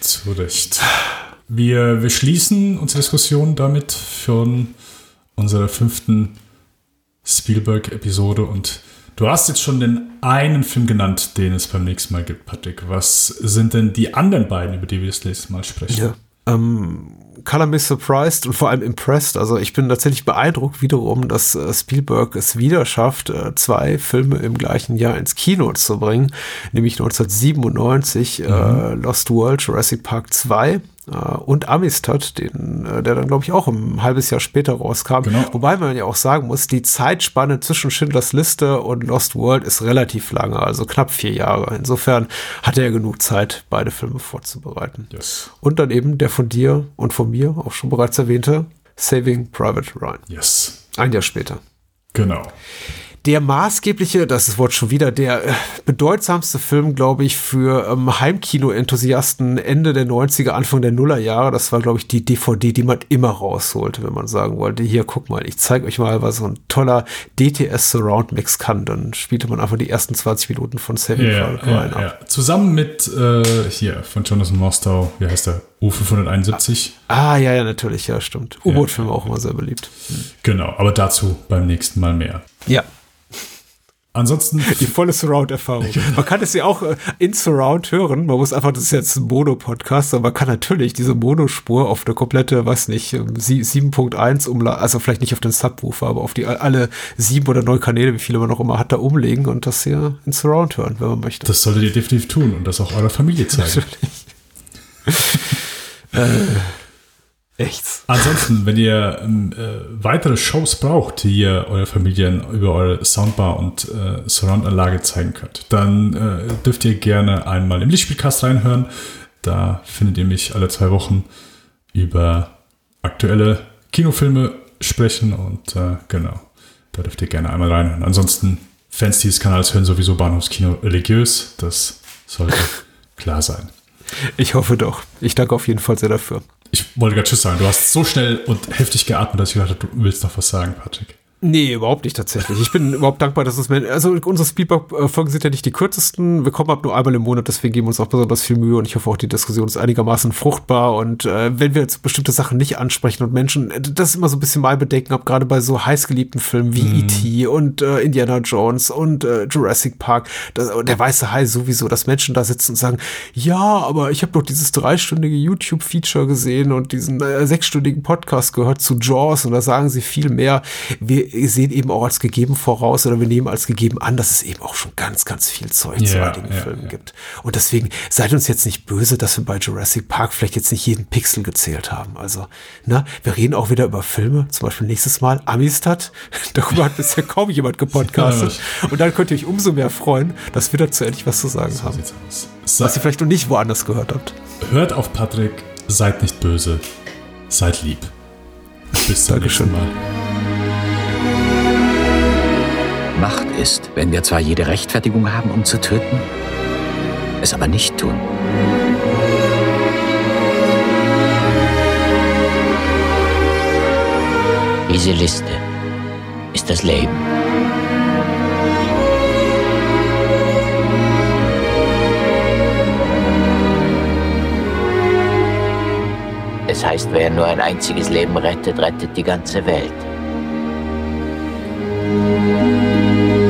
Zu Recht. Wir, wir schließen unsere Diskussion damit von unserer fünften Spielberg-Episode und du hast jetzt schon den einen Film genannt, den es beim nächsten Mal gibt, Patrick. Was sind denn die anderen beiden, über die wir das nächste Mal sprechen? Ja. Ähm, Color Me Surprised und vor allem Impressed. Also ich bin tatsächlich beeindruckt wiederum, dass äh, Spielberg es wieder schafft, äh, zwei Filme im gleichen Jahr ins Kino zu bringen. Nämlich 1997 äh, Lost World, Jurassic Park 2 äh, und Amistad, den, äh, der dann glaube ich auch ein halbes Jahr später rauskam. Genau. Wobei man ja auch sagen muss, die Zeitspanne zwischen Schindlers Liste und Lost World ist relativ lange, also knapp vier Jahre. Insofern hat er genug Zeit, beide Filme vorzubereiten. Yes. Und dann eben der von dir und von mir auch schon bereits erwähnte Saving Private Ryan. Yes. Ein Jahr später. Genau. Der maßgebliche, das ist Wort schon wieder, der äh, bedeutsamste Film, glaube ich, für ähm, Heimkino-Enthusiasten Ende der 90er, Anfang der Nullerjahre. Das war, glaube ich, die DVD, die man immer rausholte, wenn man sagen wollte, hier, guck mal, ich zeige euch mal, was so ein toller DTS Surround Mix kann. Dann spielte man einfach die ersten 20 Minuten von Ja, Private ja, ab. ja. Zusammen mit äh, hier von Jonathan Mostow, wie heißt der? U571. Ah, ja, ja, natürlich, ja, stimmt. U-Boot-Filme auch immer sehr beliebt. Genau, aber dazu beim nächsten Mal mehr. Ja. Ansonsten, Die volle Surround-Erfahrung. Man kann es ja auch äh, in Surround hören. Man muss einfach, das ist jetzt ein Mono-Podcast, aber man kann natürlich diese Monospur auf eine komplette, weiß nicht, ähm, sie- 7.1 umladen, also vielleicht nicht auf den Subwoofer, aber auf die alle sieben oder neun Kanäle, wie viele man noch immer hat, da umlegen und das hier in Surround hören, wenn man möchte. das solltet ihr definitiv tun und das auch eurer Familie zeigen. Echt. Ansonsten, wenn ihr ähm, äh, weitere Shows braucht, die ihr eurer Familie über eure Soundbar und äh, Surround-Anlage zeigen könnt, dann äh, dürft ihr gerne einmal im Lichtspielcast reinhören. Da findet ihr mich alle zwei Wochen über aktuelle Kinofilme sprechen und äh, genau, da dürft ihr gerne einmal reinhören. Ansonsten, Fans dieses Kanals hören sowieso Bahnhofskino religiös. Das sollte klar sein. Ich hoffe doch. Ich danke auf jeden Fall sehr dafür. Ich wollte gerade Tschüss sagen. Du hast so schnell und heftig geatmet, dass ich gedacht habe, du willst noch was sagen, Patrick. Nee, überhaupt nicht tatsächlich. Ich bin überhaupt dankbar, dass uns, Men- also unsere Speedbug-Folgen sind ja nicht die kürzesten. Wir kommen ab nur einmal im Monat, deswegen geben wir uns auch besonders viel Mühe und ich hoffe auch, die Diskussion ist einigermaßen fruchtbar und äh, wenn wir jetzt bestimmte Sachen nicht ansprechen und Menschen, äh, das ist immer so ein bisschen mein Bedenken, ab gerade bei so heißgeliebten Filmen wie E.T. und äh, Indiana Jones und äh, Jurassic Park, das, der weiße Hai sowieso, dass Menschen da sitzen und sagen, ja, aber ich habe doch dieses dreistündige YouTube-Feature gesehen und diesen äh, sechsstündigen Podcast gehört zu Jaws und da sagen sie viel mehr. Wir sehen eben auch als gegeben voraus oder wir nehmen als gegeben an, dass es eben auch schon ganz, ganz viel Zeug zu Ja, einigen ja, Filmen ja. gibt. Und deswegen seid uns jetzt nicht böse, dass wir bei Jurassic Park vielleicht jetzt nicht jeden Pixel gezählt haben. Also, na, wir reden auch wieder über Filme, zum Beispiel nächstes Mal Amistad. Darüber hat bisher kaum jemand gepodcastet. Und dann könnt ihr euch umso mehr freuen, dass wir dazu endlich was zu sagen So haben. Was ihr vielleicht noch nicht woanders gehört habt. hört auf Patrick, seid nicht böse, seid lieb. Bis zum Dankeschön. nächsten Mal. Macht ist, wenn wir zwar jede Rechtfertigung haben, um zu töten, es aber nicht tun. Diese Liste ist das Leben. Es heißt, wer nur ein einziges Leben rettet, rettet die ganze Welt. Música